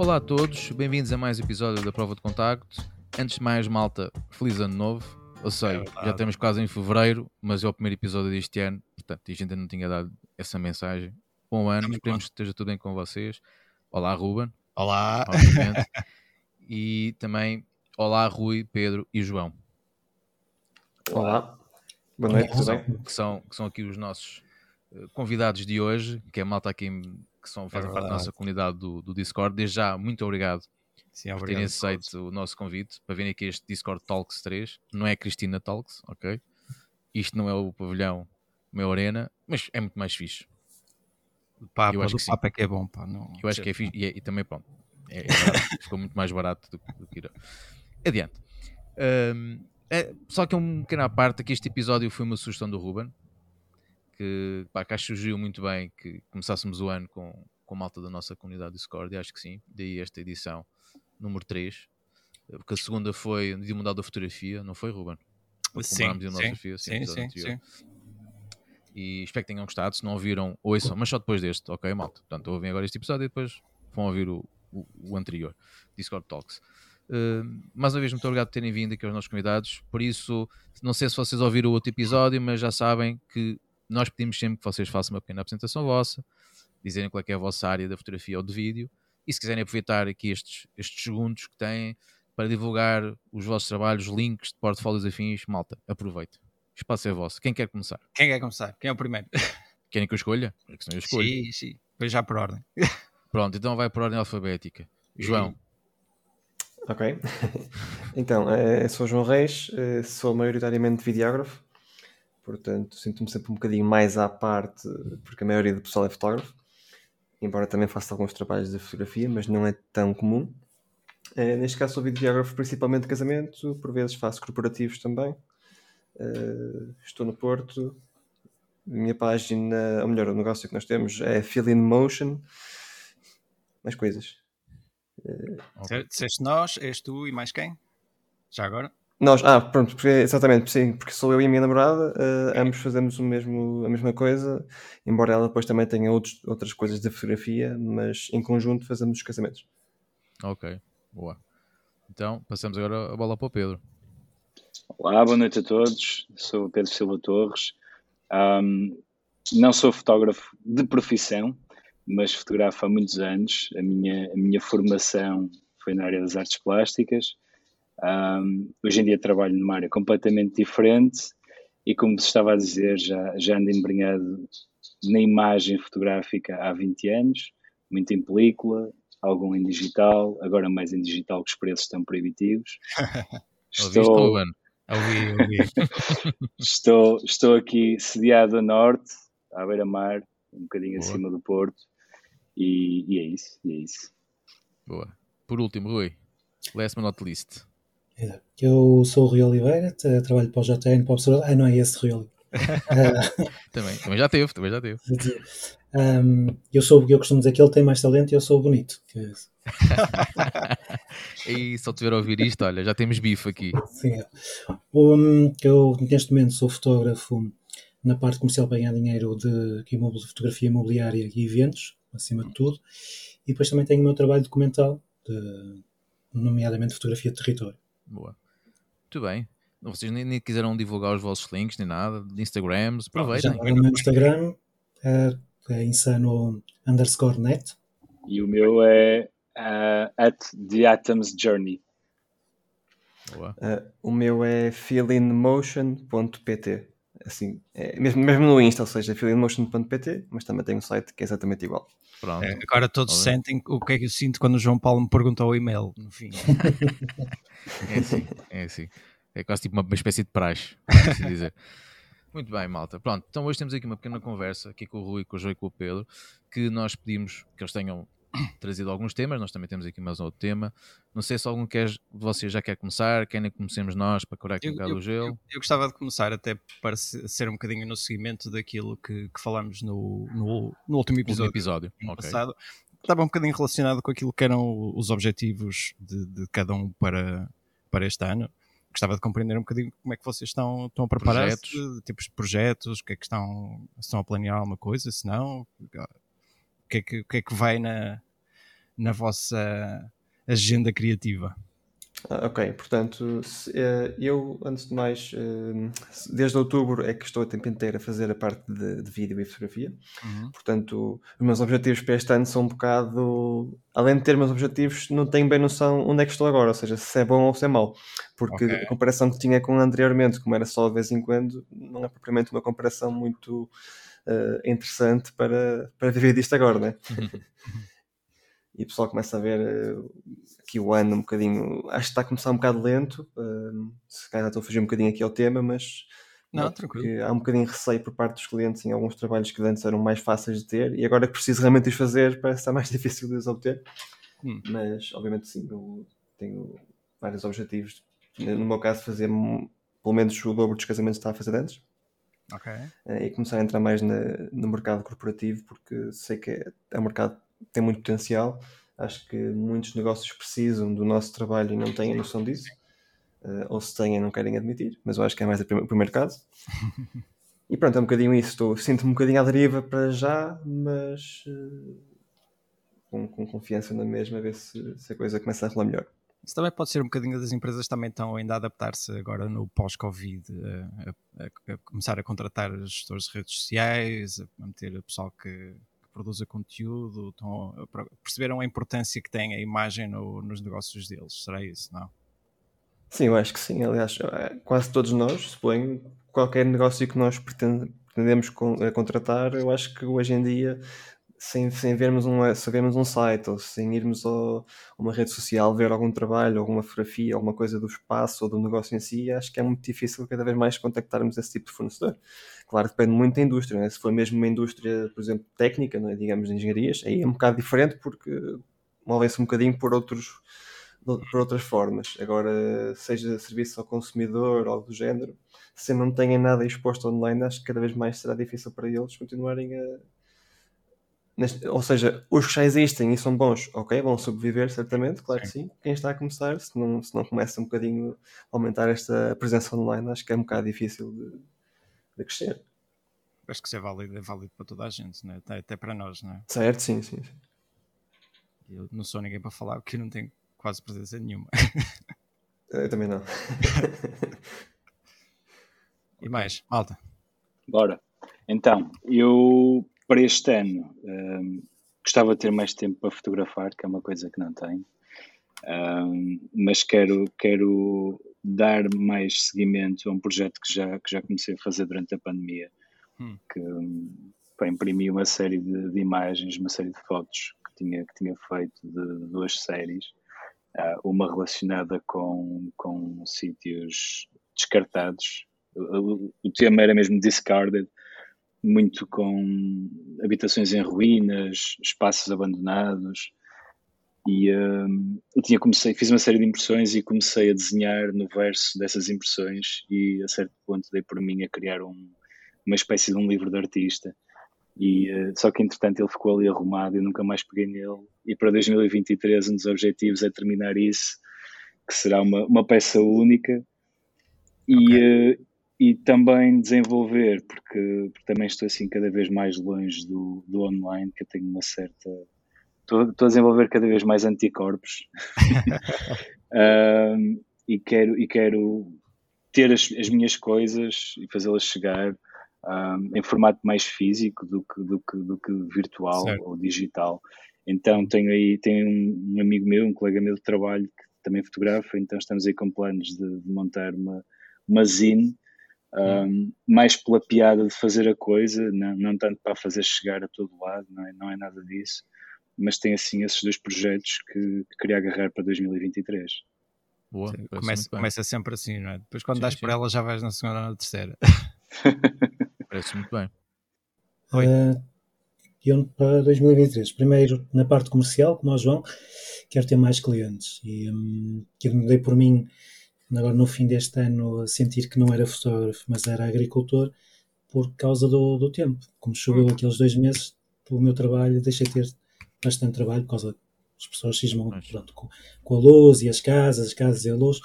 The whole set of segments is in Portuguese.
Olá a todos, bem-vindos a mais um episódio da Prova de Contacto. Antes de mais, malta, feliz ano novo. Eu sei, É já estamos quase em fevereiro, mas é o primeiro episódio deste ano, portanto, a gente ainda não tinha dado essa mensagem. Bom ano, Também esperemos que esteja tudo bem com vocês. Olá, Ruben, Olá. obviamente. e também, olá, Rui, Pedro e João, Olá, boa noite, tudo bem? que são, que são aqui os nossos eh, convidados de hoje, que é a malta aqui que são, fazem parte da nossa comunidade do, do Discord. Desde já, muito obrigado Sim, por terem aceito o nosso convite para virem aqui este Discord Talks 3. Não é Cristina Talks, ok? Isto não é o pavilhão, meu arena, mas é muito mais fixe. O papo, Eu acho que sim. papo é que é bom, pá. Não, Eu acho que é fixe e, é- e também, pronto, é- é ficou muito mais barato do, que- do que ir. Adiante. Ahm, é, só que é um pequeno à parte, que este episódio foi uma sugestão do Ruben, que, pá, que acho que surgiu muito bem que começássemos o ano com, com a malta da nossa comunidade Discord, e acho que sim, daí esta edição número 3, porque a segunda foi no Dia Mundial da Fotografia, não foi, Ruben? Sim, sim, Fotografia, sim, sim, sim. E espero que tenham gostado. Se não ouviram, ouçam, mas só depois deste, ok, malta? Portanto, ouvem agora este episódio e depois vão ouvir o, o, o anterior, Discord Talks. Uh, mais uma vez, muito obrigado por terem vindo aqui aos nossos convidados. Por isso, não sei se vocês ouviram o outro episódio, mas já sabem que nós pedimos sempre que vocês façam uma pequena apresentação vossa, dizerem qual é, que é a vossa área da fotografia ou de vídeo, e se quiserem aproveitar aqui estes, estes segundos que têm para divulgar os vossos trabalhos, links de portfólios afins, malta, aproveite. O espaço é vosso. Quem quer começar? Quem quer começar? Quem é o primeiro? Querem que eu escolha? É que senão eu escolho. Sim, sim. Depois já por ordem. Pronto, então vai por ordem alfabética. João, Ok. Então, eh, sou João Reis, eh, sou maioritariamente videógrafo, portanto sinto-me sempre um bocadinho mais à parte, porque a maioria do pessoal é fotógrafo, embora também faça alguns trabalhos de fotografia, mas não é tão comum. Eh, Neste caso sou videógrafo principalmente de casamento, por vezes faço corporativos também. Eh, Estou no Porto. Minha página, ou melhor, o negócio que nós temos é Feel in Motion. Mais coisas. Ok. Disseste nós, és tu e mais quem? Já agora? Nós, ah, pronto, porque, exatamente, sim, porque sou eu e a minha namorada, eh, ambos fazemos o mesmo, a mesma coisa, embora ela depois também tenha outros, outras coisas de fotografia, mas em conjunto fazemos os casamentos. ok, boa. Então, passamos agora a bola para o Pedro. Olá, boa noite a todos. Sou o Pedro Silva Torres. Ahm, não sou fotógrafo de profissão, mas fotografo há muitos anos. A minha, a minha formação foi na área das artes plásticas. Ahm, hoje em dia trabalho numa área completamente diferente e, como se estava a dizer, já, já ando embrenhado na imagem fotográfica há 20 anos, muito em película, algum em digital, agora mais em digital que os preços estão proibitivos. Ouvi, ouvi. Estou, estou aqui sediado a norte, à beira-mar, um bocadinho Boa. acima do Porto, e, e é isso, e é isso. Boa. Por último, Rui, last but not least. É, Eu sou o Rui Oliveira, tra- trabalho para o JN, para o Observador. Ah, não é esse Rui Oliveira. Também, também já teve, também já teve. Um, eu sou, eu costumo dizer que ele tem mais talento e eu sou bonito. Que- E só tiver a ouvir isto, olha, já temos bife aqui. sim, é. Um, eu neste momento sou fotógrafo na parte comercial para ganhar dinheiro de, de fotografia imobiliária e eventos, acima de tudo. E depois também tenho o meu trabalho documental, de, nomeadamente fotografia de território. Boa. Muito bem. Vocês nem, nem quiseram divulgar os vossos links nem nada, de Instagrams, Já aproveitem. agora no meu Instagram é, é insano underscore net. E o meu é ah, at the Atoms Journey. Boa. Eh, o meu é feelinmotion.pt, assim, é, mesmo, mesmo no Insta, ou seja, feelinmotion.pt, mas também tem um site que é exatamente igual. Pronto. É, agora todos bem. sentem o que é que eu sinto quando o João Paulo me perguntou o e-mail, no fim. É assim, é assim. É quase tipo uma, uma espécie de praxe, por assim dizer. Muito bem, malta. Pronto, então hoje temos aqui uma pequena conversa aqui com o Rui, com o João e com o Pedro, que nós pedimos que eles tenham trazido alguns temas, nós também temos aqui mais um outro tema. Não sei se algum quer, de vocês já quer começar, querem que comecemos nós para curar aqui um Eu, bocado eu- o gelo. eu- eu gostava de começar até para se- ser um bocadinho no seguimento daquilo que, que falámos no, no, no último Último episódio, episódio. ano Ok. passado. Estava um bocadinho relacionado com aquilo que eram os objetivos de, de cada um para, para este ano. Gostava de compreender um bocadinho como é que vocês estão, estão a preparar-se, tipos de projetos, o que é que estão, se estão a planear alguma coisa, se não, que é que, o que, é que vai na, na vossa agenda criativa? Ah, ok, portanto, se, uh, eu, antes de mais, uh, desde outubro é que estou a tempo inteiro a fazer a parte de, de vídeo e fotografia. Uhum. Portanto, os meus objetivos para este ano são um bocado. Além de ter meus objetivos, não tenho bem noção onde é que estou agora, ou seja, se é bom ou se é mau. Porque okay. a comparação que tinha com anteriormente, como era só de vez em quando, não é propriamente uma comparação muito uh, interessante para, para viver disto agora, né? e o pessoal começa a ver uh, aqui o ano um bocadinho. Acho que está a começar um bocado lento. Uh, se calhar estou a fugir um bocadinho aqui ao tema, mas. Não, é, tranquilo. Há um bocadinho de receio por parte dos clientes em alguns trabalhos que antes eram mais fáceis de ter e agora que preciso realmente os fazer parece estar mais difícil de os obter. Hum. Mas, obviamente, sim, eu tenho vários objetivos. No meu caso, fazer pelo menos o dobro dos casamentos que estava a fazer antes. Ok. Uh, e começar a entrar mais na, no mercado corporativo porque sei que é, é um mercado que tem muito potencial Acho que muitos negócios precisam do nosso trabalho e não têm noção disso. Uh, ou se têm, não querem admitir, mas eu acho que é mais o primeiro caso. e pronto, é um bocadinho isso. Sinto-me um bocadinho à deriva para já, mas uh, com, com, confiança na mesma, a ver se, se, a coisa começa a rolar melhor. Isso também pode ser um bocadinho das empresas também estão ainda a adaptar-se agora no pós-Covid, a, a, a, começar a contratar gestores de redes sociais, a meter o pessoal que, produza conteúdo, estão, perceberam a importância que tem a imagem no, nos negócios deles. Será isso, não? Sim, eu acho que sim. Aliás, é, quase todos nós, suponho, qualquer negócio que nós pretendemos contratar, eu acho que hoje em dia sem, sem vermos um, se vermos um site ou sem irmos a uma rede social ver algum trabalho, alguma fotografia, alguma coisa do espaço ou do negócio em si, acho que é muito difícil cada vez mais contactarmos esse tipo de fornecedor. Claro, depende muito da indústria, né? se for mesmo uma indústria, por exemplo, técnica, né? digamos de engenharias, aí é um bocado diferente porque movem-se um bocadinho por outros por outras formas. Agora, seja serviço ao consumidor ou algo do género, se não têm nada exposto online, acho que cada vez mais será difícil para eles continuarem a, Neste, ou seja, os que já existem e são bons, ok, vão sobreviver certamente, claro sim. que sim. Quem está a começar, se não, se não começa um bocadinho a aumentar esta presença online, acho que é um bocado difícil de, de crescer. Acho que isso é válido, é válido para toda a gente, né? até, até para nós, não é? Certo, sim, sim, sim. Eu não sou ninguém para falar porque não tenho quase presença nenhuma. Eu também não. e mais, malta? Bora. Então, eu para este ano, um, gostava de ter mais tempo para fotografar, que é uma coisa que não tenho, um, mas quero, quero dar mais seguimento a um projeto que já, que já comecei a fazer durante a pandemia, hum. que para imprimir uma série de, de, imagens, uma série de fotos que tinha, que tinha feito de duas séries, uh, uma relacionada com, com sítios descartados. O, o tema era mesmo discarded, muito com habitações em ruínas, espaços abandonados. E um, eu tinha comecei, fiz uma série de impressões e comecei a desenhar no verso dessas impressões e a certo ponto dei por mim a criar um, uma espécie de um livro de artista. E, uh, só que entretanto ele ficou ali arrumado e nunca mais peguei nele. E para 2023 um dos objetivos é terminar isso, que será uma, uma peça única. E, uh, e também desenvolver, porque, porque, também estou assim cada vez mais longe do, do online, que eu tenho uma certa. Estou, estou a desenvolver cada vez mais anticorpos um, e, quero, e quero ter as, as minhas coisas e fazê-las chegar um, em formato mais físico do que, do que, do que virtual certo. ou digital. Então tenho aí tenho um, um, amigo meu, um colega meu de trabalho que também fotografa, então estamos aí com planos de, de montar uma, uma zine um, mais pela piada de fazer a coisa, não, não tanto para fazer chegar a todo lado, não é, não é nada disso, mas tem assim esses dois projetos que, que queria agarrar para 2023. Boa, começa, começa sempre assim, não é? Depois quando sim, dás sim. por ela já vais na segunda ou na terceira. Parece muito bem. Uh, eu para 2023, primeiro na parte comercial, como o João, quero ter mais clientes e um, eu me dei por mim agora no fim deste ano sentir que não era fotógrafo, mas era agricultor por causa do, do tempo. Como choveu hum. aqueles dois meses, pelo meu trabalho, deixei de ter bastante trabalho por causa das pessoas cismam pronto, com, com, a luz e as casas, as casas e a luz.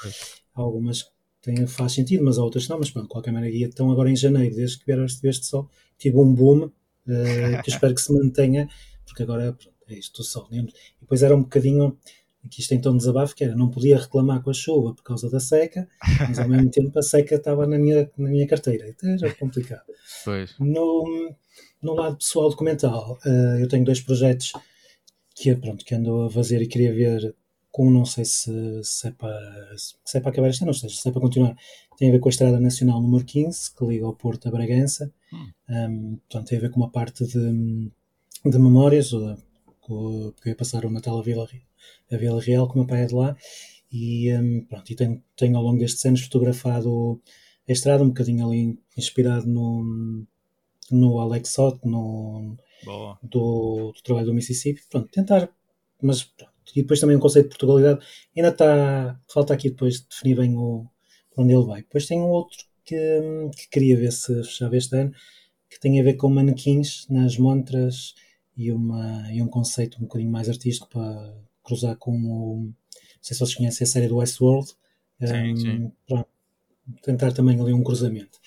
Algumas têm, faz sentido, mas outras não. Mas pronto, de qualquer maneira, então agora em janeiro, desde que vieram este, este sol, tive um boom uh, que espero que se mantenha, porque agora pronto, é isto só. E depois era um bocadinho, aqui isto tom de desabafo, que era, não podia reclamar com a chuva por causa da seca, mas ao mesmo tempo a seca estava na minha, na minha carteira, então era complicado. Pois. No, no lado pessoal documental, uh, eu tenho dois projetos que, pronto, que ando a fazer e queria ver com, não sei se, se, é para, se é para acabar este ano, ou seja, se é para continuar. Tem a ver com a Estrada Nacional número 15, que liga ao Porto a Bragança. Hum. Um, portanto, tem a ver com uma parte de, de memórias, que eu ia passar o Natal a Vila, a Vila Real, que o meu pai é de lá. E, um, pronto, e tenho, tenho ao longo destes anos fotografado a estrada, um bocadinho ali inspirado no, no Alex Sott, no, do, do, trabalho do Mississippi. Pronto, tentar, mas pronto, e depois também o conceito de Portugalidade ainda está, falta aqui depois definir bem o, onde ele vai. Depois tem um outro que, que queria ver se fechava este ano, que tem a ver com manequins nas montras e, uma, e um conceito um bocadinho mais artístico para cruzar com o. Não sei se vocês conhecem a série do Westworld. Sim, um, sim. Pronto, tentar também ali um cruzamento.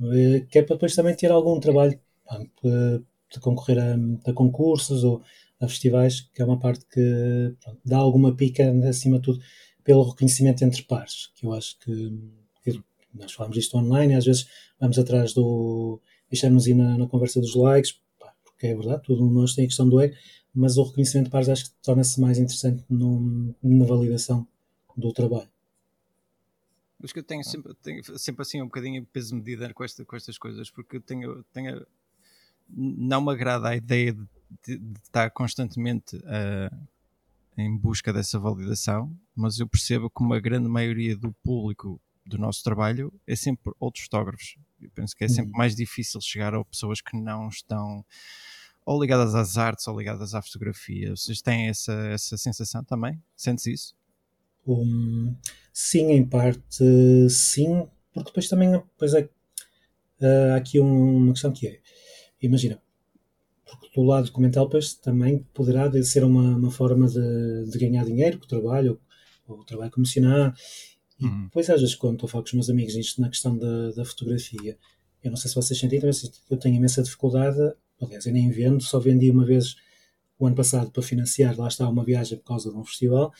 Eh, que é para depois também ter algum trabalho de concorrer a, a concursos ou a festivais, que é uma parte que pronto, dá alguma pica, acima de tudo, pelo reconhecimento entre pares, que eu acho que, nós falamos disto online, às vezes vamos atrás do. deixamos ir na, na conversa dos likes, pá, porque é verdade, tudo nós tem a questão do ego, mas o reconhecimento de pares acho que torna-se mais interessante no, na validação do trabalho. Acho que eu tenho sempre, tenho sempre assim um bocadinho peso medida com, esta, com estas coisas, porque tenho, tenho, não me agrada a ideia de de, de estar constantemente uh, em busca dessa validação, mas eu percebo que uma grande maioria do público do nosso trabalho é sempre outros fotógrafos. Eu penso que é sempre uhum. mais difícil chegar a pessoas que não estão ou ligadas às artes ou ligadas à fotografia. Vocês têm essa, essa sensação também? Sentes isso? Um, sim, em parte sim, porque depois também depois é, uh, há aqui uma questão que é, imagina, porque do lado documental depois também poderá ser uma, uma forma de, de ganhar dinheiro com o trabalho, ou, o trabalho comissionar. E uhum. depois às vezes quando estou a falar com os meus amigos isto na questão da, da fotografia, eu não sei se vocês sentem, mas eu tenho imensa dificuldade, aliás eu nem vendo, só vendi uma vez o ano passado para financiar, lá está uma viagem por causa de um festival,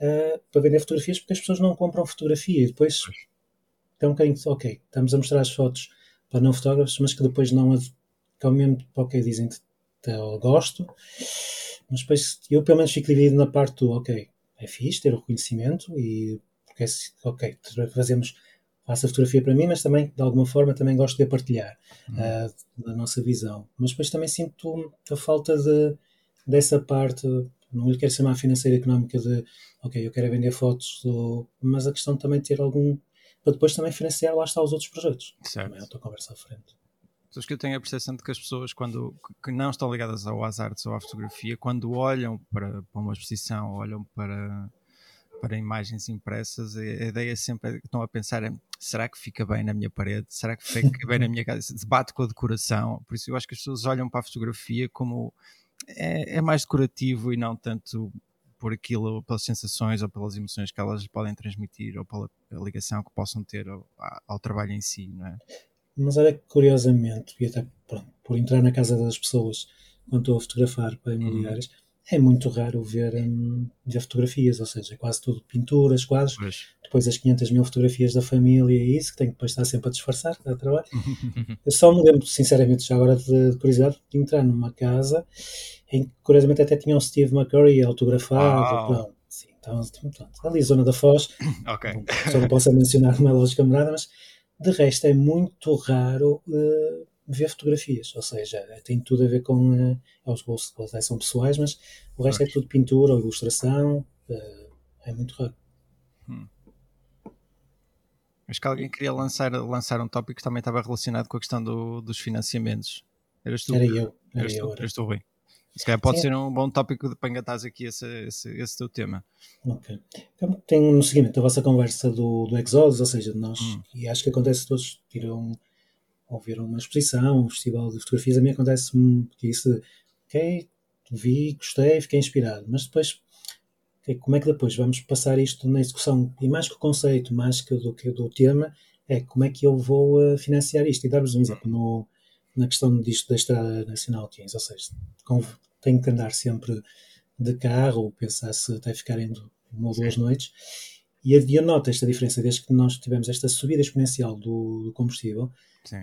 uh, para vender fotografias porque as pessoas não compram fotografia e depois um bocadinho, ok, estamos a mostrar as fotos para não fotógrafos, mas que depois não, que ao mesmo, ok, dizem que eu gosto, mas depois eu pelo menos fico dividido na parte do ok, é fixe ter o reconhecimento e porque é, ok, fazemos faço a fotografia para mim, mas também de alguma forma também gosto de a partilhar uhum. uh, da nossa visão. Mas depois também sinto a falta de, dessa parte, não lhe quero chamar financeira económica de ok, eu quero vender fotos, do, mas a questão também de ter algum para depois também financiar lá está os outros projetos. Certo. Também é outra conversa à frente. Acho que eu tenho a percepção de que as pessoas, quando que não estão ligadas ao às artes ou à fotografia, quando olham para, para uma exposição, olham para, para imagens impressas, a, ideia sempre é, estão a pensar será que fica bem na minha parede? Será que fica bem na minha casa? Debate com a decoração. Por isso eu acho que as pessoas olham para a fotografia como é, é mais decorativo e não tanto por aquilo, pelas sensações ou pelas emoções que elas podem transmitir ou pela ligação que possam ter ao, ao trabalho em si, não é? Mas olha que curiosamente, e até pronto, por entrar na casa das pessoas quando estou a fotografar para imobiliárias, uhum. É muito raro ver, um, ver fotografias, ou seja, é quase tudo pinturas, quadros, pois. depois as 500 mil fotografias da família e isso, que tenho que depois estar sempre a disfarçar, a trabalho. Eu só me lembro, sinceramente, já agora de, de, curiosidade, de entrar numa casa em que, curiosamente, até tinha um Steve McCurry autografado, pronto. Sim, então, pronto, ali zona da Foz, okay. só não posso mencionar uma loja camarada, mas de resto, é muito raro uh, ver fotografias, ou seja, tem tudo a ver com. Uh, os gostos são pessoais, mas o resto é tudo pintura ou ilustração, uh, é muito raro. Hum. Acho que alguém queria lançar, lançar um tópico que também estava relacionado com a questão do, dos financiamentos. Eras tu? Era eu. Era eras eu, tu, eras tu, Rui. Se calhar pode Sim. ser um bom tópico de, para engatares aqui esse, esse, esse teu tema. Ok. Então, tem no seguimento da vossa conversa do, do Exodus, ou seja, nós, hum. e acho que acontece todos tiram ou viram uma exposição, um festival de fotografias, a mim acontece que isso, ok, vi, gostei, fiquei inspirado, mas depois, okay, como é que depois vamos passar isto na execução? E mais que o conceito, mais que do que do tema, é como é que eu vou uh, financiar isto? E dar-vos um exemplo, no, na questão disto da Estrada Nacional 15, ou seja, tenho que andar sempre de carro ou pensar se até ficar indo uma ou duas noites. E eu noto esta diferença desde que nós tivemos esta subida exponencial do, do combustível,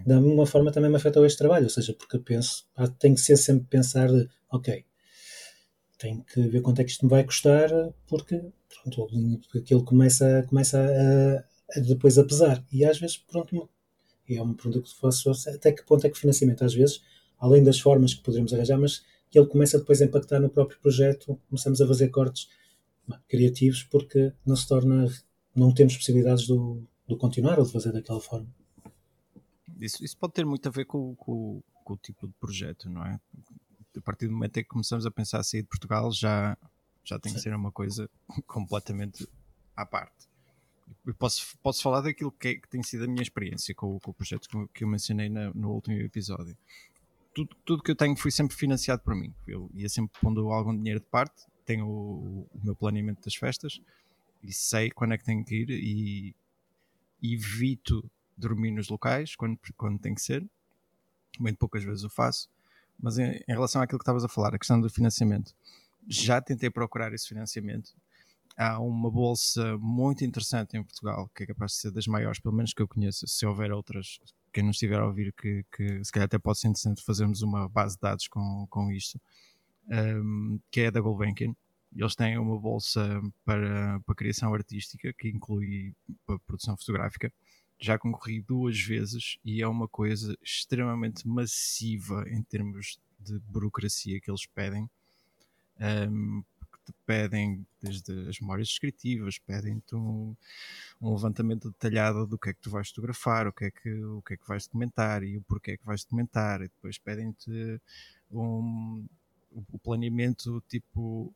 De alguma forma também me afetou este trabalho, ou seja, porque penso, tem que ser sempre pensar de, ok, tenho que ver quanto é que isto me vai custar, porque pronto, aquilo começa, começa a, a, depois a pesar. E às vezes, pronto, é uma pergunta que faço, até que ponto é que o financiamento, às vezes, além das formas que poderíamos arranjar, mas que ele começa depois a impactar no próprio projeto, começamos a fazer cortes criativos porque não se torna, não temos possibilidades do, do continuar ou de fazer daquela forma. Isso, isso pode ter muito a ver com, com, com, o tipo de projeto, não é? A partir do momento em que começamos a pensar a sair de Portugal, já, já tem Sim. que ser uma coisa completamente à parte. Eu posso, posso falar daquilo que, é, que tem sido a minha experiência com, com o projeto que, que eu mencionei na, no último episódio. Tudo, tudo que eu tenho foi sempre financiado por mim. Eu ia sempre pondo algum dinheiro de parte tenho o, o, meu planeamento das festas e sei quando é que tenho que ir e evito dormir nos locais quando, quando tem que ser. Muito poucas vezes o faço. Mas em, em relação àquilo que estavas a falar, a questão do financiamento, já tentei procurar esse financiamento. Há uma bolsa muito interessante em Portugal, que é capaz de ser das maiores, pelo menos que eu conheço. Se houver outras, quem não estiver a ouvir, que, que se calhar até pode ser interessante fazermos uma base de dados com, com isto um, que é da Gulbenkian. Eles têm uma bolsa para, para criação artística que inclui a produção fotográfica. Já concorri duas vezes e é uma coisa extremamente massiva em termos de burocracia que eles pedem. Um, pedem desde as memórias descritivas, pedem-te um, um, levantamento detalhado do que é que tu vais fotografar, o que é que, o que, é que vais documentar e o porquê é que vais documentar, e depois pedem-te um, o planeamento tipo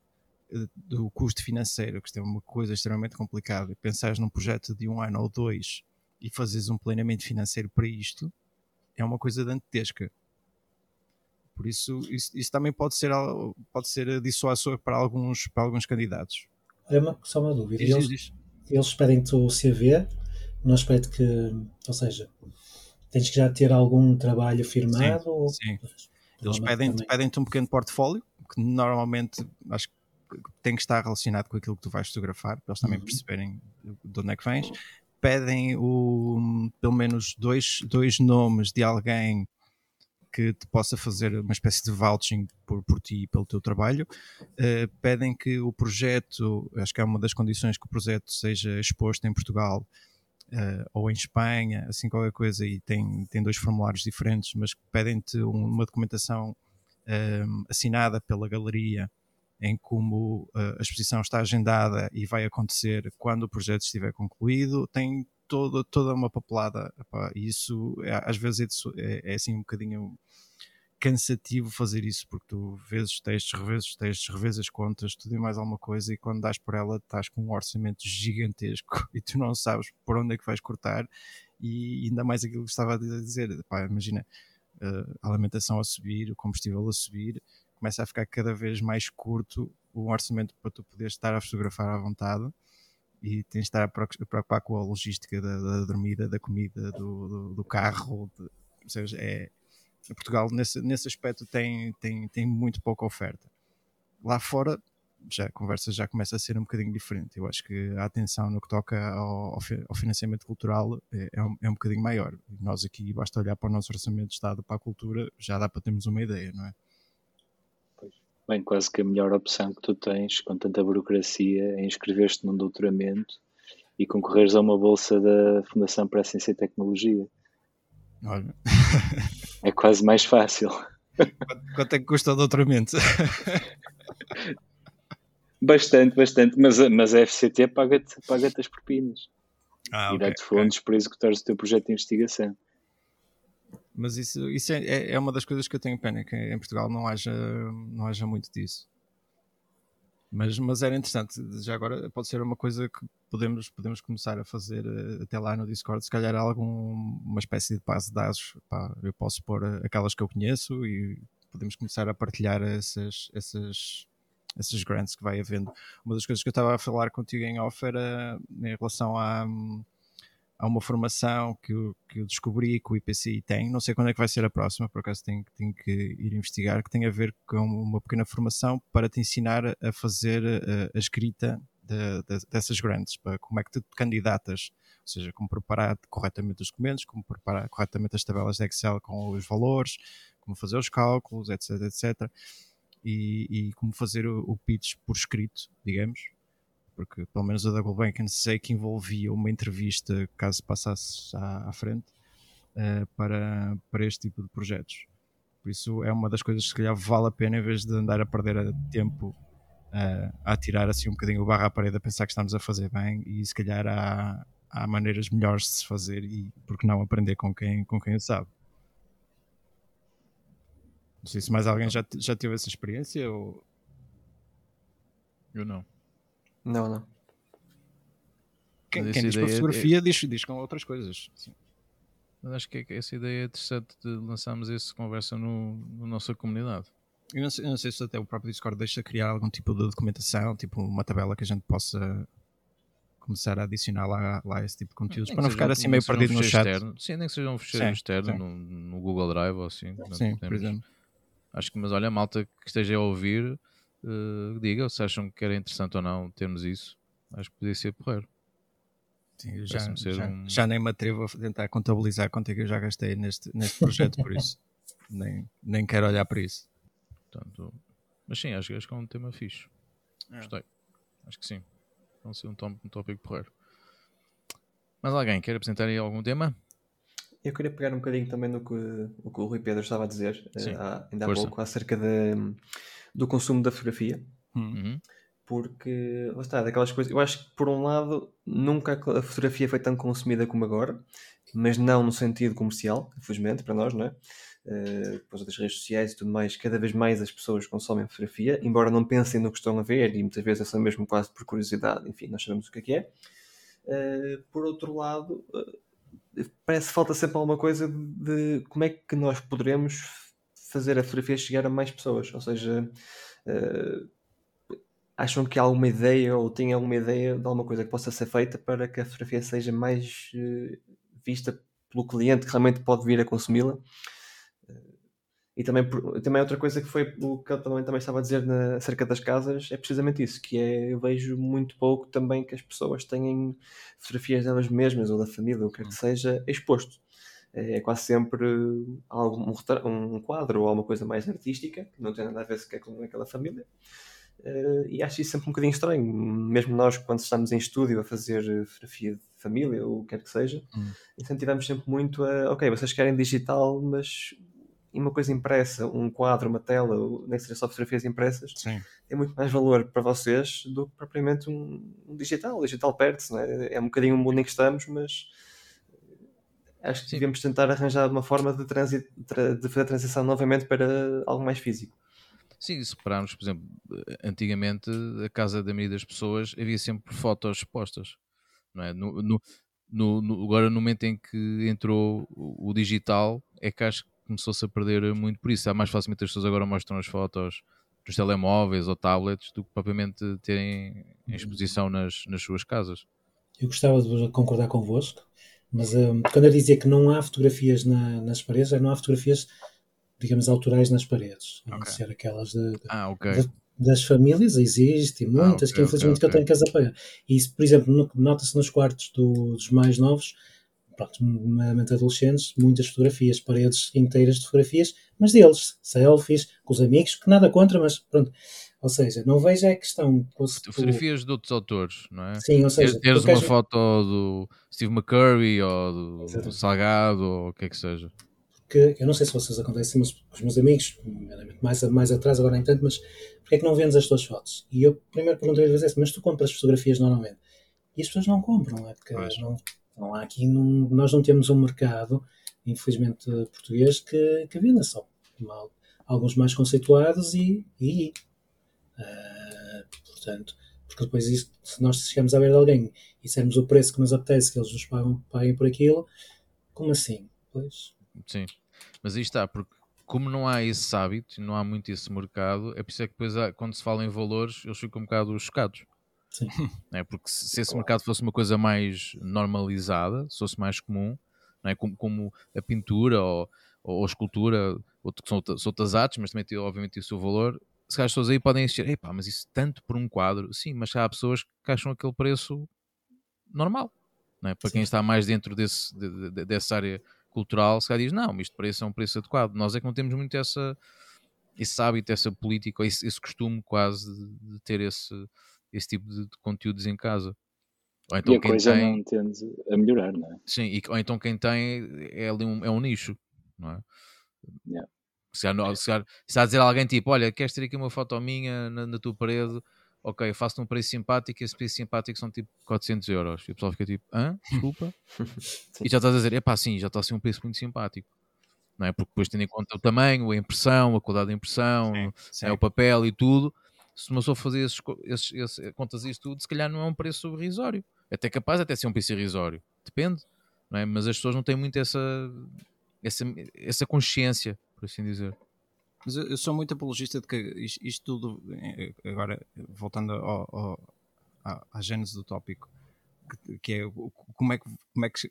eh, do custo financeiro, que é uma coisa extremamente complicada, pensares num projeto de um ano ou dois e fazes um planeamento financeiro para isto, é uma coisa dantesca. Por isso, isso, isso também pode ser, pode ser dissuasor para alguns, para alguns candidatos. É uma, só uma dúvida. Diz, eles, diz. eles pedem-te o CV, não aspecto que, ou seja, tens que já ter algum trabalho firmado? Sim, ou... sim. Eles pedem-te pedem um pequeno portfólio, que normalmente acho que tem que estar relacionado com aquilo que tu vais fotografar, para eles também uhum. perceberem de onde é que vens. Pedem o, pelo menos dois, dois nomes de alguém que te possa fazer uma espécie de vouching por, por ti e pelo teu trabalho. Uh, pedem que o projeto, acho que é uma das condições que o projeto seja exposto em Portugal uh, ou em Espanha, assim qualquer coisa, e tem, tem dois formulários diferentes, mas pedem-te uma documentação um, assinada pela galeria em como uh, a exposição está agendada e vai acontecer quando o projeto estiver concluído, tem toda, toda uma papelada. E isso, é, às vezes, é, é, assim um bocadinho cansativo fazer isso, porque tu vês os textos, revês os textos, revês as contas, tudo e mais alguma coisa, e quando dás por ela estás com um orçamento gigantesco e tu não sabes por onde é que vais cortar, e ainda mais aquilo que estava a dizer, imagina, uh, a alimentação a subir, o combustível a subir, começa a ficar cada vez mais curto o orçamento para tu poderes estar a fotografar à vontade e tens de estar a preocupar com a logística da, da dormida, da comida, do, do, do carro, de, ou seja, é, Portugal nesse, nesse aspecto tem, tem, tem muito pouca oferta. Lá fora já a conversa já começa a ser um bocadinho diferente. Eu acho que a atenção no que toca ao, ao financiamento cultural é, é, um, é um bocadinho maior. Nós aqui basta olhar para o nosso orçamento de Estado para a cultura, já dá para termos uma ideia, não é? Bem, quase que a melhor opção que tu tens com tanta burocracia é inscrever-te num doutoramento e concorreres a uma bolsa da Fundação para a Ciência e Tecnologia. Olha. É quase mais fácil. Quanto é que custa o doutoramento? Bastante, bastante. Mas, mas a FCT paga-te paga as propinas. Ah, e okay, dá-te fundos okay. para executares o teu projeto de investigação. Mas isso, isso é, é uma das coisas que eu tenho pena, que em Portugal não haja, não haja muito disso. Mas, mas era interessante, já agora pode ser uma coisa que podemos, podemos começar a fazer eh, até lá no Discord, se calhar alguma uma espécie de base de dados, pá, eu posso pôr eh, aquelas que eu conheço e podemos começar a partilhar essas, essas, esses grants que vai havendo. Uma das coisas que eu estava a falar contigo em off era em relação à, há uma formação que eu, que eu descobri que o IPCI tem, não sei quando é que vai ser a próxima, por acaso tenho, tenho que ir investigar, que tem a ver com uma pequena formação para te ensinar a fazer a, a escrita de, de, dessas grants, para como é que te candidatas, ou seja, como preparar corretamente os documentos, como preparar corretamente as tabelas de Excel com os valores, como fazer os cálculos, etc, etc. E, e como fazer o, o pitch por escrito, digamos, porque pelo menos a Double Banking sei que envolvia uma entrevista, caso passasse à, à frente, uh, para, para este tipo de projetos. Por isso é uma das coisas que se calhar vale a pena em vez de andar a perder tempo uh, a tirar assim um bocadinho o barro à parede a pensar que estamos a fazer bem e se calhar há, há maneiras melhores de se fazer e porque não aprender com quem, com quem sabe. Não sei se mais alguém já, já teve essa experiência ou... Eu não. Não, não. Quem, quem diz para fotografia é... diz, diz com outras coisas. Sim. Mas acho que essa ideia é interessante de lançarmos essa conversa no, na nossa comunidade. Eu não, sei, eu não, sei, se até o próprio Discord deixa criar algum tipo de documentação, tipo uma tabela que a gente possa começar a adicionar lá, lá esse tipo de conteúdos, para não ficar assim meio perdido no chat. Externo. Sim, nem que seja um fecheiro sim, externo sim. No, no, Google Drive ou assim. Sim, por exemplo. Acho que, mas olha, malta que esteja a ouvir, uh, diga se acham que era interessante ou não termos isso. Acho que podia ser porreiro. Sim, já, já, um... já, nem me atrevo a tentar contabilizar quanto é que eu já gastei neste, neste projeto, por isso nem, nem quero olhar para isso. Portanto, mas sim, acho, acho que é um tema fixe. É. Gostei. Acho que sim. Vão ser um, um tópico porreiro. Mas alguém quer apresentar aí algum tema? Eu queria pegar um bocadinho também no que o, que o Rui Pedro estava a dizer uh, ainda há pouco acerca de, do consumo da fotografia. Uhum. Porque, lá está, daquelas coisas. Eu acho que, por um lado, nunca a fotografia foi tão consumida como agora, mas não no sentido comercial, infelizmente, para nós, não é? Uh, causa das redes sociais e tudo mais, cada vez mais as pessoas consomem fotografia, embora não pensem no que estão a ver, e muitas vezes é só mesmo quase por curiosidade, enfim, nós sabemos o que é que é. Uh, por outro lado, uh, parece que falta sempre alguma coisa de como é que nós poderemos fazer a fotografia chegar a mais pessoas, ou seja, acham que há alguma ideia ou têm alguma ideia de alguma coisa que possa ser feita para que a fotografia seja mais vista pelo cliente que realmente pode vir a consumi-la e também, também outra coisa que foi o que eu também, também estava a dizer na, acerca das casas é precisamente isso, que é eu vejo muito pouco também que as pessoas tenham fotografias delas mesmas ou da família, ou o que quer que seja, exposto. É, é quase sempre algum, um, um quadro ou alguma coisa mais artística, que não tem nada a ver sequer com aquela família. Uh, e acho isso sempre um bocadinho estranho. Mesmo nós, quando estamos em estúdio a fazer fotografia de família ou o que quer que seja, hum. incentivamos sempre muito a, ok, vocês querem digital, mas e uma coisa impressa, um quadro, uma tela, nem que seja só fotografias impressas, Sim. tem muito mais valor para vocês do que propriamente um, um digital. O digital perde-se, é? é um bocadinho o mundo em que estamos, mas acho que Sim. devemos tentar arranjar uma forma de, transi de fazer a transição novamente para algo mais físico. Sim, se repararmos, por exemplo, antigamente a casa da maioria das pessoas havia sempre fotos expostas, não é? No, no, no, agora, no momento em que entrou o, o digital, é que acho que começou-se a perder muito por isso. Há mais facilmente as pessoas agora mostram as fotos dos telemóveis ou tablets do que propriamente terem em exposição nas, nas suas casas. Eu gostava de concordar convosco, mas um, quando eu dizia que não há fotografias na, nas paredes, é não há fotografias, digamos, autorais nas paredes, a não ser aquelas de, de, ah, okay. de, das famílias, existem ah, muitas ah, okay, que infelizmente okay, eu tenho que as apagar. E isso, por exemplo, nota-se nos quartos do, dos mais novos, pronto, nomeadamente adolescentes, muitas fotografias, paredes inteiras de fotografias, mas deles, selfies, com os amigos, que nada contra, mas pronto. Ou seja, não vejo a questão. Fotografias de outros autores, não é? Sim, ou seja. Teres uma queres... foto do Steve McCurry ou do, do, Salgado ou o que é que seja. Porque eu não sei se vocês acontecem, mas com os meus amigos, mais, mais atrás, agora nem tanto, mas porquê é que não vendes as tuas fotos? E eu primeiro perguntei às vezes, mas tu compras fotografias normalmente? E as pessoas não compram, é? Porque não, não há aqui, num, nós não temos um mercado, infelizmente, português que, que venda só. Mal, alguns mais conceituados e. e uh, portanto, porque depois isso, se nós chegamos a ver de alguém e dissermos o preço que nos apetece que eles nos pagam, paguem por aquilo, como assim? Pois. Sim, mas aí está, porque como não há esse hábito, não há muito esse mercado, é por isso é que depois quando se fala em valores, eles ficam um bocado chocados. Sim. É? Porque se se esse mercado fosse uma coisa mais normalizada, se fosse mais comum, é? como, como a pintura ou, ou a escultura, outro, que são, outra- são outras artes, mas também tem obviamente o seu valor, se calhar as pessoas aí podem assistir, epá, mas isso tanto por um quadro, sim, mas há pessoas que acham aquele preço normal, é? Para quem Sim. está mais dentro desse, de- de- dessa área cultural, se calhar diz, não, isto preço é um preço adequado. Nós é que não temos muito essa, esse hábito, essa política, esse, esse costume quase de, de ter esse, esse tipo de, de conteúdos em casa. Ou então e a quem coisa tem, não tende a melhorar, não é? sim, e, ou então quem tem é ali um, é um nicho, não é? Yeah. Se calhar, não- se calhar- se está a dizer a alguém tipo, olha, queres ter aqui uma foto minha na, na tua parede? Ok, faço-te um preço simpático, esse preço simpático são tipo 400 euros. E o pessoal fica tipo, hã? Desculpa? e já estás a dizer, epá, sim, já está a ser um preço muito simpático. Não é? Porque depois tendo em conta o tamanho, a impressão, a qualidade da impressão, Sim. é, o papel e tudo, se uma pessoa fazer esses, esses, esses- contas isso tudo, se calhar não é um preço irrisório. É Até capaz de até ser um preço irrisório. Depende. É? Mas as pessoas não têm muito essa, essa, essa consciência, por assim dizer. Mas eu, sou muito apologista de que isto, tudo, eh, agora voltando ao, ao, à, à gênese do tópico, que, que é como é que, como é que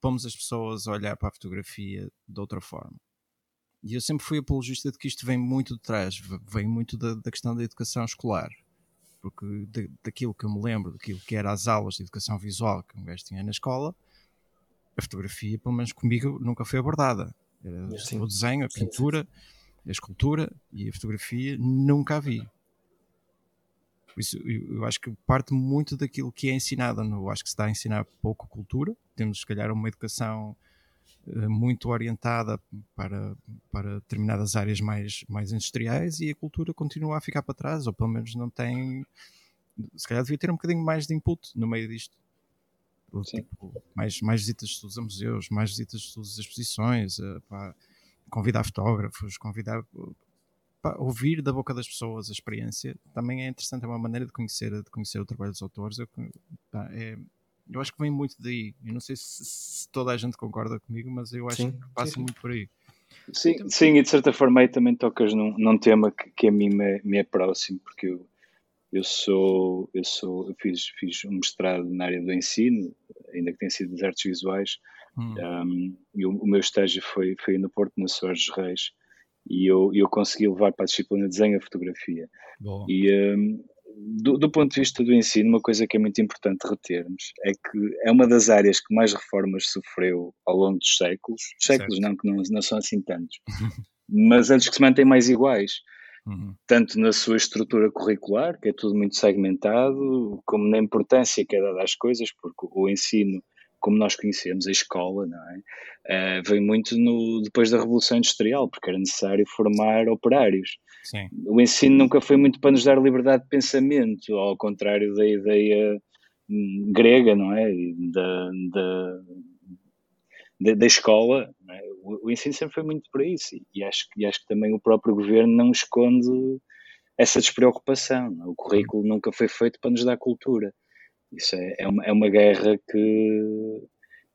pomos as pessoas a olhar para a fotografia de outra forma. E eu sempre fui apologista de que isto vem muito de trás, vem muito da, da questão da educação escolar. Porque da- daquilo que eu me lembro, daquilo que era as aulas de educação visual que um gajo tinha na escola, a fotografia, pelo menos comigo, nunca foi abordada. Era Sim. o desenho, a pintura, a escultura e a fotografia nunca a vi. Por isso, eu, acho que parte muito daquilo que é ensinado. Eu acho que se está a ensinar pouco cultura. Temos, se calhar, uma educação muito orientada para, para determinadas áreas mais, mais industriais e a cultura continua a ficar para trás, ou pelo menos não tem. Se calhar devia ter um bocadinho mais de input no meio disto. Tipo, mais, mais visitas de estudos a museus, mais visitas de estudos a exposições, eh, pá, convidar fotógrafos, convidar pá, ouvir da boca das pessoas a experiência também é interessante, é uma maneira de conhecer, de conhecer o trabalho dos autores. Eu, pá, é- eu acho que vem muito daí. Eu não sei se, se toda a gente concorda comigo, mas eu acho Sim, que passa sim, muito por aí. Sim, sim, e de certa forma aí também tocas num, num tema que, que a mim me, me é próximo, porque eu, eu sou, eu sou, eu fiz, fiz um mestrado na área do ensino, ainda que tenha sido das artes visuais, Hum, um, e o, o meu estágio foi, foi no Porto, na Soares Reis, e eu, eu consegui levar para a disciplina de desenho a fotografia. boa. E um, do, do ponto de vista do ensino, uma coisa que é muito importante retermos é que é uma das áreas que mais reformas sofreu ao longo dos séculos. Séculos não, que não, não são assim tantos, mas antes que se mantêm mais iguais, Uhum. tanto na sua estrutura curricular, que é tudo muito segmentado, como na importância que é dada às coisas, porque o ensino, como nós conhecemos, a escola, não é? Eh, veio muito no, depois da Revolução Industrial, porque era necessário formar operários Sim, o ensino nunca foi muito para nos dar liberdade de pensamento, ao contrário da ideia hum, grega, não é? Da, da, da, da escola. é? O, o ensino sempre foi muito para isso e, acho, que- e acho que também o próprio governo não esconde essa despreocupação. é? O currículo nunca foi feito para nos dar cultura. Isso é, é, uma, é uma guerra que,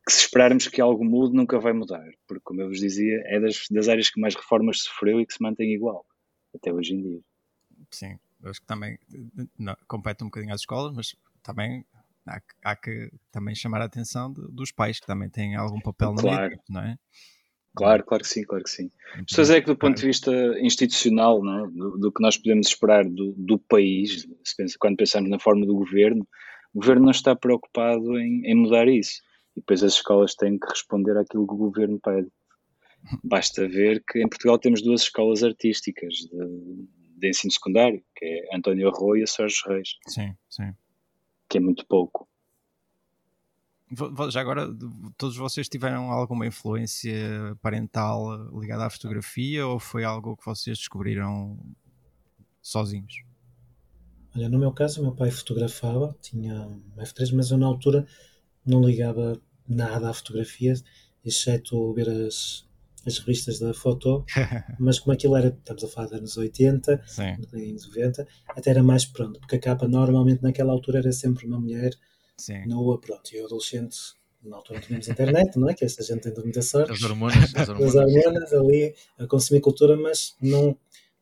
que se esperarmos que algo mude, nunca vai mudar. Porque, como eu vos dizia, é das, das áreas que mais reformas sofreu e que se mantém igual até hoje em dia. sim. Eu acho que também não, compete um bocadinho às escolas, mas também há, que- há que também chamar a atenção de- dos pais que também têm algum papel no Claro. meio, não é? Claro, claro que sim, claro que sim. As pessoas é que do ponto de vista institucional, é? do, do que nós podemos esperar do, do país, pensa, quando pensamos na forma do governo, o governo não está preocupado em, em mudar isso. E depois as escolas têm que responder àquilo que o governo pede. Basta ver que em Portugal temos duas escolas artísticas de, de ensino secundário, que é António Arroio e a Sérgio Reis, Sim, sim. que é muito pouco. Já agora, todos vocês tiveram alguma influência parental ligada à fotografia ou foi algo que vocês descobriram sozinhos? Olha, no meu caso, o meu pai fotografava, tinha um F3, mas eu na altura não ligava nada à fotografia, exceto ver as, as revistas da foto, mas como aquilo era, estamos a falar de anos 80, Sim, em 90, até era mais pronto, porque a capa normalmente naquela altura era sempre uma mulher sim. nua, pronto, e eu adolescente, na altura não tínhamos internet, não é? Que esta gente tem muita sorte, As hormonas, as as hormonas. hormonas ali a consumir cultura, mas não,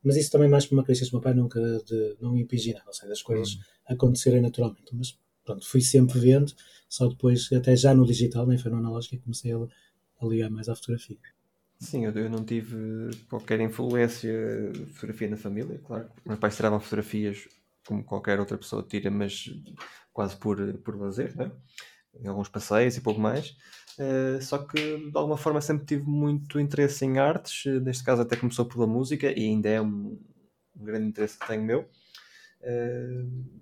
mas isso também mais por uma crença do meu pai nunca de não impingir nada, ou seja, as coisas hum. acontecerem naturalmente. Mas pronto, fui sempre vendo, só depois, até já no digital, nem foi no analógico, que comecei a, a ligar mais à fotografia. Sim, eu, não tive qualquer influência de fotografia na família, claro. Meus pais tiravam fotografias como qualquer outra pessoa tira, mas quase por, por lazer, né? em alguns passeios e pouco mais. Uh, só que de alguma forma sempre tive muito interesse em artes, neste caso até começou pela música e ainda é um, um grande interesse que tenho meu. Uh,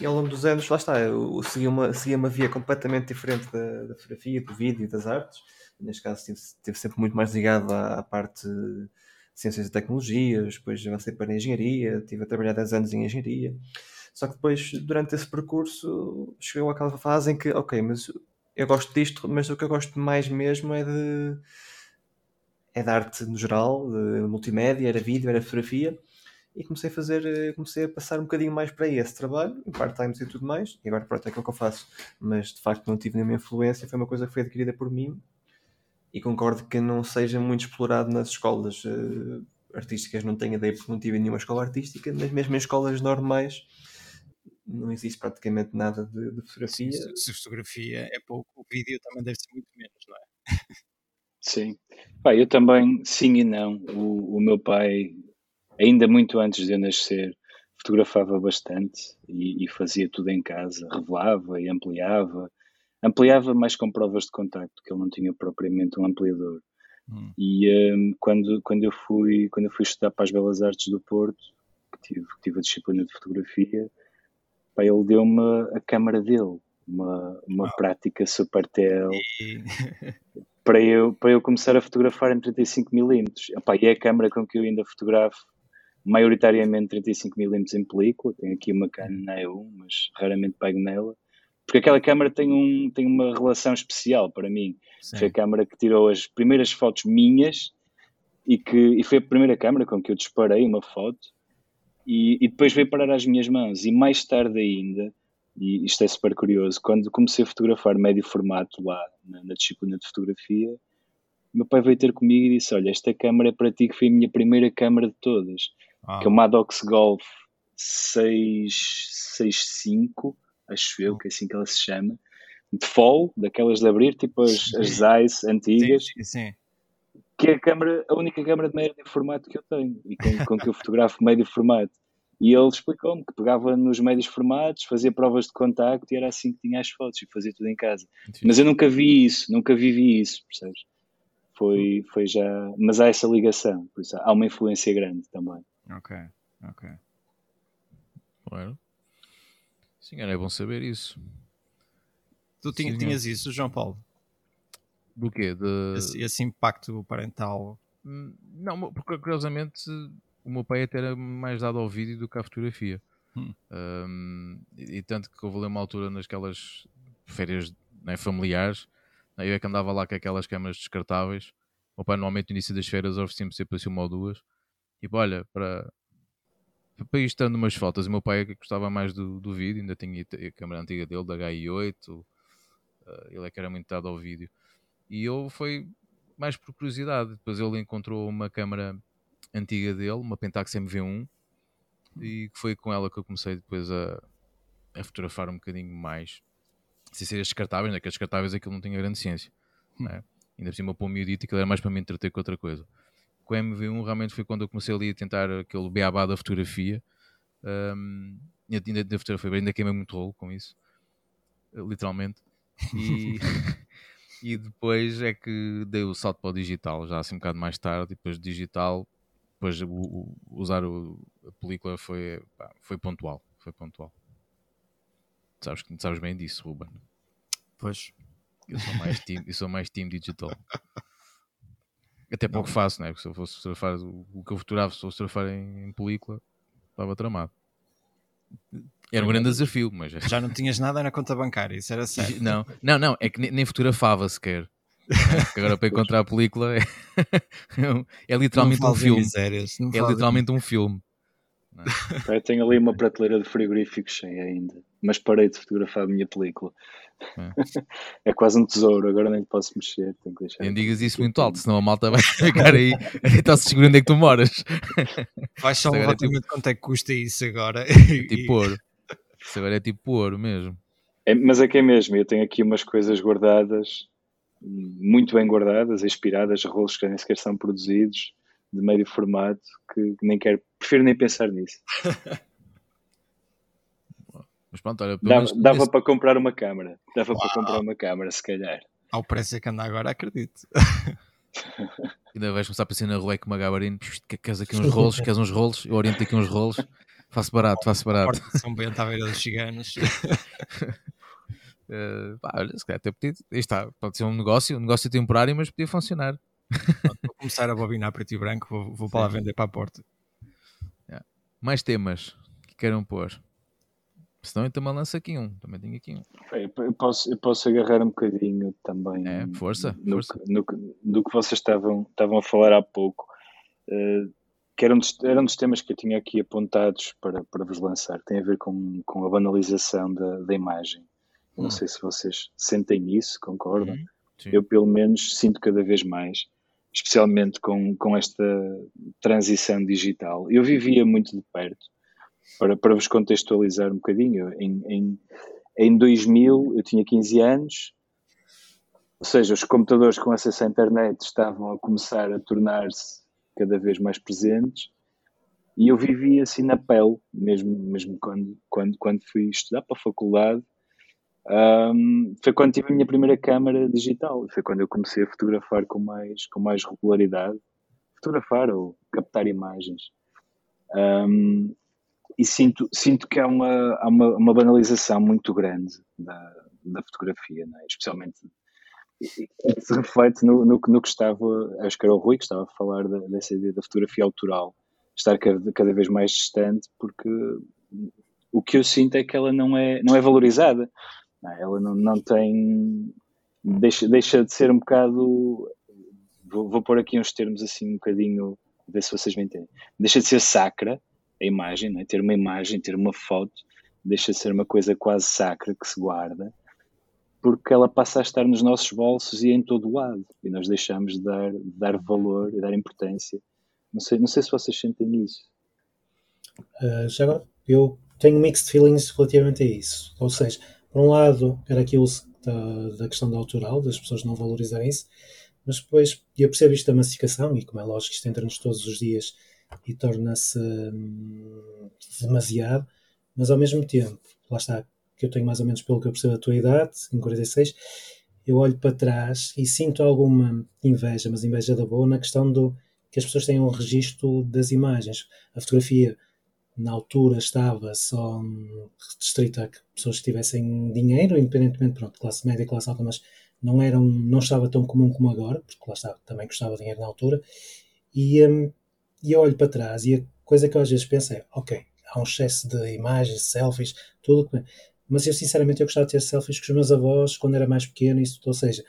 e ao longo dos anos, lá está, eu segui uma, segui uma via completamente diferente da, da fotografia, do vídeo e das artes neste caso estive, estive sempre muito mais ligado à, à, parte de ciências e tecnologias, depois avancei para a engenharia, estive a trabalhar 10 anos em engenharia. Só que depois, durante esse percurso, chegou àquela fase em que, ok, mas eu gosto disto, mas o que eu gosto mais mesmo é de é de arte no geral, de multimédia, era vídeo, era fotografia, e comecei a fazer, comecei a passar um bocadinho mais para esse trabalho, em part-times e tudo mais, e agora pronto, é aquilo que eu faço, mas de facto não tive nenhuma influência, foi uma coisa que foi adquirida por mim e concordo que não seja muito explorado nas escolas uh, artísticas. Não tenho ideia porque não tive nenhuma escola artística, mas mesmo em escolas normais não existe praticamente nada de, de fotografia. Se, se, fotografia é pouco, o vídeo também deve ser muito menos, não é? Sim. Pai, eu também, sim e não. O, o meu pai, ainda muito antes de eu nascer, fotografava bastante e, e, fazia tudo em casa, revelava e ampliava ampliava mais com provas de contacto, que ele não tinha propriamente um ampliador. Hum. E um, quando, quando, eu fui, quando eu fui estudar para as Belas Artes do Porto, que tive, que tive a disciplina de fotografia, ele deu-me a câmara dele, uma, uma oh. prática super tel, e... para, eu, para eu começar a fotografar em 35mm. E é a câmara com que eu ainda fotografo maioritariamente 35mm em película. Tenho aqui uma Canon E1, mas raramente pego nela. Porque aquela câmara tem, um, tem uma relação especial para mim. Sim. Foi a câmara que tirou as primeiras fotos minhas e, que, e foi a primeira câmara com que eu disparei uma foto e, e depois veio parar às minhas mãos. E mais tarde ainda, e isto é super curioso, quando comecei a fotografar médio formato lá na, na disciplina de fotografia, meu pai veio ter comigo e disse: Olha, esta câmara é para ti que foi a minha primeira câmara de todas, ah. que é uma Maddox Golf 665 acho eu, que é assim que ela se chama, de fall, daquelas de abrir, tipo as, as Zeiss antigas. Sim, sim. Que é a, câmera, a única câmera de médio formato que eu tenho e com, com que eu fotografo médio formato. E ele explicou-me que pegava nos médios formatos, fazia provas de contacto e era assim que tinha as fotos e fazia tudo em casa. Mas eu nunca vi isso, nunca vivi isso, percebes? Foi, foi já. Mas há essa ligação, por isso há uma influência grande também. Ok, ok. Claro. Sim, era bom saber isso. Tu tinha, tinhas isso, João Paulo? Do quê? De... Esse, esse, impacto parental? Hum, não, porque curiosamente o meu pai até era mais dado ao vídeo do que à fotografia. Hum. Um, e, e, tanto que houve ali uma altura nasquelas férias né, familiares, né, eu é que andava lá com aquelas câmaras descartáveis. O meu pai normalmente no início das férias oferecia-me sempre assim uma ou duas. Tipo, olha, para, para ir estando umas fotos, o meu pai é que gostava mais do, do vídeo, ainda tinha a câmera antiga dele, da HI8, uh, eh, ele é que era muito dado ao vídeo. E eu foi mais por curiosidade. Depois ele encontrou uma câmera antiga dele, uma Pentax MV1, e que foi com ela que eu comecei depois a, a fotografar um bocadinho mais. Sem ser descartáveis, né? que as descartáveis aquilo não tinha grande ciência. Né? Ainda por cima para o miudito, aquilo era mais para me entreter que outra coisa com o MV1 realmente foi quando eu comecei ali a tentar aquele beabá da fotografia. Um, ainda da fotografia, ainda queimei muito rolo com isso, literalmente. E, e depois é que dei o salto para o digital, já assim um bocado mais tarde, e depois digital, depois o, o, usar o, a película foi, pá, foi pontual, foi pontual. Sabes, sabes bem disso, Ruben. Pois. Eu sou mais team, eu sou mais team digital. Até pouco faço, né? Porque se eu fosse surfar o que eu fotografava, se eu surfar em, em película, estava tramado. Era um grande desafio, mas. Já não tinhas nada na conta bancária, isso era certo. Não, não, não, é que nem fotografava sequer. agora para encontrar a película é, é literalmente um filme. Misérias, é literalmente um filme. Eu tenho ali uma prateleira de frigoríficos cheia ainda, mas parei de fotografar a minha película. É. é. quase um tesouro, agora nem posso mexer. Tenho que deixar Nem digas isso muito alto, senão a malta vai ficar aí está-se segurando onde é que tu moras. Vais só um é tipo... quanto é que custa isso agora. É tipo ouro. Isso agora é tipo ouro mesmo. É, mas é que é mesmo, eu tenho aqui umas coisas guardadas, muito bem guardadas, inspiradas, rolos que nem sequer são produzidos, de médio formato, que nem quero, prefiro nem pensar nisso. Mas pronto, olha, dava, dava para comprar uma câmara. Dava Uau. para comprar uma câmara, se calhar. Ao preço que anda agora, acredito. Ainda vais começar a aparecer na rua com uma gabarina. Queres aqui uns rolos? Queres uns rolos? Eu oriento aqui uns rolos. Faço barato, faço barato. São bem à beira dos ciganos. Uh, pá, olha, se calhar até podia, está, pode ser um negócio, um negócio temporário, mas podia funcionar. Vou começar a bobinar preto e branco, vou, vou para lá vender para a porta. Yeah. Mais temas que queiram pôr. Senão eu também lanço aqui um. Também tenho aqui um. Eu posso, eu posso agarrar um bocadinho também. É, força. No, força. No, no, do que vocês estavam, estavam a falar há pouco. Uh, que era um, dos, era um dos temas que eu tinha aqui apontados para, para vos lançar. Tem a ver com, com a banalização da, da imagem. Não hum. sei se vocês sentem isso, concordam? Hum, eu, pelo menos, sinto cada vez mais, especialmente com, com esta transição digital. Eu vivia muito de perto para, para vos contextualizar um bocadinho, em, em, em 2000 eu tinha 15 anos, ou seja, os computadores com acesso à internet estavam a começar a tornar-se cada vez mais presentes e eu vivia assim na pele, mesmo, mesmo quando, quando, quando fui estudar para a faculdade. Um, foi quando tive a minha primeira câmara digital, foi quando eu comecei a fotografar com mais, com mais regularidade. Fotografar ou captar imagens. Um, e sinto, sinto que há uma, há uma, uma banalização muito grande da, da fotografia, é? especialmente se reflete no, no, no, que estava, acho que era o Rui que estava a falar da, dessa ideia da fotografia autoral, estar cada, cada vez mais distante, porque o que eu sinto é que ela não é, não é valorizada, é? ela não, não tem, deixa, deixa de ser um bocado, vou, vou pôr aqui uns termos assim um bocadinho, ver se vocês me entendem, deixa de ser sacra, a imagem, é? ter uma imagem, ter uma foto, deixa de ser uma coisa quase sacra que se guarda, porque ela passa a estar nos nossos bolsos e em todo o lado, e nós deixamos de dar, de dar valor e dar importância. Não sei, não sei se vocês sentem isso. Uh, já agora, eu tenho mixed feelings relativamente a isso. Ou seja, por um lado, era aquilo da, da questão da autoral, das pessoas não valorizarem isso, mas depois eu percebo isto da massificação, e como é lógico, isto entra-nos todos os dias e torna-se hum, demasiado, mas ao mesmo tempo, lá está, que eu tenho mais ou menos pelo que eu percebo a tua idade, em 46, eu olho para trás e sinto alguma inveja, mas inveja da boa, na questão do que as pessoas tenham um registro das imagens. A fotografia, na altura, estava só hum, restrita a que pessoas tivessem dinheiro, independentemente, pronto, classe média, classe alta, mas não, era um, não estava tão comum como agora, porque lá estava, também custava dinheiro na altura, e, um, e eu olho para trás e a coisa que eu às vezes penso é, ok, há um excesso de imagens, selfies, tudo, mas eu sinceramente eu gostava de ter selfies com os meus avós quando era mais pequeno, isso, ou seja,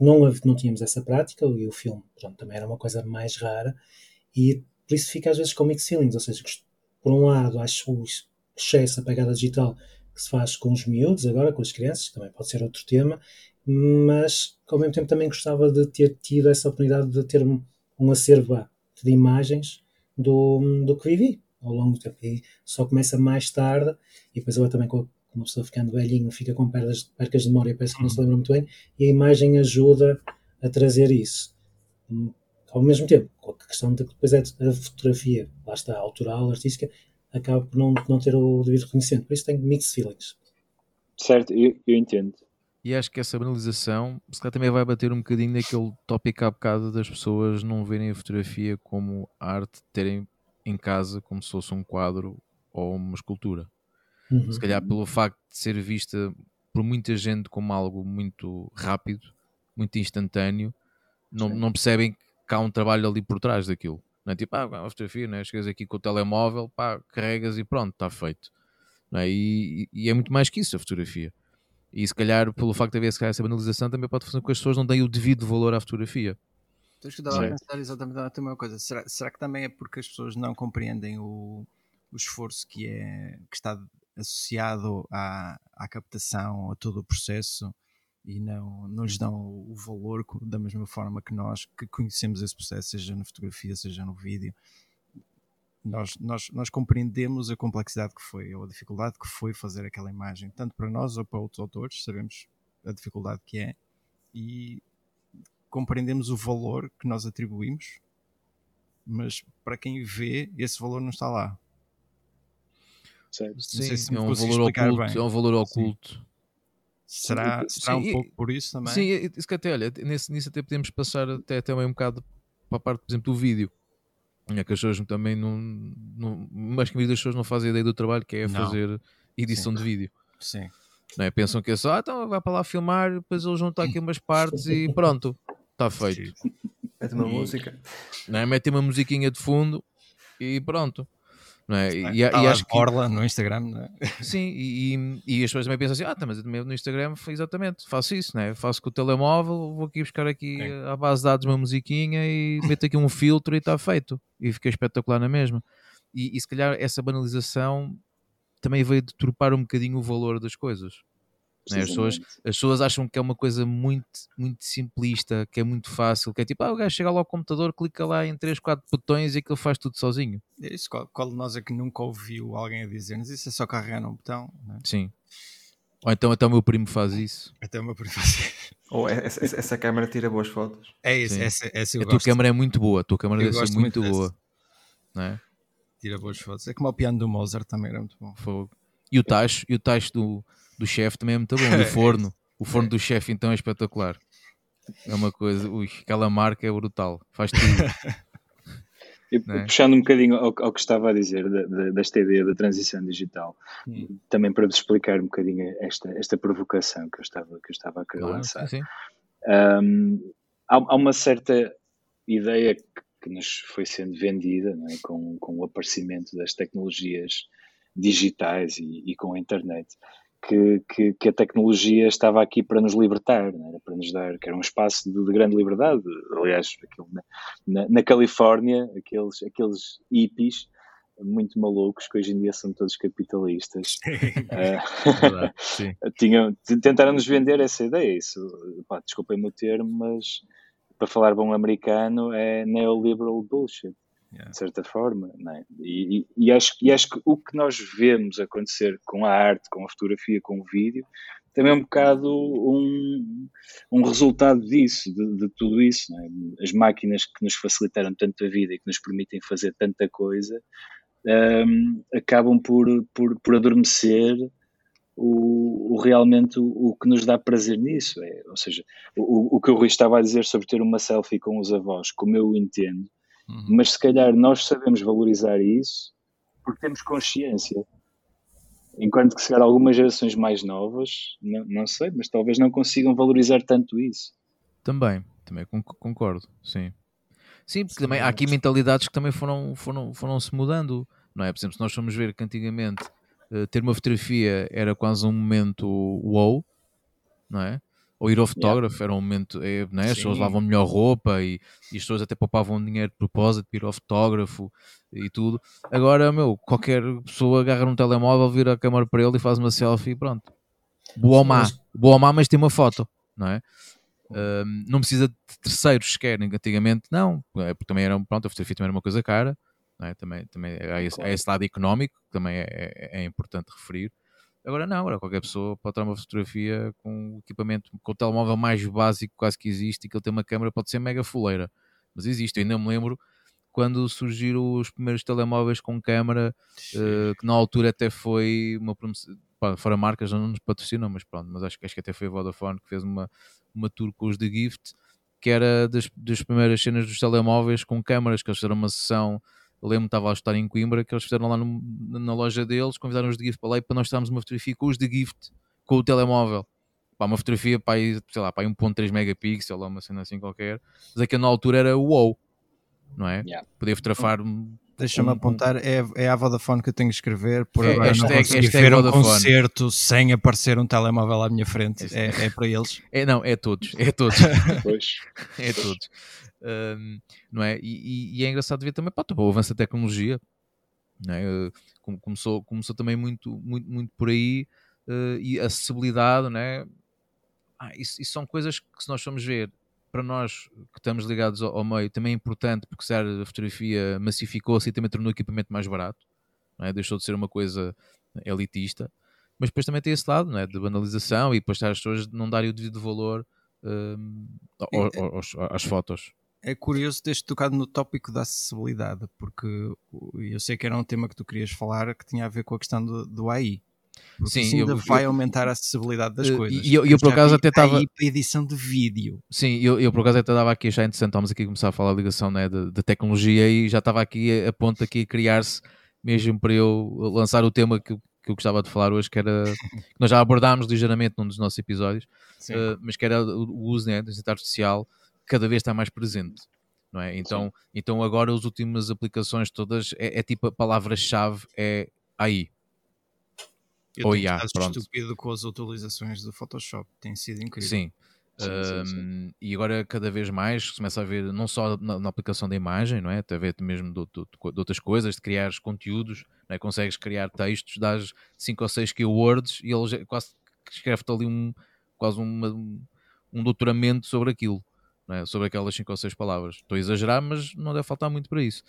não, não tínhamos essa prática e o filme pronto, também era uma coisa mais rara e por isso fica às vezes com mixed feelings, ou seja, por um lado acho o excesso, a pegada digital que se faz com os miúdos agora, com as crianças, também pode ser outro tema, mas ao mesmo tempo também gostava de ter tido essa oportunidade de ter um, um acervo de imagens do, do que vivi ao longo do tempo. E só começa mais tarde, e depois agora também com uma pessoa ficando velhinho, fica com perdas, percas de memória, parece que não se lembra muito bem, e a imagem ajuda a trazer isso. Ao mesmo tempo, com a questão de que depois é a fotografia, lá está, autoral, artística, acaba por não, não ter o devido reconhecimento. Por isso tem mixed feelings. Certo, eu, eu entendo. E acho que essa banalização se calhar também vai bater um bocadinho naquele tópico há bocado das pessoas não verem a fotografia como arte, terem em casa como se fosse um quadro ou uma escultura. Uhum. Se calhar pelo facto de ser vista por muita gente como algo muito rápido, muito instantâneo, não, não percebem que há um trabalho ali por trás daquilo. Não é tipo, ah, a fotografia, né? chegas aqui com o telemóvel, pá, carregas e pronto, está feito. É? E, e, é muito mais que isso a fotografia. E se calhar, pelo facto de haver essa banalização, também pode fazer com que as pessoas não deem o devido valor à fotografia. Então, eu estava a pensar exatamente a mesma coisa. Será, será que também é porque as pessoas não compreendem o, o esforço que, é, que está associado à, à captação, a todo o processo e não, não lhes dão o valor da mesma forma que nós que conhecemos esse processo, seja na fotografia, seja no vídeo. Nós, nós, nós compreendemos a complexidade que foi, ou a dificuldade que foi fazer aquela imagem, tanto para nós ou para outros autores, sabemos a dificuldade que é e compreendemos o valor que nós atribuímos, mas para quem vê, esse valor não está lá. Sim, se é, um valor oculto, é um valor oculto. Sim. Será, será sim, um pouco por isso também? Sim, isso que até, olha, nesse, nisso até podemos passar até também um bocado para a parte, por exemplo, do vídeo. É que as pessoas também não, não mais que a das pessoas não fazem ideia do trabalho que é não. fazer edição sim. de vídeo. Sim. Não é? Pensam que é só, ah, então vai para lá filmar, depois eles juntam aqui umas partes e pronto, está feito. Mete uma música. Não é? Mete uma musiquinha de fundo e pronto. Não é? E, e, e acho que... Orla no Instagram, não é? Sim, e, e, as pessoas também pensam assim, ah, tá, mas eu no Instagram exatamente, faço isso, né? faço com o telemóvel, vou aqui buscar aqui à base de dados uma musiquinha e meto aqui um filtro e está feito. E fica espetacular na mesma. E, e se calhar essa banalização também veio deturpar um bocadinho o valor das coisas. Né? As, pessoas, as pessoas acham que é uma coisa muito, muito simplista, que é muito fácil, que é tipo, ah, o gajo chega lá ao computador, clica lá em 3, 4 botões e aquilo faz tudo sozinho. É isso, qual, qual de nós é que nunca ouviu alguém a dizer-nos isso é só carregar num botão? Né? Sim. Ou então até o meu primo faz isso. Até o meu primo faz isso. Ou essa, essa, câmera tira boas fotos. É isso, essa, essa eu A tua câmera é muito boa, a tua câmera deve ser muito, muito boa. Não é? Tira boas fotos. É como o piano do Mozart também era muito bom. Fogo. E o tacho, e o tacho do, do chefe também é muito bom. O forno, o forno é. do chefe então é espetacular. É uma coisa, ui, aquela marca é brutal, faz tudo. E, é? Puxando um bocadinho ao, ao, que estava a dizer da, da, desta ideia da transição digital, hum. também para vos explicar um bocadinho esta, esta provocação que eu estava, que eu estava a querer claro, lançar. Sim, sim. Um, há, há, uma certa ideia que, que nos foi sendo vendida é? com, com o aparecimento das tecnologias digitais e, e com a internet, que, que, que, a tecnologia estava aqui para nos libertar, é? para nos dar, que era um espaço de, de grande liberdade. Aliás, na, na, na, Califórnia, aqueles, aqueles hippies muito malucos que hoje em dia são todos capitalistas. uh, tinham, tentaram nos vender essa ideia. Isso, desculpem-me o termo, mas para falar bom americano é neoliberal bullshit de certa forma. É? E, e, e, acho, e acho que o que nós vemos acontecer com a arte, com a fotografia, com o vídeo, também é um bocado um, um resultado disso, de, de tudo isso. É? As máquinas que nos facilitaram tanto a vida e que nos permitem fazer tanta coisa um, acabam por, por, por adormecer o, o, realmente o, o, que nos dá prazer nisso. É, ou seja, o, o que o Rui estava a dizer sobre ter uma selfie com os avós, como eu entendo, Uhum. Mas se calhar nós sabemos valorizar isso porque temos consciência. Enquanto que se calhar algumas gerações mais novas, não, não sei, mas talvez não consigam valorizar tanto isso. Também, também concordo, sim. Sim, porque também há aqui mentalidades que também foram, foram, foram se mudando, não é? Por exemplo, se nós formos ver que antigamente uh, ter uma fotografia era quase um momento wow, não é? Ou ir ao fotógrafo yeah. era um momento, é, né? as pessoas lavam melhor roupa e, e, as pessoas até poupavam dinheiro de propósito para ir ao fotógrafo e tudo. Agora, meu, qualquer pessoa agarra um telemóvel, vira a câmera para ele e faz uma selfie e pronto. Boa ou má, boa ou má, mas tem uma foto, não é? Um, não precisa de terceiros sequer, antigamente não, é, porque também era, pronto, a fotografia também era uma coisa cara, é? também, também há esse, há esse lado económico que também é, é, é importante referir. Agora não, agora qualquer pessoa pode tirar uma fotografia com o equipamento, com o telemóvel mais básico quase que existe e que ele tem uma câmera, pode ser mega fuleira, mas existe. Eu ainda me lembro quando surgiram os primeiros telemóveis com câmera, uh, que na altura até foi uma fora marcas não nos patrocinam, mas pronto, mas acho, acho que até foi a Vodafone que fez uma, uma tour com os The Gift, que era das, das primeiras cenas dos telemóveis com câmaras, que eles fizeram uma sessão lembro-me estava a estar em Coimbra que eles fizeram lá no, na loja deles, convidaram os de Gift para lá e para nós estarmos uma fotografia com os de Gift com o telemóvel. Pá, uma fotografia para aí, sei lá, para aí 1.3 megapixel ou uma cena assim qualquer. Mas aquilo na altura era wow, não é? Yeah. Poder fotografar. Deixa-me um, apontar, é, é a Vodafone que eu tenho que escrever, por é, agora hashtag, não consigo ver um concerto sem aparecer um telemóvel à minha frente, é, é para eles. É, não, é todos, é todos. é todos. Um, não é? E, e, é engraçado ver também pá, o avanço da tecnologia. né? começou, começou também muito, muito, muito por aí uh, e acessibilidade, né? Ah, isso, isso, são coisas que se nós formos ver para nós que estamos ligados ao, ao meio também é importante porque se a fotografia massificou-se e também tornou o equipamento mais barato, é? deixou de ser uma coisa elitista, mas depois também tem esse lado né? de banalização e depois as pessoas não darem o devido valor uh, aos, às fotos é curioso teres tocado no tópico da acessibilidade, porque eu sei que era um tema que tu querias falar que tinha a ver com a questão do, do AI. Sim, isso ainda eu, vai eu, aumentar a acessibilidade das uh, coisas. E eu, eu por acaso até estava. edição de vídeo. Sim, eu, eu por acaso até estava aqui, já interessante, estamos aqui a começar a falar a ligação né, da, tecnologia e já estava aqui a, a ponto aqui a criar-se mesmo para eu lançar o tema que, que eu gostava de falar hoje, que era que nós já abordámos ligeiramente num dos nossos episódios, uh, mas que era o uso né, da inteligência artificial cada vez está mais presente. Não é? então, então agora as últimas aplicações todas é, é tipo a palavra-chave é AI. Eu Ou IA, pronto. estúpido com as utilizações do Photoshop, tem sido incrível. Sim. Sim, um, sim, sim. e agora cada vez mais começa a ver não só na, na, aplicação da imagem, não é? Até ver mesmo de, de, de, outras coisas, de criar conteúdos, não é? consegues criar textos, dás 5 ou 6 keywords e ele quase escreve-te ali um, quase uma, um doutoramento sobre aquilo é? sobre aquelas 5 ou 6 palavras. Estou a exagerar, mas não deve faltar muito para isso.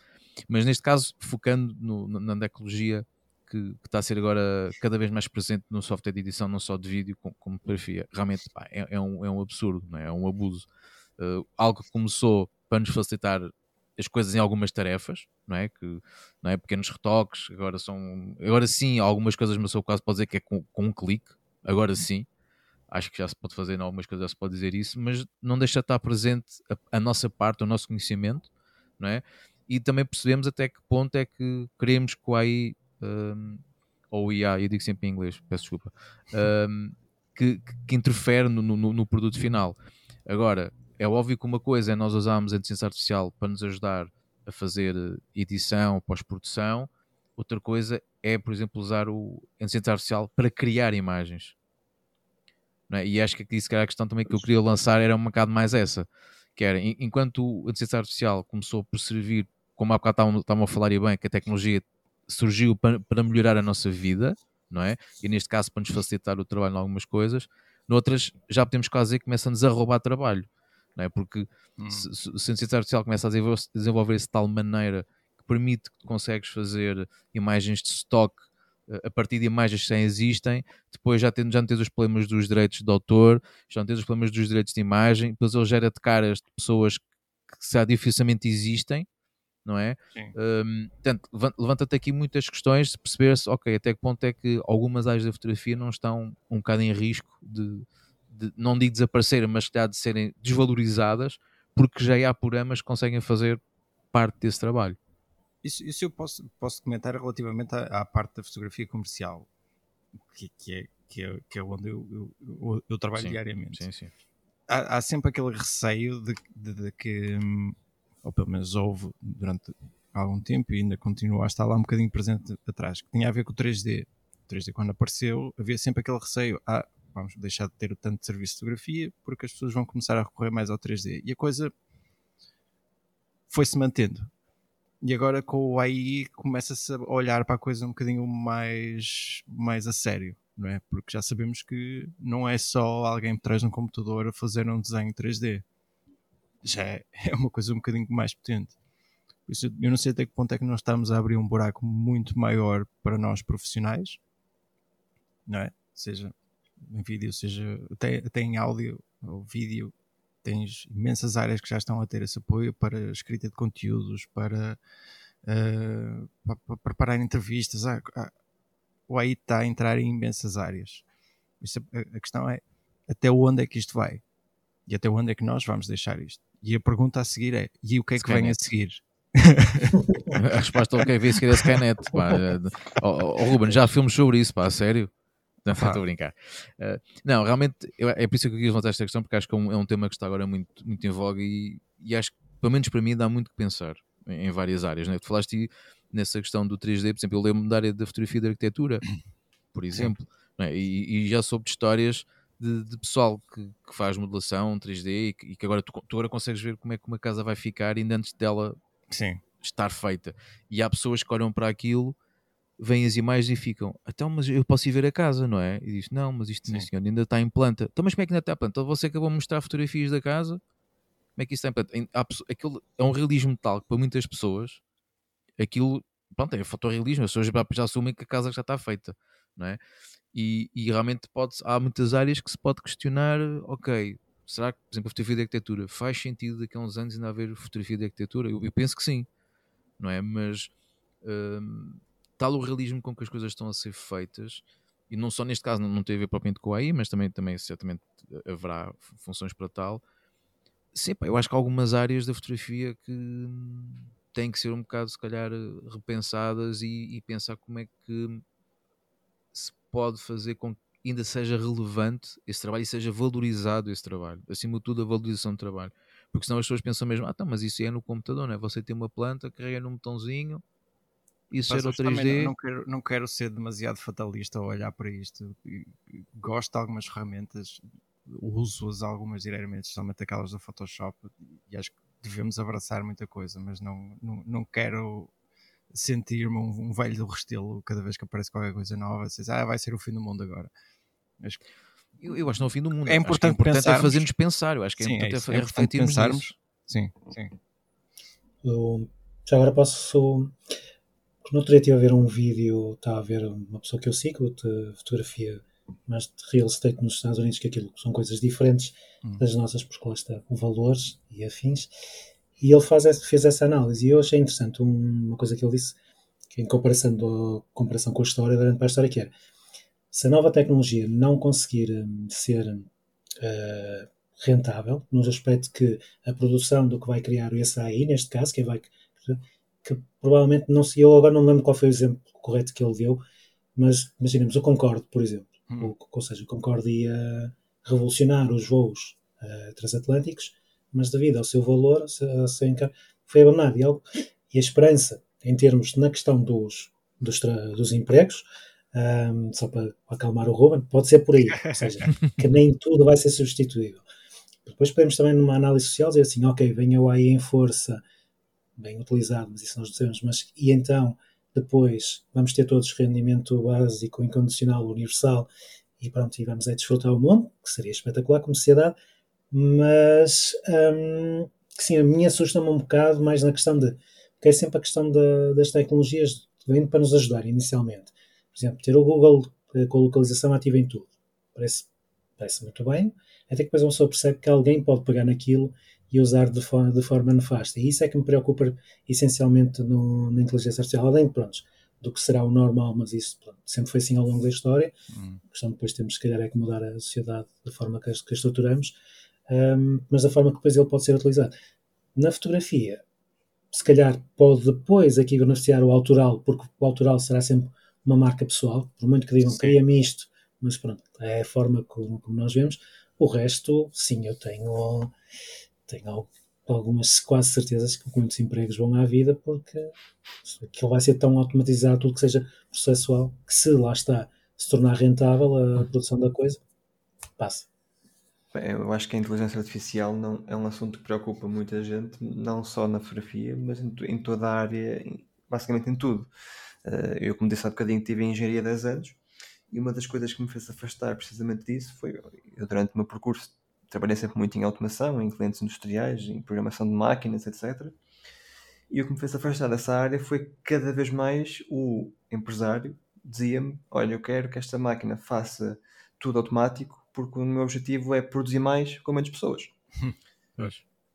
Mas neste caso, focando no, na ecologia que, que, está a ser agora cada vez mais presente no software de edição, não só de vídeo, como, como fotografia, realmente pá, é, é, um, é um absurdo, é? é? um abuso. Uh, algo que começou para nos facilitar as coisas em algumas tarefas, não é? Que, não é? Pequenos retoques, agora são. Agora sim, algumas coisas, mas sou quase pode dizer que é com, com um clique, agora sim acho que já se pode fazer em algumas coisas, já se pode dizer isso, mas não deixa de estar presente a, a, nossa parte, o nosso conhecimento, não é? E também percebemos até que ponto é que queremos que o AI, um, ou o IA, eu digo sempre em inglês, peço desculpa, um, que, que, interfere no, no, no, produto final. Agora, é óbvio que uma coisa é nós usarmos a inteligência artificial para nos ajudar a fazer edição, pós-produção, outra coisa é, por exemplo, usar o, a inteligência artificial para criar imagens. É? E acho que aqui, se calhar, a questão também que eu queria lançar era um bocado mais essa, que era, enquanto a inteligência artificial começou por servir, como há bocado estavam a falar e bem, que a tecnologia surgiu para, para melhorar a nossa vida, não é? E neste caso para nos facilitar o trabalho em algumas coisas, noutras já podemos quase dizer que começa-nos a roubar trabalho, não é? Porque hum. se, se, a inteligência artificial começa a desenvolver-se de tal maneira que permite que consegues fazer imagens de stock a partir de imagens que já existem, depois já, tendo, já não tens os problemas dos direitos de autor, já não tens os problemas dos direitos de imagem, depois ele gera de caras de pessoas que já dificilmente existem, não é? Um, portanto, levanta-te aqui muitas questões de perceber-se, ok, até que ponto é que algumas áreas da fotografia não estão um bocado em risco de, de não digo desaparecer, mas de serem desvalorizadas, porque já há programas que conseguem fazer parte desse trabalho. Isso, isso eu posso, posso comentar relativamente à, à parte da fotografia comercial, que, que, é, que, é, que é onde eu, eu, eu trabalho sim, diariamente. Sim, sim. Há, há, sempre aquele receio de, de, de, que, hum, ou pelo menos houve durante algum tempo e ainda continua a estar lá um bocadinho presente atrás, que tinha a ver com o 3D. O 3D quando apareceu havia sempre aquele receio, ah, vamos deixar de ter tanto serviço de fotografia porque as pessoas vão começar a recorrer mais ao 3D. E a coisa foi-se mantendo e agora com o AI começa-se a olhar para a coisa um bocadinho mais, mais a sério, não é? Porque já sabemos que não é só alguém por trás de um computador a fazer um desenho 3D. Já é, é uma coisa um bocadinho mais potente. Por isso, eu não sei até que ponto é que nós estamos a abrir um buraco muito maior para nós profissionais, não é? Seja em vídeo, seja até, até em áudio ou vídeo, tens imensas áreas que já estão a ter esse apoio para escrita de conteúdos, para, uh, para, para preparar entrevistas. Ah, o AI está a entrar em imensas áreas. Isso, a, a, questão é até onde é que isto vai? E até onde é que nós vamos deixar isto? E a pergunta a seguir é: e o que é que Skynet. vem a seguir? a resposta ao que é que vem a seguir é Skynet. Pá. Oh, oh, Ruben, já filmes sobre isso, pá, a sério? Não, estou a brincar. Uh, não, realmente, eu, é por isso que eu quis levantar esta questão, porque acho que é um, é um tema que está agora muito, muito em voga e, e, acho que, pelo menos para mim, dá muito que pensar em, em várias áreas. Né? Tu falaste nessa questão do 3D, por exemplo, eu lembro-me da área da fotografia e da arquitetura, por exemplo, né? e, e, já soube de histórias de, de pessoal que, que, faz modelação 3D e que, agora tu, tu, agora consegues ver como é que uma casa vai ficar ainda antes dela Sim. estar feita. E há pessoas que olham para aquilo, veem as imagens e ficam, então, mas eu posso ir ver a casa, não é? E diz, não, mas isto, senhor, ainda está em planta. Então, mas como é que ainda está em planta? Então, você acabou de mostrar fotografias da casa, como é que isso está em planta? Aquilo é um realismo tal que para muitas pessoas, aquilo, pronto, é fotorrealismo, as pessoas já assumem que a casa já está feita, não é? E, e realmente pode, há muitas áreas que se pode questionar, ok, será que, por exemplo, a fotografia de arquitetura faz sentido daqui a uns anos ainda haver fotografia de arquitetura? Eu, eu penso que sim, não é? Mas hum, tal o realismo com que as coisas estão a ser feitas, e não só neste caso não, não tem a ver propriamente com a AI, mas também, também certamente haverá funções para tal. Sim, pá, eu acho que há algumas áreas da fotografia que têm que ser um bocado, se calhar, repensadas e, e pensar como é que se pode fazer com que ainda seja relevante esse trabalho e seja valorizado esse trabalho. Acima de tudo, a valorização do trabalho. Porque senão as pessoas pensam mesmo, ah, tá, mas isso é no computador, não é? Você tem uma planta, carrega num botãozinho, isso era o 3D. Não, quero, não quero ser demasiado fatalista ao olhar para isto. Gosto de algumas ferramentas, uso-as algumas diariamente, especialmente aquelas do Photoshop, e acho que devemos abraçar muita coisa, mas não, não, não quero sentir-me um, um, velho do restelo cada vez que aparece qualquer coisa nova, diz, ah, vai ser o fim do mundo agora. Acho que... eu, eu, acho que não é o fim do mundo. É importante, é importante é fazer-nos pensar. Eu acho que é sim, importante é, isso, é refletirmos pensarmos. Sim, sim. Eu, já agora posso. No outro dia estive a ver um vídeo, está a ver uma pessoa que eu sigo de fotografia, mas de real estate nos Estados Unidos, que aquilo são coisas diferentes hum. das nossas, porque lá está o valores e afins. E ele faz, fez essa análise e eu achei interessante uma coisa que ele disse, que em comparação, do, comparação com a história, durante para a história, que era se a nova tecnologia não conseguir um, ser uh, rentável, no aspecto que a produção do que vai criar o SAI, neste caso, que vai que provavelmente não se eu agora não lembro qual foi o exemplo correto que ele deu, mas imaginemos o Concorde, por exemplo, hum. ou, ou seja, o Concorde ia revolucionar os voos uh, transatlânticos mas devido ao seu valor, foi abandonado. E, algo, e a esperança, em termos na questão dos, dos, dos empregos, um, só para acalmar o Ruben, pode ser por aí. Ou seja, que nem tudo vai ser substituível. Depois podemos também, numa análise social, dizer assim: ok, venha o AI em força, bem utilizado, mas isso nós dizemos, mas e então depois vamos ter todos rendimento básico, incondicional, universal, e pronto, e vamos aí desfrutar o mundo, que seria espetacular como sociedade, mas um, sim, a minha assusta-me um bocado mais na questão de porque é sempre a questão da, das tecnologias vindo para nos ajudar inicialmente. Por exemplo, ter o Google eh, com a localização ativa em tudo. Parece, parece muito bem, até que depois uma pessoa percebe que alguém pode pegar naquilo e usar de forma, de forma nefasta. E isso é que me preocupa essencialmente no, na inteligência artificial, além de pronto, do que será o normal, mas isso pronto, sempre foi assim ao longo da história. Hum. A questão depois temos, se calhar, é que mudar a sociedade da forma que, que a estruturamos um, mas da forma que depois ele pode ser utilizado. Na fotografia, se calhar pode depois aqui beneficiar o autoral, porque o autoral será sempre uma marca pessoal, por muito que digam cria-me isto, mas pronto, é a forma como, como, nós vemos. O resto, sim, eu tenho, tenho algumas quase certezas que muitos empregos vão à vida, porque aquilo vai ser tão automatizado, tudo que seja processual, que se lá está se tornar rentável a produção da coisa, passa. Eu acho que a inteligência artificial não, é um assunto que preocupa muita gente, não só na fotografia, mas em, em toda a área, basicamente em tudo. Uh, eu, como disse há bocadinho, tive em engenharia há 10 anos e uma das coisas que me fez afastar precisamente disso foi, eu durante o meu percurso trabalhei sempre muito em automação, em clientes industriais, em programação de máquinas, etc. E o que me fez afastar dessa área foi cada vez mais o empresário dizia-me: Olha, eu quero que esta máquina faça tudo automático porque o meu objetivo é produzir mais com menos pessoas.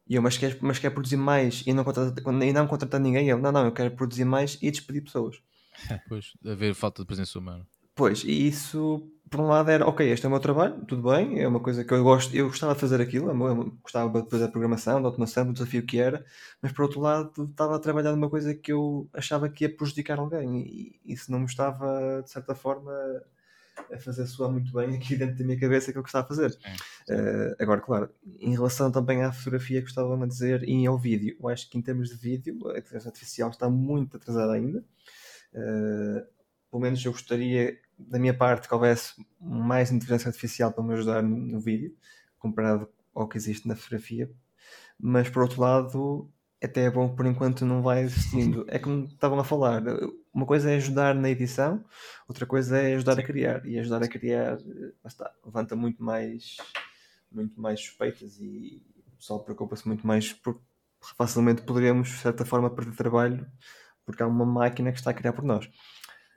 E eu, mas quer, mas quer produzir mais e não, contratar, e não contratar ninguém? Eu, não, não, eu quero produzir mais e despedir pessoas. Pois, haver falta de presença humana. Pois, e isso, por um lado, era ok, este é o meu trabalho, tudo bem, é uma coisa que eu gosto, eu gostava de fazer aquilo, eu gostava de fazer a programação, da automação, do desafio que era, mas por outro lado, estava a trabalhar numa coisa que eu achava que ia prejudicar alguém e isso não me estava, de certa forma, a fazer soar muito bem aqui dentro da minha cabeça aquilo que está a fazer. Uh, agora, claro, em relação também à fotografia que estavam a dizer e ao vídeo, eu acho que em termos de vídeo a inteligência artificial está muito atrasada ainda. Uh, pelo menos eu gostaria, da minha parte, que houvesse mais inteligência artificial para me ajudar no, no vídeo, comparado ao que existe na fotografia. Mas por outro lado, até é bom por enquanto não vai existindo. É como estavam a falar, uma coisa é ajudar na edição, outra coisa é ajudar a criar. E ajudar a criar está, levanta muito mais, muito mais suspeitas e o pessoal preocupa-se muito mais porque facilmente poderíamos, de certa forma, perder trabalho porque há uma máquina que está a criar por nós.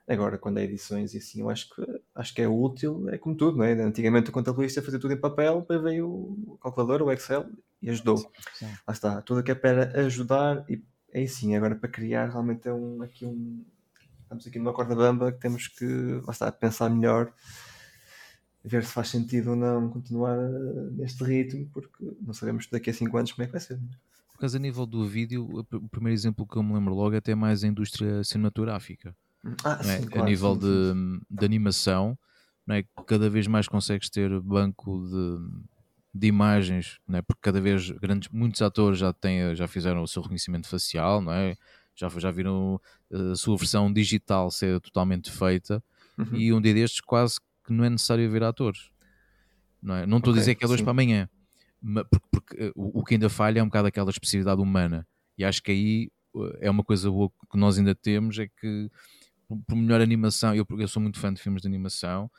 Agora, quando é edições e assim, eu acho que, acho que é útil, é como tudo, não é? Antigamente o contabilista fazia tudo em papel, depois veio o calculador, o Excel e ajudou. Sim, sim. Lá está, tudo que é para ajudar e é sim, agora para criar realmente é um, aqui um. Estamos aqui numa corda bamba que temos que lá está, pensar melhor, ver se faz sentido ou não continuar eh, neste ritmo, porque não sabemos daqui a 5 anos como é que vai ser. Por causa a nível do vídeo, o primeiro exemplo que eu me lembro logo é até mais a indústria cinematográfica ah, sim, é? claro, a nível sim, de, sim. de animação, não é? cada vez mais consegues ter banco de, de imagens, não é? porque cada vez grandes, muitos atores já, têm, já fizeram o seu reconhecimento facial, não é? Já, já viram eh, a sua versão digital ser totalmente feita Uhum. e um dia destes quase que não é necessário ver atores. Não, é? não estou Ok, a dizer que é dois para amanhã, ma- porque, porque, eh, o, o que ainda falha é um bocado aquela especificidade humana. E acho que aí eh, é uma coisa boa que nós ainda temos, é que por- melhor animação, eu, eu sou muito fã de filmes de animação,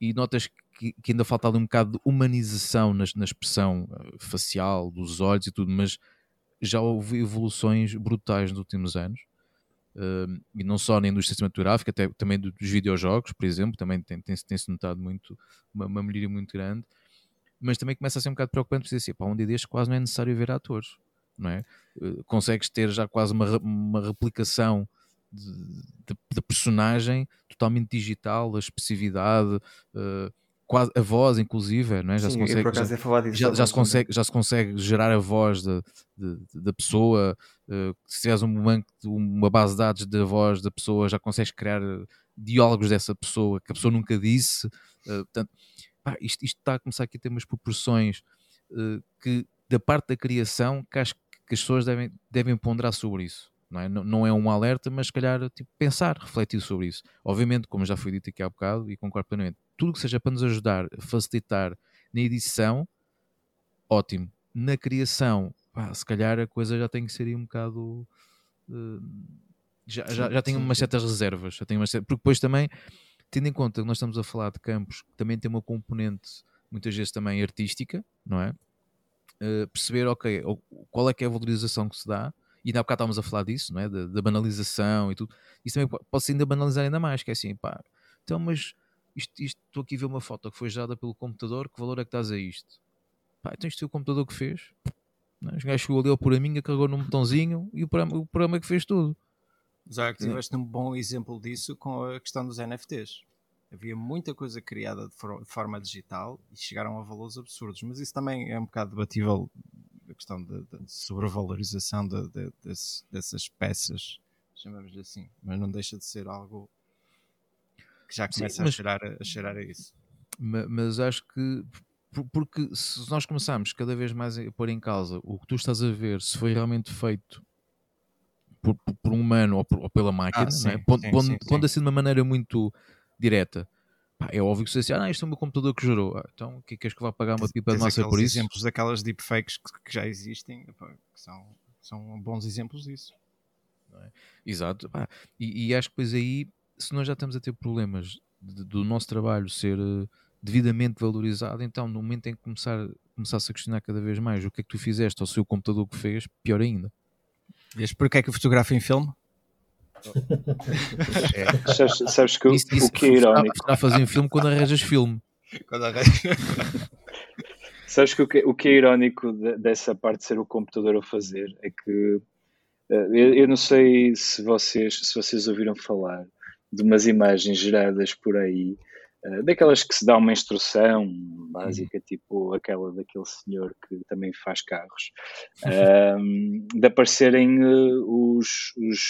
e notas que, que ainda falta ali um bocado de humanização nas- na expressão facial, dos olhos e tudo, mas já houve evoluções brutais nos últimos anos. Um, e não só na indústria cinematográfica, até também do- dos videojogos, por exemplo, também tem- tem-se tem-se notado muito uma, uma melhoria muito grande, mas também começa a ser um bocado preocupante dizer assim, pá, um dia destes quase não é necessário ver atores, não é? Uh, consegues ter já quase uma, uma replicação da personagem totalmente digital, a expressividade, uh, quase a voz, inclusive, não é? Já Sim, se consegue, já- já, já, se consegue, já se consegue gerar a voz da, da pessoa. eh, se tiveres um banco, uma base de dados da voz da pessoa, já consegues criar eh, diálogos dessa pessoa que a pessoa nunca disse. eh, portanto, pá, isto, isto está a começar aqui a ter umas proporções eh, que, da parte da criação, que acho que as pessoas devem, devem ponderar sobre isso. Não é? Não, não é um alerta, mas se calhar tipo, pensar, refletir sobre isso. Obviamente, como já foi dito aqui há bocado, e concordo plenamente, tudo que seja para nos ajudar a facilitar na edição, ótimo. Na criação, pá, se calhar a coisa já tem que ser aí um bocado. eh, já, já, já tenho umas certas reservas. Já tenho umas cer- porque depois também, tendo em conta que nós estamos a falar de campos que também tem uma componente muitas vezes também artística, não é? Eh, perceber, ok, qual é que é a valorização que se dá, e ainda há bocado estávamos a falar disso, não é? Da, da banalização e tudo. Isso também po- pode-se ainda banalizar ainda mais, que é assim, pá, então, mas isto, isto, estou aqui a ver uma foto que foi gerada pelo computador, que valor é que estás a isto? Pá, então isto foi o computador que fez. Não é? Os gajos chegou ali ao por a minha, carregou num botãozinho e o programa, o programa é que fez tudo. Já que tiveste um bom exemplo disso com a questão dos NFTs. Havia muita coisa criada de, for- de forma digital e chegaram a valores absurdos, mas isso também é um bocado debatível questão da da sobrevalorização de, de- desse- dessas peças, chamamos-lhe assim, mas não deixa de ser algo que já Sim, começa mas- a, cheirar, a, cheirar a isso. Ma- Mas acho que por- porque se nós começarmos cada vez mais a pôr em causa o que tu estás a ver, se foi realmente feito por, por- por um humano ou, por- ou pela máquina, sim, não é? pondo, sim, pondo- sim, pondo sim. assim de uma maneira muito direta, pá, é óbvio que se disser, ah, isto é o meu computador que gerou, Ah, então o que é que és que vai pagar uma pipa de massa por isso? exemplos daquelas deepfakes que, que já existem, epá, que são, são bons exemplos disso. Exato. pá. E, e acho que depois aí, se nós já estamos a ter problemas de- do nosso trabalho ser eh, devidamente valorizado, então no momento em que começar, começasse a questionar cada vez mais o que é que tu fizeste ou o computador que fez, pior ainda. Vês porque é que eu fotografo em filme? Sabes, sabes que o- Isso, isso, o que é irónico? Está a fazer um filme quando arranjas filme. Quando arranjo- Sabes que o que, o que é irónico de- dessa parte de ser o computador a fazer é que eh, eu, eu não sei se vocês, se vocês ouviram falar de umas imagens geradas por aí, daquelas que se dá uma instrução básica, tipo aquela daquele senhor que também faz carros, ahm, de aparecerem eh, os, os,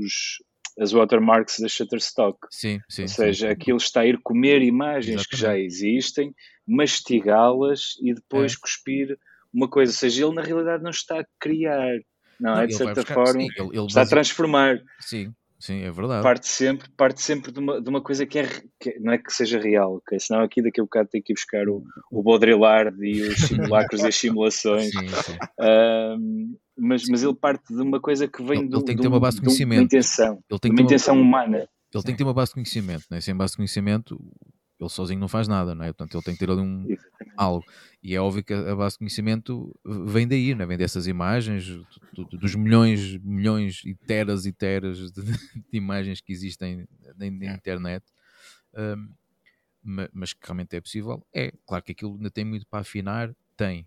os- as watermarks da Shutterstock. Sim, sim. Ou sim. seja, aquilo está a ir comer imagens que já Exatamente. existem, mastigá-las e depois É. cuspir uma coisa. Ou seja, ele na realidade não está a criar, não, Não, é? De certa buscar- forma, sim, ele- ele está a transformar. Sim, sim, é verdade. Parte sempre, parte sempre de, uma, de uma coisa que é, que não é que seja real, ok? Senão aqui daqui a bocado tem que ir buscar o, o Baudrillard e os simulacros e as simulações. Sim, sim. Ahm, mas, mas ele parte de uma coisa que vem Ele- de, ele tem que de ter uma um- base de de um- uma conhecimento. intenção, Ele de tem que uma ter uma, intenção humana. ele tem que ter uma base de conhecimento, né? sem base de conhecimento ele sozinho não faz nada, não é? Portanto, ele tem que ter ali um, algo. E é óbvio que a base de conhecimento vem daí, né? vem dessas imagens, do- do- dos milhões, milhões e teras e teras de, de imagens que existem na, na internet. Um, ma- mas que realmente é possível, é. Claro que aquilo ainda tem muito para afinar, tem,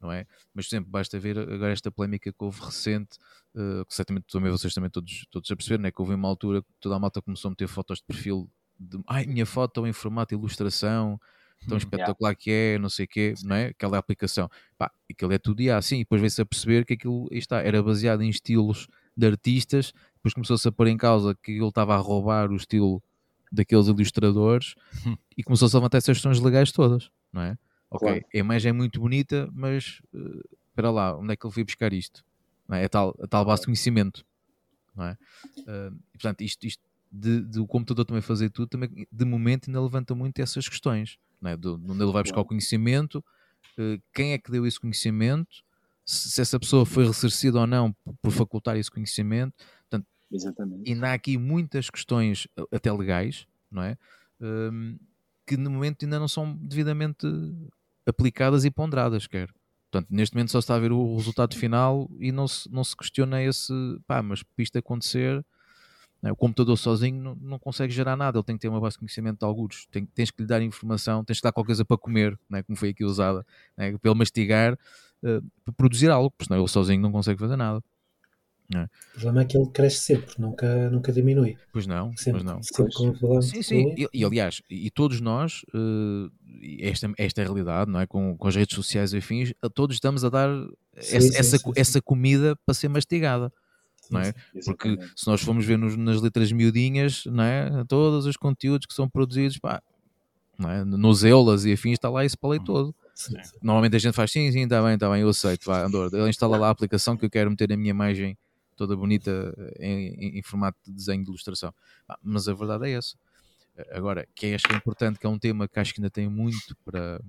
não é? Mas, por exemplo, basta ver agora esta polémica que houve recente, uh, que certamente também vocês também todos, todos a perceber, né? que houve uma altura que toda a malta começou a meter fotos de perfil de ai, minha foto em formato de ilustração, tão Hum, espetacular que é, não sei o quê, não é? Aquela aplicação. Pá, aquilo é tudo IA, assim, e depois veio-se a perceber que aquilo, está, era baseado em estilos de artistas, depois começou-se a pôr em causa que ele estava a roubar o estilo daqueles ilustradores e começou-se a levantar essas questões legais todas, não é? Ok, Claro. a imagem é muito bonita, mas eh, espera lá, onde é que ele foi buscar isto? Não é? É tal, a tal base de conhecimento, não é? E, portanto, isto, isto de, de o computador também fazer tudo, também, de momento ainda levanta muito essas questões, não é? De onde ele vai buscar o conhecimento, eh, quem é que deu esse conhecimento, se, se essa pessoa foi ressarcida ou não por, por facultar esse conhecimento, Exatamente. ainda há aqui muitas questões até legais, não é? Hum, que no momento ainda não são devidamente aplicadas e ponderadas, quer. Portanto, neste momento só se está a ver o resultado final e não se, não se questiona esse, pá, mas para isto acontecer? O computador sozinho não, não consegue gerar nada, ele tem que ter uma base de conhecimento de alguns, tem, tens que lhe dar informação, tens que dar qualquer coisa para comer, não é? como foi aqui usada, não é? para ele mastigar, eh, para produzir algo, porque senão ele sozinho não consegue fazer nada. O problema é que ele cresce sempre, nunca, nunca diminui. Pois não, Sempre, pois não. sempre Pois. Sim, sim. E, e, aliás, e todos nós, e esta, esta é a realidade, não é? Com, com as redes sociais e afins, todos estamos a dar Sim, essa, sim, essa, sim, sim. essa comida para ser mastigada, não é? Porque se nós formos ver nos- nas letras miudinhas, não é? Todos os conteúdos que são produzidos, pá, não é? nos eulas e afins, está lá esse palei todo. sim. Normalmente a gente faz sim, sim, está bem, está bem, eu aceito, vá, Andor, ele instala lá a aplicação que eu quero meter a minha imagem toda bonita em, em- em formato de desenho de ilustração. Mas a verdade é essa. Agora, que é, acho que é importante, que é um tema que acho que ainda tem muito para,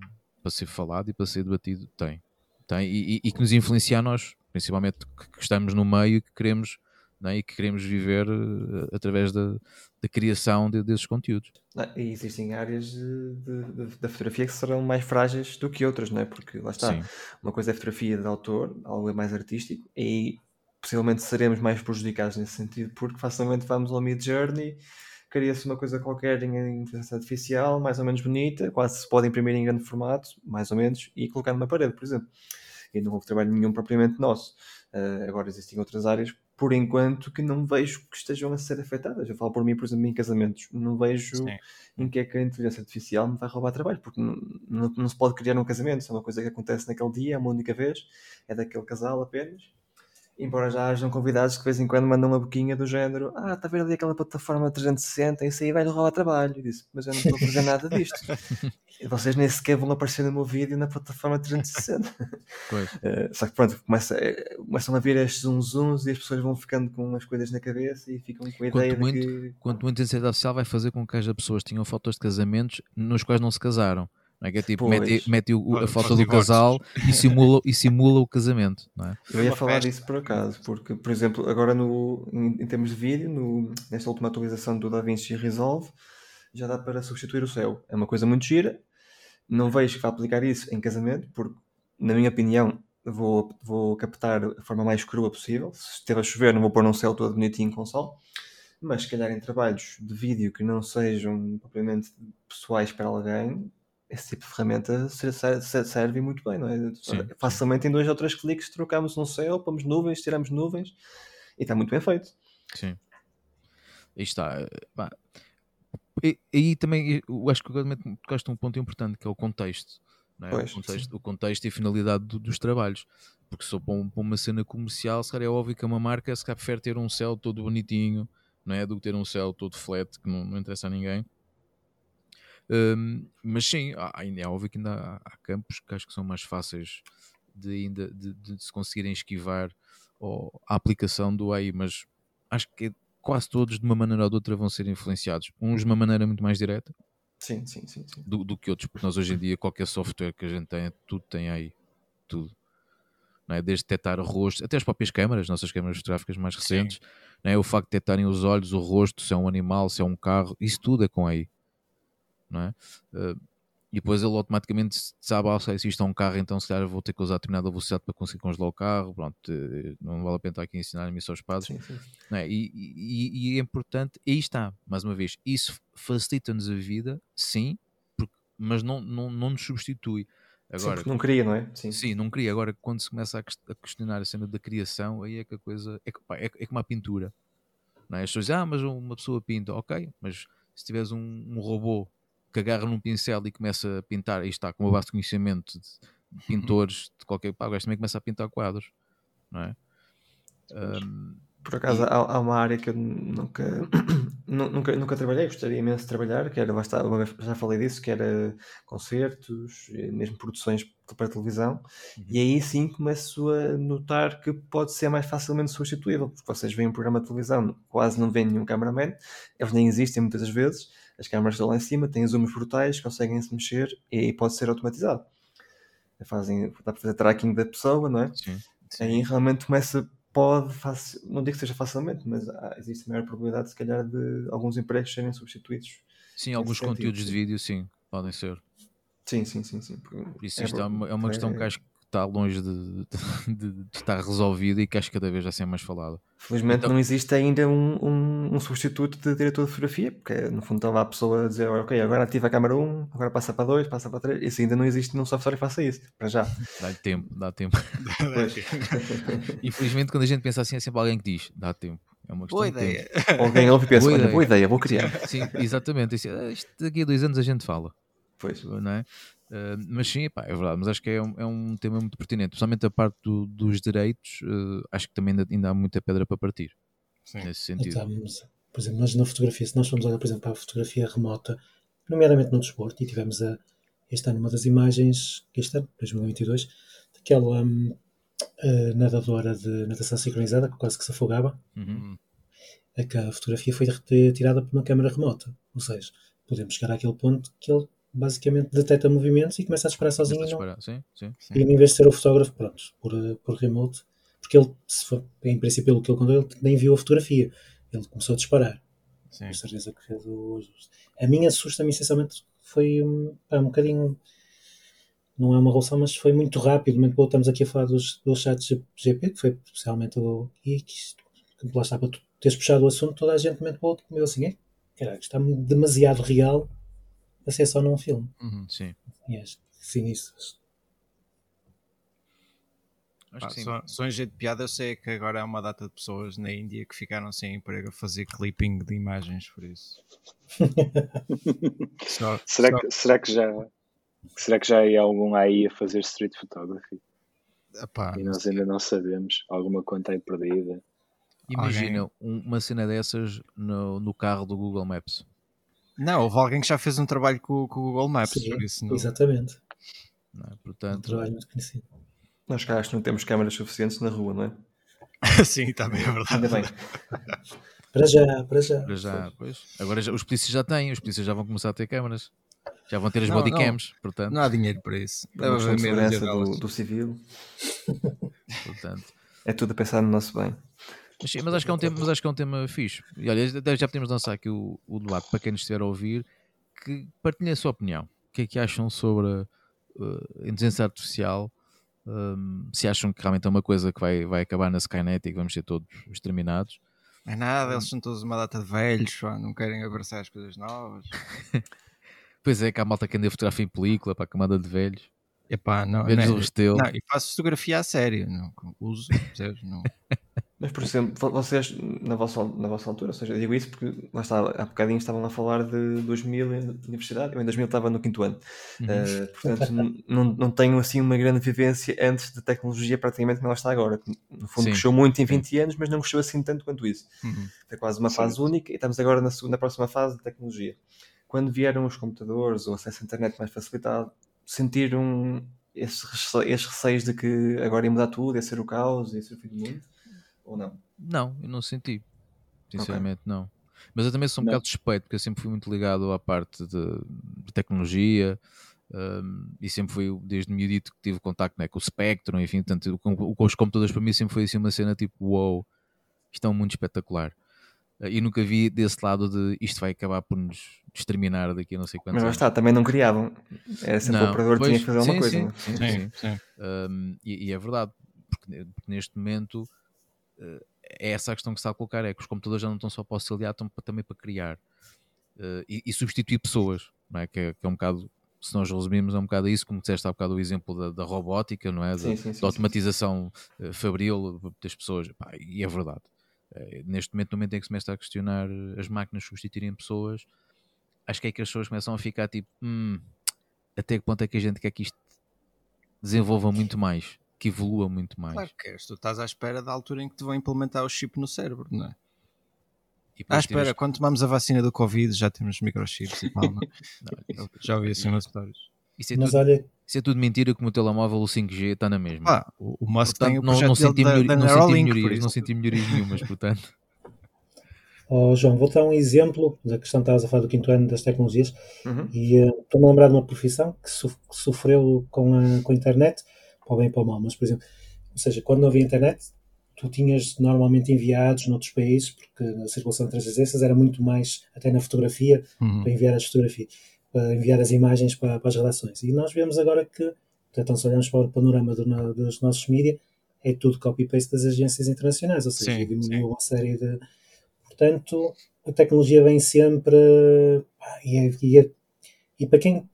para ser falado e para ser debatido, tem. tem e, e- e que nos influencia a nós, principalmente que, estamos no meio e que queremos, é? e que queremos viver eh, através da, da criação de- desses conteúdos. Ah, E existem áreas da fotografia que serão mais frágeis do que outras, não é? Porque lá está, Sim, uma coisa é fotografia de autor, algo é mais artístico, e possivelmente seremos mais prejudicados nesse sentido, porque facilmente vamos ao Mid Journey, cria-se uma coisa qualquer em inteligência artificial, mais ou menos bonita, quase se pode imprimir em grande formato, mais ou menos, e colocar numa parede, por exemplo. E não houve trabalho nenhum propriamente nosso. Ah, agora existem outras áreas, por enquanto, que não vejo que estejam a ser afetadas. Eu falo por mim, por exemplo, em casamentos. Não vejo Sim. em que é que a inteligência artificial me vai roubar trabalho, porque não, não, não se pode criar um casamento, isso é uma coisa que acontece naquele dia, é uma única vez, é daquele casal apenas. Embora já hajam convidados que de vez em quando mandam uma boquinha do género: Ah, está a ver ali aquela plataforma 360, isso aí vai roubar trabalho. Eu disse: Mas eu não estou a fazer nada disto. E Vocês nem sequer vão aparecer no meu vídeo na plataforma 360. pois. Eh, só que pronto, começa, eh, começam a vir estes zooms zooms e as pessoas vão ficando com umas coisas na cabeça e ficam com a Quanto ideia muito- de que. quanto muito a inteligência artificial vai fazer com que haja pessoas que tinham fotos de casamentos nos quais não se casaram. Não é que é tipo, Pois. mete, mete o- a foto do casal e simula, e simula o casamento. Não é? Eu ia falar festa. disso por acaso, porque, por exemplo, agora no, em, em termos de vídeo, no- nesta última atualização do DaVinci Resolve, já dá para substituir o céu. É uma coisa muito gira. Não vejo que vá aplicar isso em casamento, porque, na minha opinião, vou, vou captar a forma mais crua possível. Se estiver a chover, não vou pôr um céu todo bonitinho com sol. Mas, se calhar, em trabalhos de vídeo que não sejam propriamente pessoais para alguém, esse tipo de ferramenta se- se- se- serve muito bem, não é? Sim, Facilmente em dois ou três cliques trocamos um céu, pomos nuvens, tiramos nuvens e está muito bem feito. Sim. Aí está. E aí também eu acho que tocaste um ponto importante que é o contexto. é? Pois, o, contexto o contexto e a finalidade do- dos trabalhos. Porque se para, um- para uma cena comercial, se calhar é óbvio que uma marca se calhar prefere ter um céu todo bonitinho, não é? Do que ter um céu todo flat que não, não interessa a ninguém. Hum, mas sim, ainda é óbvio que ainda há, há campos que acho que são mais fáceis de, ainda, de, de se conseguirem esquivar ao- à aplicação do AI, mas acho que quase todos de uma maneira ou de outra vão ser influenciados. Uns de uma maneira muito mais direta Sim, sim, sim. sim. do, do que outros, porque nós hoje em dia qualquer software que a gente tem, tudo tem aí, tudo. não é? desde detectar o rosto, até as próprias câmaras, nossas câmaras fotográficas mais recentes, não é? o facto de detectarem os olhos, o rosto, se é um animal, se é um carro, isso tudo é com AI. Não é? Uh, e depois ele automaticamente sabe, ah, se isto é um carro, então se calhar vou ter que usar determinada velocidade para conseguir congelar o carro, pronto, eh, não vale a pena estar aqui a ensinar-me isso aos padres. É? E, e, e, é importante, e aí está, mais uma vez, isso facilita-nos a vida, sim, porque, mas não, não, não nos substitui. Agora, sim, não queria, não é? Sim. sim, não queria. Agora, quando se começa a questionar a cena da criação, aí é que a coisa é, pá, é, é como a pintura. Não é? As pessoas dizem, ah, mas uma pessoa pinta, ok, mas se tiveres um, um robô que agarra num pincel e começa a pintar, aí está, com uma base de conhecimento de, de pintores de qualquer pá, o gajo também começa a pintar quadros, não é? Um, por acaso, e... há, há, uma área que eu nunca, nunca, nunca trabalhei, gostaria imenso de trabalhar, que era, basta, já falei disso, que era concertos, mesmo produções para televisão, uhum. e aí sim começo a notar que pode ser mais facilmente substituível, porque vocês veem um programa de televisão, quase não vêem nenhum cameraman, eles nem existem muitas vezes, as câmaras estão lá em cima, têm zooms brutais, conseguem se mexer e pode ser automatizado. Fazem, dá para fazer tracking da pessoa, não é? Sim, sim. Aí realmente começa pode, não digo que seja facilmente, mas há, existe maior probabilidade, se calhar, de alguns empregos serem substituídos. Sim, alguns sentido, conteúdos sim. de vídeo, sim, podem ser. Sim, sim, sim. sim. Por isso, é isto é, uma, é uma questão que acho que está longe de, de, de, estar resolvida e que acho que cada vez já ser mais falada. Felizmente então, não existe ainda um, um, um, substituto de diretor de fotografia, porque no fundo estava a pessoa a dizer, ok, agora ativa a câmera 1, agora passa para 2, passa para 3, isso ainda não existe num software que faça isso, para já. Dá tempo, dá tempo. Infelizmente quando a gente pensa assim é sempre alguém que diz, dá tempo. É uma boa ideia. Alguém ouve e pensa, boa, olha, ideia. boa ideia, vou criar. Sim, exatamente. Ah, isto daqui a dois anos a gente fala. Pois. Não é? Uh, mas sim, pá, é verdade, mas acho que é um, é um tema muito pertinente, principalmente a parte do, dos direitos, uh, acho que também ainda, ainda, há muita pedra para partir sim. nesse sentido. Então, por exemplo, nós na fotografia, se nós formos olhar, por exemplo, para a fotografia remota, nomeadamente no desporto, e tivemos a, este ano uma das imagens, este ano, 2022, daquela um, nadadora de natação sincronizada que quase que se afogava. Uhum. É que a fotografia foi tirada por uma câmera remota, ou seja, podemos chegar àquele ponto que ele basicamente detecta movimentos e começa a disparar sozinho. Disparar. Não... Sim, sim, sim. E em vez de ser o fotógrafo, pronto, por, por remote, porque ele, se for, em princípio, pelo que ele contou, ele nem viu a fotografia. Ele começou a disparar. Sim. Com certeza que fez o. A minha assusta-me, essencialmente, foi um, um bocadinho. Não é uma revolução, mas foi muito rápido. Momento, estamos aqui a falar dos, dos chats GP, que foi especialmente o. E que isto, lá está, para tu teres puxado o assunto, toda a gente, momento, outro, comeu assim, é, caralho, está demasiado real a ser só num filme. Uhum, sim. E acho que sinistros. Acho que sim. Só, só em jeito de piada, eu sei que agora há uma data de pessoas na Índia que ficaram sem emprego a fazer clipping de imagens, por isso. só, será, só... Que, será, que já, será que já há algum aí a fazer street photography? Epá, e nós ainda não sabemos. Alguma conta aí perdida. Imagina Alguém... uma cena dessas no, no carro do Google Maps. Não, houve alguém que já fez um trabalho com, com o Google Maps, Sim, por isso não... Exatamente. Não é? Portanto, um trabalho muito conhecido. Nós cá acho que não temos câmaras suficientes na rua, não é? Sim, também é verdade. Ainda bem. para já, para já. Para já, pois. Agora já, os polícias já têm, os polícias já vão começar a ter câmaras. Já vão ter as não, bodycams, não, portanto. Não há dinheiro para isso. Deve haver segurança do, do civil. portanto. É tudo a pensar no nosso bem. Mas, mas, acho que é um tema, mas acho que é um tema fixe. E olha, já podemos lançar aqui o, o debate para quem nos estiver a ouvir, que partilhem a sua opinião. O que é que acham sobre uh, a inteligência artificial? Um, se acham que realmente é uma coisa que vai, vai acabar na Skynet e que vamos ser todos exterminados? É nada, eles são todos uma data de velhos, não querem abraçar as coisas novas. pois é, que há malta que anda a fotografia em película para a camada de velhos. Epá, não, velhos não, do Restelo. não, e faço fotografia a sério, não, uso, percebes? Não. Mas, por exemplo, vocês, na vossa, na vossa altura, ou seja, eu digo isso porque lá está, há bocadinho estavam a falar de 2000 em universidade, eu em 2000 estava no quinto ano. Uhum. Uh, portanto, não, não tenho assim uma grande vivência antes de tecnologia praticamente como ela está agora. No fundo, Sim. cresceu muito em 20 Sim. anos, mas não cresceu assim tanto quanto isso. Uhum. Foi quase uma Sim. fase única e estamos agora na, na próxima fase de tecnologia. Quando vieram os computadores, o acesso à internet mais facilitado, sentiram esses, esses receios de que agora ia mudar tudo, ia ser o caos, ia ser o fim do mundo? Ou não? Não, eu não senti. Sinceramente, okay. não. Mas eu também sou um não. bocado suspeito, porque eu sempre fui muito ligado à parte de, de tecnologia, Um, e sempre foi, desde miudito, que tive contacto né, com o Spectrum, enfim, tanto, com, com, os computadores para mim sempre foi assim uma cena tipo, wow, isto é um mundo espetacular. Uh, e nunca vi desse lado de isto vai acabar por nos exterminar daqui a não sei quantos Mas lá está, também não criavam. Era sempre não, o operador que tinha que fazer sim, uma coisa. Sim, sim, sim. sim. Um, e, e, é verdade, porque, porque neste momento é essa a questão que se está a colocar, é que os computadores já não estão só para auxiliar, estão também para criar. Uh, e, e, substituir pessoas, não é? Que, é? que, é? um bocado, se nós resumimos, é um bocado isso, como disseste há bocado o exemplo da, da robótica, não é? Sim, da, sim, sim, da, automatização uh, fabril das pessoas, Pá, e é verdade. Neste momento, no momento em que se começa a questionar as máquinas substituírem pessoas, acho que é que as pessoas começam a ficar tipo, hum, até que ponto é que a gente quer que isto desenvolva muito mais, que evolua muito mais. Claro que és, tu estás à espera da altura em que te vão implementar o chip no cérebro, não é? Ah, espera, temos... quando tomamos a vacina do Covid já temos microchips e tal, não? É? não já ouvi assim umas histórias. Isso é, Mas tudo, olha... isso é tudo mentira como o telemóvel, o 5G está na mesma. Ah, o, o Musk portanto, tem o não, não senti, melhor, da, da não senti melhorias, não senti melhorias nenhumas, portanto. Oh, João, vou dar um exemplo da questão que estavas a falar do quinto ano das tecnologias uhum. e uh, estou-me a lembrar de uma profissão que, so, que sofreu com a, com a internet, para o bem e para o mal, mas por exemplo, ou seja, quando não havia internet, tu tinhas normalmente enviados noutros países, porque a circulação de transferências era muito mais, até na fotografia, uhum. para enviar as fotografias, para enviar as imagens para, para as redações. E nós vemos agora que, então se olhamos para o panorama do, dos nossos mídias, é tudo copy-paste das agências internacionais, ou seja, diminuiu uma série de Portanto, a tecnologia vem sempre. E, é, e, é, e para quem,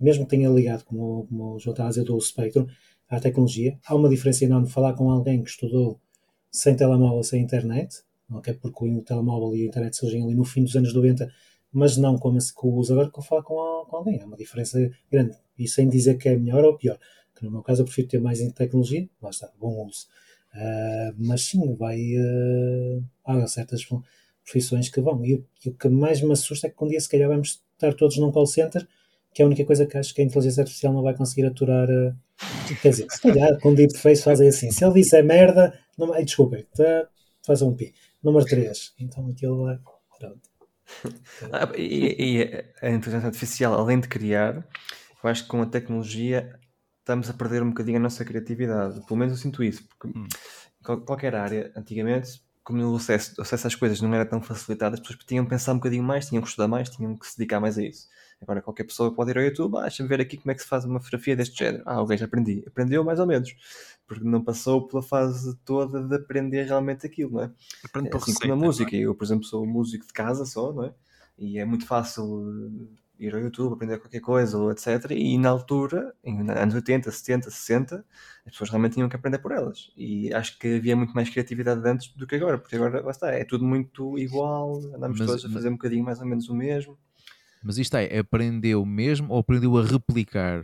mesmo que tenha ligado, como, como o João está a dizer, do Spectrum, à tecnologia, há uma diferença enorme falar com alguém que estudou sem telemóvel, sem internet, ok? Porque o telemóvel e a internet surgem ali no fim dos anos 90, mas não como se usa agora, que falar com, com alguém. Há uma diferença grande. E sem dizer que é melhor ou pior. Que no meu caso eu prefiro ter mais em tecnologia, lá está, bom uso. Uh, mas sim, vai. Uh, há certas profissões que vão. E, e, o que mais me assusta é que um dia, se calhar, vamos estar todos num call center, que é a única coisa que acho que a inteligência artificial não vai conseguir aturar. Uh, quer dizer, se calhar, com deepface fazem assim. Se ele disser merda, não, ai, desculpem, tá, faz um pi. Número 3. Então aquilo vai. Pronto. Ah, e, e, a inteligência artificial, além de criar, eu acho que com a tecnologia estamos a perder um bocadinho a nossa criatividade. Pelo menos eu sinto isso, porque hum. qualquer área, antigamente, como o acesso, o acesso às coisas não era tão facilitado, as pessoas tinham que pensar um bocadinho mais, tinham que estudar mais, tinham que se dedicar mais a isso. Agora qualquer pessoa pode ir ao YouTube, ah, deixa-me ver aqui como é que se faz uma fotografia deste género. Ah, ok, já aprendi. Aprendeu mais ou menos, porque não passou pela fase toda de aprender realmente aquilo, não é? Aprende por assim receita, como a música. É? Eu, por exemplo, sou músico de casa só, não é? E é muito fácil ir ao YouTube, aprender qualquer coisa, ou etc. E na altura, em anos 80, 70, 60, as pessoas realmente tinham que aprender por elas. E acho que havia muito mais criatividade antes do que agora, porque agora, lá está, é tudo muito igual, andamos mas, todos a fazer um bocadinho mais ou menos o mesmo. Mas isto é, aprendeu mesmo ou aprendeu a replicar?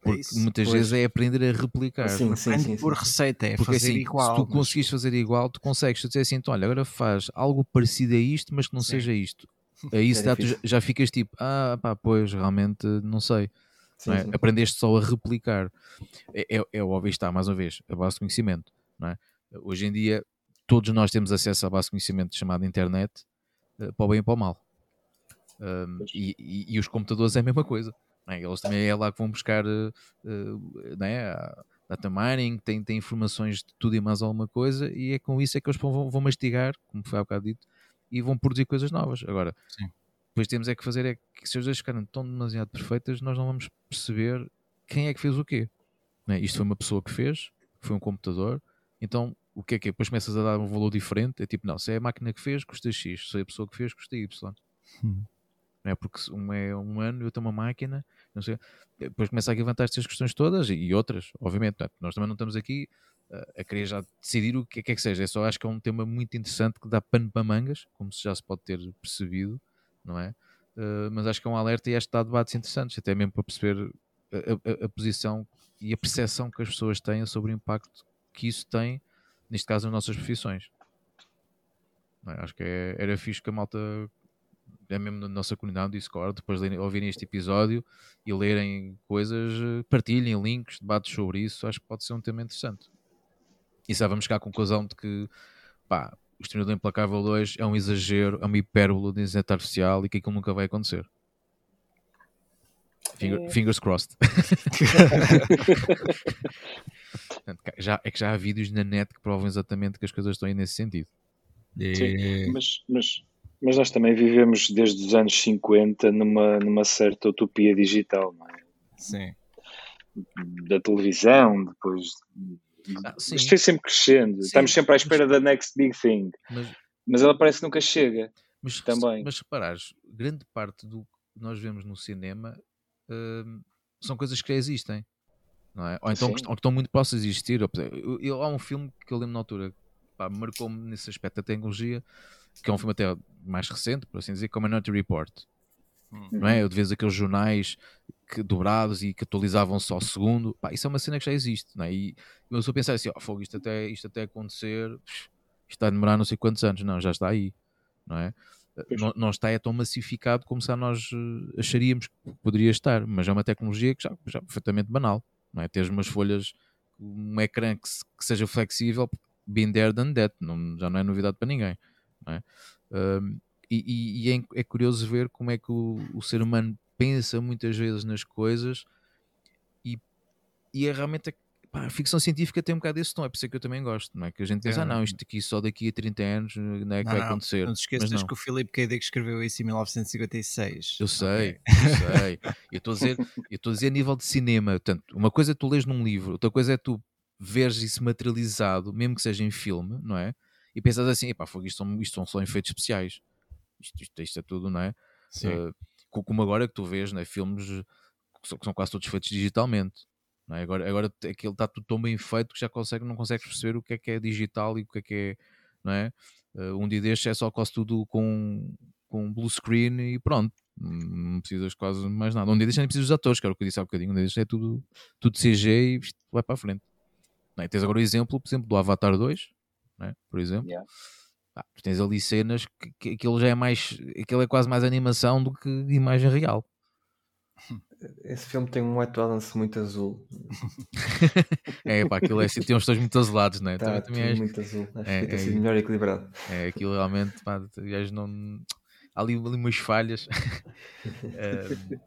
Porque é muitas pois. vezes é aprender a replicar. Sim, sim, sim, por receita, é Porque, fazer assim, igual. Se tu mas... conseguires fazer igual, tu consegues dizer assim, então, olha, agora faz algo parecido a isto, mas que não sim. seja isto. Aí é já, tu já ficas tipo, ah, pá, pois, realmente não sei. Sim, não é? Aprendeste só a replicar. É, é, é óbvio, está, mais uma vez, a base de conhecimento. Não é? Hoje em dia, todos nós temos acesso à base de conhecimento chamada internet, uh, para o bem e para o mal. Um, e, e, e, os computadores é a mesma coisa. É? Eles também é lá que vão buscar uh, né? data mining, tem, tem informações de tudo e mais alguma coisa, e é com isso é que eles vão, vão mastigar, como foi há bocado dito, e vão produzir coisas novas. Agora, Sim. depois temos é que fazer é que se as coisas ficarem tão demasiado perfeitas, nós não vamos perceber quem é que fez o quê. É? Isto foi uma pessoa que fez, foi um computador, então o que é que é? Depois começas a dar um valor diferente, é tipo, não, se é a máquina que fez, custa X, se é a pessoa que fez, custa Y. Hum. Não é porque um é um ano e outro é uma máquina, não sei. Depois começa a levantar estas questões todas e, outras, obviamente. Nós também não estamos aqui a querer já decidir o que é que, é que seja. Eu só acho que é um tema muito interessante que dá pano para mangas, como se já se pode ter percebido, não é? Uh, mas acho que é um alerta e acho que dá debates interessantes, até mesmo para perceber a, a, a, posição e a percepção que as pessoas têm sobre o impacto que isso tem, neste caso, nas nossas profissões. É? Acho que é, era fixe que a malta, é mesmo na nossa comunidade do Discord, depois de ouvirem este episódio e lerem coisas, eh, partilhem links, debates sobre isso, acho que pode ser um tema interessante. E já vamos chegar à conclusão de que pá, o Exterminador Implacável 2 é um exagero, é uma hipérbole de inteligência artificial e que aquilo nunca vai acontecer. Finger, fingers crossed. já, é que já há vídeos na net que provam exatamente que as coisas estão aí nesse sentido. Sim, mas, mas, mas nós também vivemos desde os anos 50 numa, numa certa utopia digital, não é? Sim. Da televisão, depois. Ah, sim. Isto foi sempre crescendo. Sim, Estamos sempre à mas- espera da next big thing. Mas, Mas ela parece que nunca chega. mas, Também. mas reparares, grande parte do que nós vemos no cinema hum, são coisas que já existem. Não é? Ou então que, ou que estão muito próximas de existir. eu- eu- há um filme que eu lembro na altura, pá, marcou-me nesse aspecto da tecnologia, que é um filme até mais recente, por assim dizer, como a Minority Report. não é? Eu de vez aqueles jornais que, dobrados e que atualizavam só ao segundo, pá, isso é uma cena que já existe, não é? E eu só pensar assim, ó, fogo, isto até, isto até acontecer, isto está a demorar não sei quantos anos, não, já está aí, não é? Não, não está é tão massificado como se nós eh, acharíamos que poderia estar, mas é uma tecnologia que já, já é perfeitamente banal, não é? Teres umas folhas, um ecrã que, se- que seja flexível, been there done that, não, já não é novidade para ninguém, é? Um, e, e- é, é curioso ver como é que o, o ser humano pensa muitas vezes nas coisas e, e é realmente a, pá, a ficção científica tem um bocado esse tom, é por isso que eu também gosto, não é? Que a gente pensa, É. ah não, isto aqui só daqui a 30 anos não é que Não, vai acontecer. Não te esqueças não. que o Philip K. Dick escreveu isso em 1956. Eu sei, Ok. eu sei. Eu estou a dizer, eu estou a dizer a nível de cinema. Portanto, uma coisa é tu lês num livro, outra coisa é tu veres isso materializado, mesmo que seja em filme, não é? E pensas assim, epá, fogo, isto, são, isto são só efeitos especiais. Isto, isto, isto é tudo, não é? Sim. Co- como agora que tu vês, né, filmes que são, que são quase todos feitos digitalmente. É? Agora, agora aquilo está tudo tão bem feito que já consegue, não consegues perceber o que é que é digital e o que é que é. Não é? Eh, um dia destes é só quase tudo com, com blue screen e pronto. Não precisas quase mais nada. Um dia destes nem precisas dos atores, que era o que eu disse há bocadinho. Um dia destes é tudo, tudo CG e vai para a frente. É? Tens agora o exemplo, por exemplo, do Avatar 2, não é? por exemplo. Yeah. Ah, tu tens ali cenas que, que aquilo já é mais. Aquilo é quase mais animação do que imagem real. Esse filme tem um white balance muito azul. É pá, aquilo é assim, tem uns tons muito azulados, não é? Tá, Também, também acho- muito azul. Acho É, que tem é sido isso. melhor equilibrado. é, aquilo realmente, pá, não. Há ali, ali umas falhas,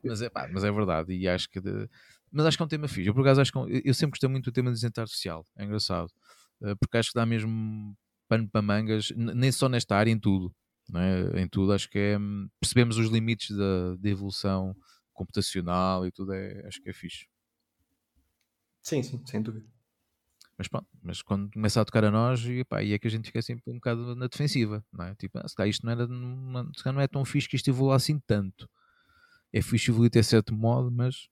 mas, é, pá, mas é verdade. E acho que. de- Mas acho que é um tema fixe. Eu, por acaso, acho que é eu- eu sempre gostei muito do tema de inteligência artificial. É engraçado. Eh, porque acho que dá mesmo pano para mangas, nem só nesta área, em tudo. Não é? Em tudo, acho que é. hum, Percebemos os limites da, da evolução computacional e tudo. É, acho que é fixe. Sim, sim, sem dúvida. Mas pronto, mas quando começa a tocar a nós, e, pá, e é que a gente fica sempre um bocado na defensiva, não é? Tipo, ah, se calhar isto não, era, não, se calhar não é tão fixe que isto evolua assim tanto. É fixe evoluir até certo modo, mas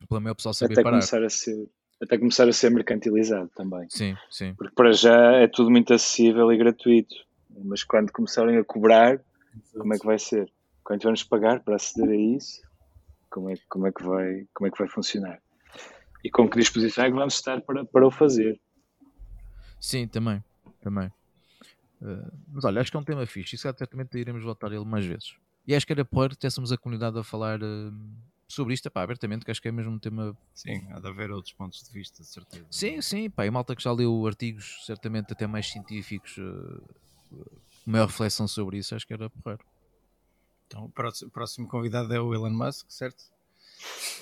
o problema é o pessoal saber Até parar. começar, a ser, até começar a ser mercantilizado também. Sim, sim. Porque para já é tudo muito acessível e gratuito. Mas quando começarem a cobrar, como é que vai ser? Quando vamos pagar para aceder a isso, como é, que- como é, que, vai, como é que vai funcionar? E com que disposição é que vamos estar para, para o fazer? Sim, também. também. Eh, mas olha, acho que é um tema fixe e certamente iremos voltar a ele mais vezes. E acho que era por tivéssemos a comunidade a falar eh, sobre isto, pá, abertamente, que acho que é mesmo um tema Sim, há de haver outros pontos de vista, de certeza. Sim, sim, pá, e malta que já leu artigos, certamente até mais científicos, eh, maior reflexão sobre isso, acho que era porreiro. Então, o próximo, convidado é o Elon Musk, certo?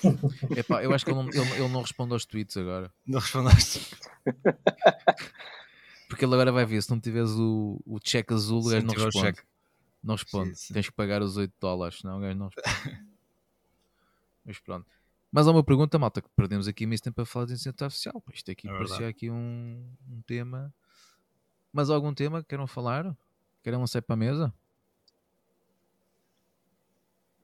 Epá, eu acho que ele não, ele, ele não responde aos tweets agora. Não respondeste? Porque ele agora vai ver, se não tiveres o, o cheque azul, o gajo não responde. Não responde. Sim, sim. Tens que pagar os 8 dólares, senão o gajo não responde. Mas pronto. Mas há uma pergunta, malta, que perdemos aqui imenso tempo para falar de inteligência artificial. Isto aqui É parecia aqui um, um tema. Mas algum tema que queiram falar? Querem lançar para a mesa?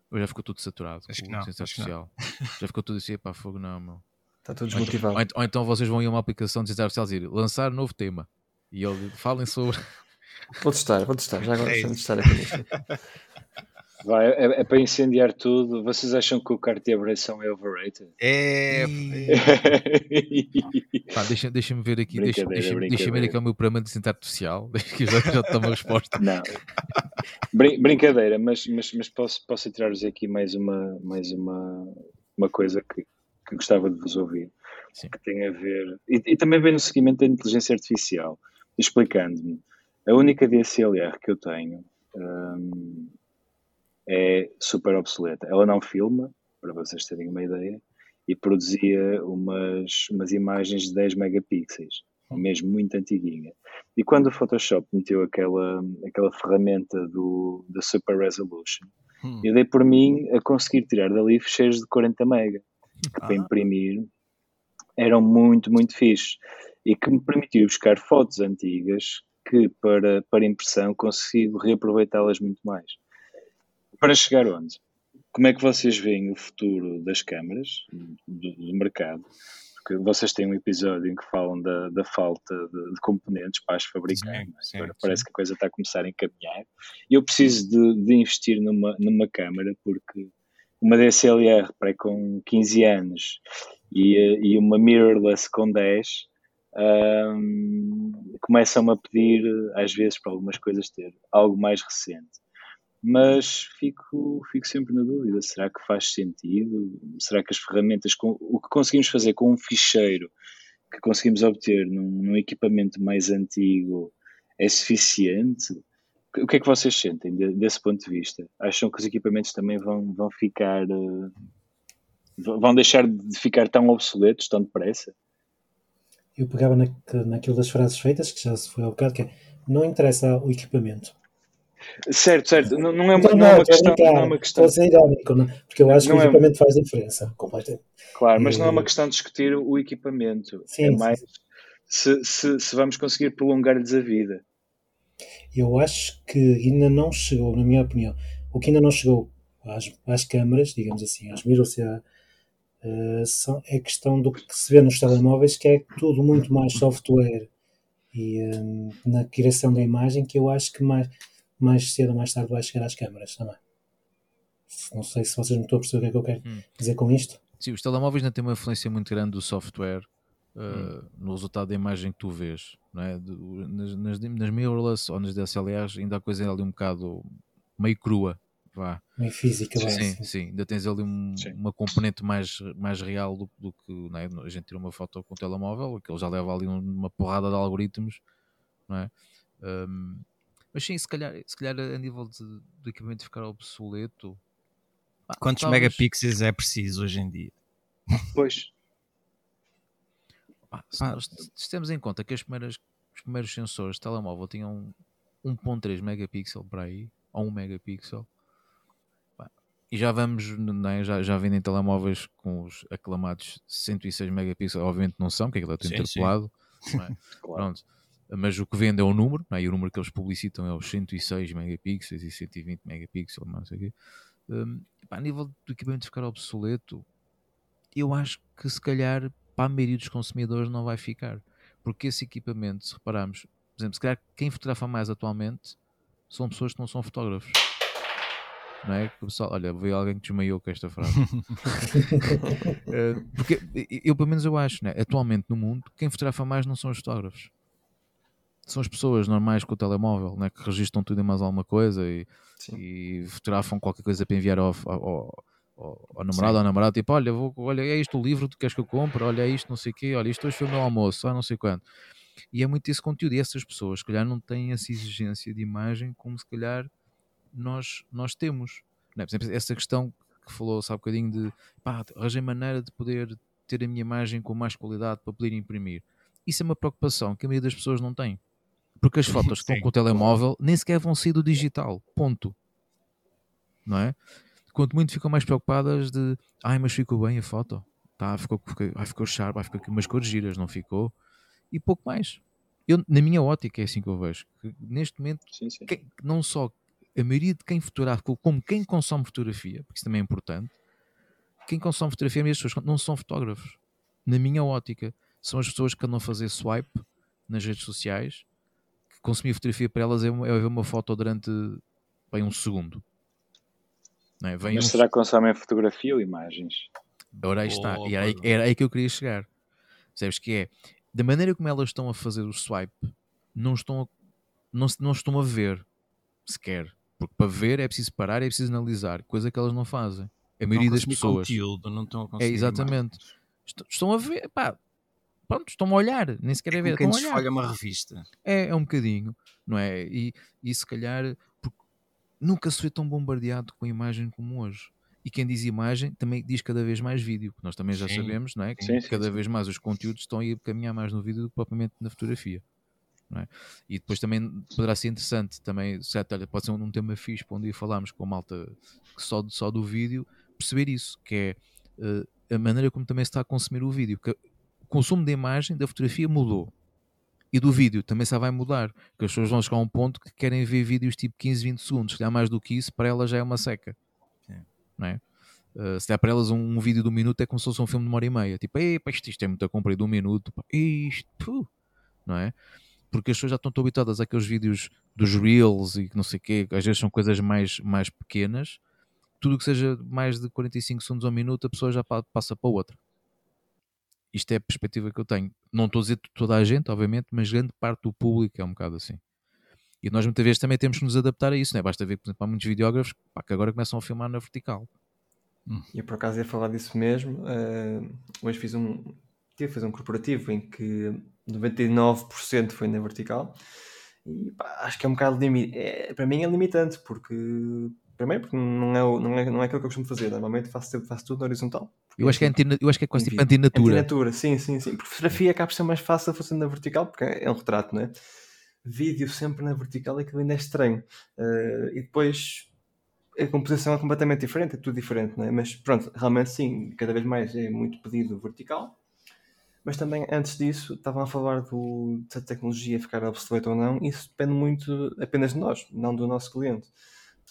Ou já ficou tudo saturado? Acho com que não, que artificial? Já ficou tudo assim, pá, fogo não, meu. Está tudo Ou então, desmotivado. ou ent- ou então vocês vão ir a uma aplicação de inteligência artificial e dizer lançar novo tema. E ele falem sobre. Vou testar, vou testar. Já agora É isso. testar aqui. Vai, é, é para incendiar tudo. Vocês acham que o de aberração é overrated? É, Pá, deixa- deixa-me ver aqui, deixa-me deixa ver aqui o meu programa de artificial. Deixa que já, já te uma resposta. Não. Brin- brincadeira, mas, mas, mas posso, posso tirar-vos aqui mais uma, mais uma, uma coisa que, que gostava de vos ouvir. Sim. Que tem a ver. E, e também vem no seguimento da inteligência artificial. Explicando-me. A única DSLR que eu tenho hum, é super obsoleta. Ela não filma, para vocês terem uma ideia, e produzia umas, umas imagens de 10 megapixels, mesmo muito antiguinha. E quando o Photoshop meteu aquela, aquela ferramenta do, da Super Resolution, hum. eu dei por mim a conseguir tirar dali fecheiros de 40 mega, que ah. para imprimir eram muito, muito fixe e que me permitiu buscar fotos antigas que para, para impressão consigo reaproveitá-las muito mais. Para chegar onde? Como é que vocês veem o futuro das câmaras, do, do mercado? Porque vocês têm um episódio em que falam da, da falta de, de componentes para as fabricar. Sim, sim, Agora parece que a coisa está a começar a encaminhar. Eu preciso de, de investir numa, numa câmara porque uma DSLR para com 15 anos e, e uma mirrorless com 10 um, começam-me a pedir, às vezes, para algumas coisas ter algo mais recente. Mas fico, fico sempre na dúvida: será que faz sentido? Será que as ferramentas, o que conseguimos fazer com um ficheiro que conseguimos obter num, num equipamento mais antigo é suficiente? O que é que vocês sentem desse ponto de vista? Acham que os equipamentos também vão, vão ficar. Uh, vão deixar de ficar tão obsoletos tão depressa? eu pegava na, naquilo das frases feitas, que já se foi ao bocado, que é não interessa o equipamento. Certo, certo. Não, não, é, uma, então, não, é uma questão. Não é uma questão. Pode ser irónico, não? porque eu acho que o é equipamento faz diferença. Completamente. Claro, mas não é uma questão de discutir o equipamento. Sim, é mais sim. Se, se, se vamos conseguir prolongar-lhes a vida. Eu acho que ainda não chegou, na minha opinião, o que ainda não chegou às, às câmaras, digamos assim, às à, Uh, são, é questão do que se vê nos telemóveis, que é tudo muito mais software e um, na criação da imagem, que eu acho que mais, mais cedo ou mais tarde vai chegar às câmaras também. Não sei se vocês não estão a perceber o que é que eu quero hum. dizer com isto. Sim, os telemóveis ainda têm uma influência muito grande do software uh, hum. no resultado da imagem que tu vês. Não é? nas, nas, nas mirrorless ou nas DSLRs ainda a coisa é ali um bocado meio crua vá. Em física, sim, sim, sim, ainda tens ali um, uma componente mais, mais real do, do que não é? a gente tira uma foto com o telemóvel, que ele já leva ali uma porrada de algoritmos, não é? Um, mas sim, se calhar, se calhar a nível de, do equipamento ficar obsoleto. Ah, Quantos talvez... megapixels é preciso hoje em dia? Pois. Ah, se, nós, se temos em conta que as primeiras, os primeiros sensores de telemóvel tinham 1.3 megapixel para aí, ou 1 megapixel, e já vamos, é? já, já vendem telemóveis com os aclamados 106 megapixels, obviamente não são, porque aquilo é tudo interpolado. É? claro. Pronto. Mas o que vende é o número, é? e o número que eles publicitam é os 106 megapixels e 120 megapixels, não sei o quê. Um, pá, a nível do equipamento ficar obsoleto, eu acho que se calhar para a maioria dos consumidores não vai ficar. Porque esse equipamento, se repararmos, por exemplo, se calhar quem fotografa mais atualmente são pessoas que não são fotógrafos não é? Pessoal, olha, veio alguém que desmaiou com esta frase. uh, porque eu, pelo menos, eu acho, né? atualmente no mundo, quem fotografa mais não são os fotógrafos. São as pessoas normais com o telemóvel, né? que registram tudo e mais alguma coisa e, e fotografam qualquer coisa para enviar ao, ao, ao, ao namorado à namorada, tipo, olha, vou, olha, é isto o livro, tu queres que eu compre? Olha, é isto, não sei o quê, olha, isto hoje foi o meu almoço, ah, não sei quando. E é muito esse conteúdo, e essas pessoas, se calhar, não têm essa exigência de imagem como se calhar nós, nós temos. Não é? Por exemplo, essa questão que falou há um bocadinho de pá, arranjei maneira de poder ter a minha imagem com mais qualidade para poder imprimir. Isso é uma preocupação que a maioria das pessoas não tem. Porque as fotos que estão com o telemóvel nem sequer vão sair do digital. Ponto. Não é? Quanto muito ficam mais preocupadas de ai, mas ficou bem a foto. Tá, ficou, ficou, ai, ficou sharp, ai, ficou aqui umas cores giras, não ficou? E pouco mais. Eu, na minha ótica é assim que eu vejo. Que neste momento, sim, sim. Que, não só a maioria de quem fotografa, como quem consome fotografia, porque isso também é importante, quem consome fotografia, as pessoas não são fotógrafos. Na minha ótica, são as pessoas que andam a fazer swipe nas redes sociais, consumir fotografia para elas é, é ver uma foto durante bem um segundo. É? Mas um... será que consomem fotografia ou imagens? Ora aí está, oh, e era aí, era aí que eu queria chegar. Sabes que é, da maneira como elas estão a fazer o swipe, não estão a, não, não estão a ver sequer. Porque para ver é preciso parar, é preciso analisar, coisa que elas não fazem. A maioria das pessoas. Conteúdo, não estão a é, conseguir é exatamente. Estão a ver, pá, pronto, estão a olhar, nem sequer é, é ver. Quem desfolha uma revista. É, é um bocadinho, não é? E, e se calhar nunca se foi tão bombardeado com a imagem como hoje. E quem diz imagem também diz cada vez mais vídeo, nós também já Sim. sabemos não é? que Sim, sim, cada vez mais os conteúdos estão a ir caminhar mais no vídeo do que propriamente na fotografia. é? E depois também poderá ser interessante, também, certo, olha, pode ser um, um tema fixe para um dia falarmos com a malta que só, só do vídeo, perceber isso, que é eh, a maneira como também se está a consumir o vídeo. Que consumo da imagem, da fotografia mudou. E do vídeo também só vai mudar. Porque as pessoas vão chegar a um ponto que querem ver vídeos tipo 15, 20 segundos. Se der mais do que isso, para elas já é uma seca. Não é? Uh, se der para elas um, um vídeo de um minuto é como se fosse um filme de uma hora e meia. Tipo, isto, isto é muito comprido, um minuto. Pá, isto, puh", não é? Porque as pessoas já estão tão habituadas àqueles vídeos dos Reels e que não sei o quê, às vezes são coisas mais, mais pequenas. Tudo que seja mais de 45 segundos ou um minuto, a pessoa já pa- passa para outra. Isto é a perspectiva que eu tenho. Não estou a dizer toda a gente, obviamente, mas grande parte do público é um bocado assim. E nós muitas vezes também temos que nos adaptar a isso, não é? Basta ver, por exemplo, há muitos videógrafos pá, que agora começam a filmar na vertical. E eu por acaso ia falar disso mesmo. eh, hoje fiz um. Tive a fazer um corporativo em que 99% foi na vertical. E pá, acho que é um bocado limitante. É, para mim é limitante, porque. Primeiro, porque não é, não, é, não é aquilo que eu costumo fazer. Normalmente faço, faço tudo na horizontal. Eu acho que é, antina, eu acho que é quase tipo antinatura. Antinatura, sim, sim, sim. Porque fotografia acaba por ser mais fácil fazer na vertical, porque é um retrato, não é? Vídeo sempre na vertical é que ainda é estranho. Eh, e depois a composição é completamente diferente, é tudo diferente, não é? Mas pronto, realmente sim, cada vez mais é muito pedido vertical. Mas também antes disso, estavam a falar do, se a tecnologia ficar obsoleta ou não, isso depende muito apenas de nós, não do nosso cliente.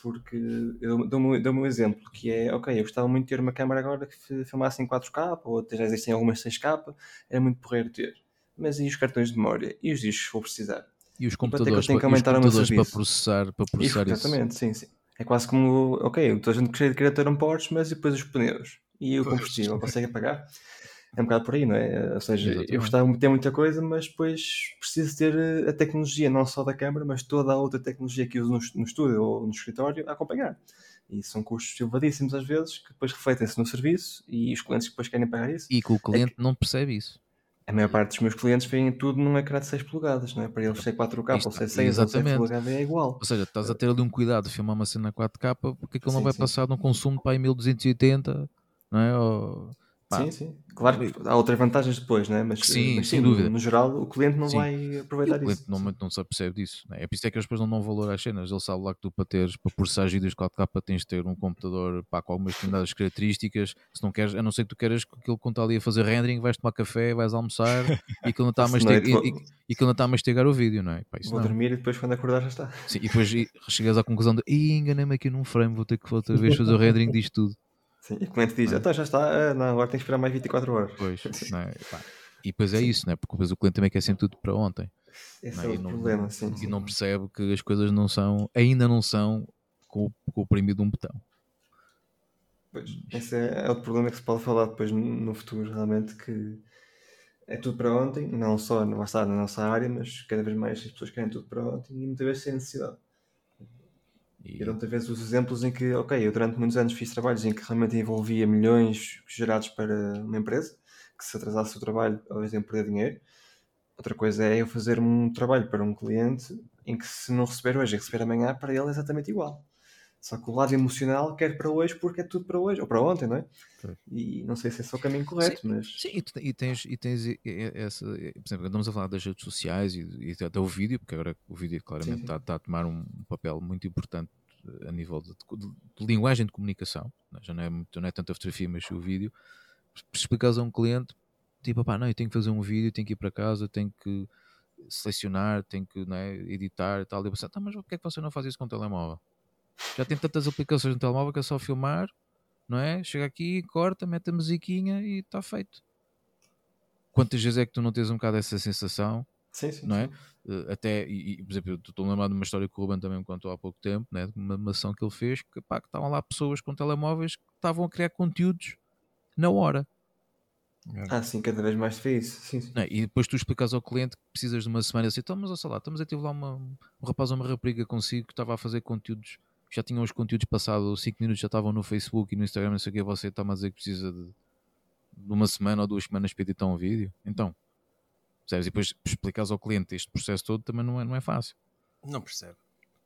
Porque eu dou-me dou um exemplo, que é, ok, eu gostava muito de ter uma câmera agora que fi- filmasse em 4K, ou até já existem algumas 6K, era muito porreiro ter. Mas e os cartões de memória? E os discos que vou precisar? E os que computadores, eu tenho para, que e os aumentar o meu computadores para processar, para processar isso. exatamente, sim, sim. É quase como, ok, toda a gente queria ter um Porsche, mas depois os pneus? E o combustível, consegue pagar? É um bocado por aí, não é? Ou seja, Exatamente. eu gostava de ter muita coisa, mas depois preciso ter eh, a tecnologia, não só da câmara, mas toda a outra tecnologia que uso no, no estúdio ou no escritório a acompanhar. E são custos elevadíssimos às vezes, que depois refletem-se no serviço e os clientes depois querem pagar isso. E que o cliente não percebe isso. A maior parte dos meus clientes veem tudo num ecrã de 6 polegadas, não é? Para eles ser 4K Isto- ou ser 6 ou 7 exatamente. polegadas é igual. Ou seja, estás a ter ali um cuidado de filmar uma cena 4K porque aquilo não Sim, vai sim. passar num consumo para aí 1280, não é? Ou, pá, Sim, sim. Claro que há outras vantagens depois, né? mas, Sim, mas sem no- dúvida. No, geral, o cliente não Sim. vai aproveitar o cliente isso. normalmente não se apercebe disso. né? É por isso é que eles depois não dão valor às cenas. Ele sabe lá que tu para teres, para processar vídeos 4K tens de ter um computador pá, com algumas determinadas características. Se não queres, a não ser que tu queiras que aquilo quando está ali a fazer rendering, vais tomar café, vais almoçar e aquilo não está a mastigar, e, e- e aquilo não está a mastigar o vídeo, não é? Pá, isso Vou não. dormir e depois quando acordar já está. Sim, e depois e chegas à conclusão de "Ih, enganei-me aqui num frame, vou ter que outra vez fazer o rendering disto tudo. Sim. E o cliente diz, Ah. então já está, ah, não, agora tem que esperar mais 24 horas. Pois, é? E depois é isso, não é? Porque depois o cliente também quer sempre tudo para ontem. Esse é é? o não- problema, sim. E sim. não percebe que as coisas não são, ainda não são com, o- com o oprimido de um botão. Pois, esse é, é outro problema que se pode falar depois no, futuro, realmente, que é tudo para ontem, não só não estar na nossa área, mas cada vez mais as pessoas querem tudo para ontem e muitas vezes sem necessidade. E, E muitas vezes os exemplos em que, ok, eu durante muitos anos fiz trabalhos em que realmente envolvia milhões gerados para uma empresa, que se atrasasse o trabalho, talvez iam perder dinheiro. Outra coisa é eu fazer um trabalho para um cliente em que se não receber hoje e receber amanhã, para ele é exatamente igual. Só que o lado emocional quer para hoje porque é tudo para hoje, ou para ontem, não é? E não sei se esse é o caminho correto, mas Sim, e, e tens, e tens essa. Por exemplo, andamos a falar das redes sociais e, e até o vídeo, porque agora o vídeo claramente Sim, sim. está, está a tomar um papel muito importante eh, a nível de, de- de linguagem de comunicação. né? Já não é, muito- não é tanto a fotografia, mas o vídeo. Explicares a um cliente, tipo, pá, não, eu tenho que fazer um vídeo, tenho que ir para casa, tenho que selecionar, tenho que não é, editar e tal. E eu pensei, tá, mas por que é que você não faz isso com o telemóvel? Já tem tantas aplicações no telemóvel que é só filmar, não é? Chega aqui, corta, mete a musiquinha e está feito. Quantas vezes é que tu não tens um bocado essa sensação, sim, sim. não é? sim. Eh, até, e, e, por exemplo, estou a lembrar de uma história que o Ruben também me contou há pouco tempo, né? de uma, ação que ele fez, que, pá, que estavam lá pessoas com telemóveis que estavam a criar conteúdos na hora. Ah, sim, cada vez mais isso. Sim, sim. Não é? E depois tu explicas ao cliente que precisas de uma semana assim, então, mas olha lá, estamos a ter lá uma, um rapaz ou uma rapariga consigo que estava a fazer conteúdos, já tinham os conteúdos passados 5 minutos, já estavam no Facebook e no Instagram, não sei o que, você está-me a dizer que precisa de, de uma semana ou duas semanas para editar um vídeo. Então, percebes? E depois explicares ao cliente este processo todo também não é, não é fácil. Não percebe.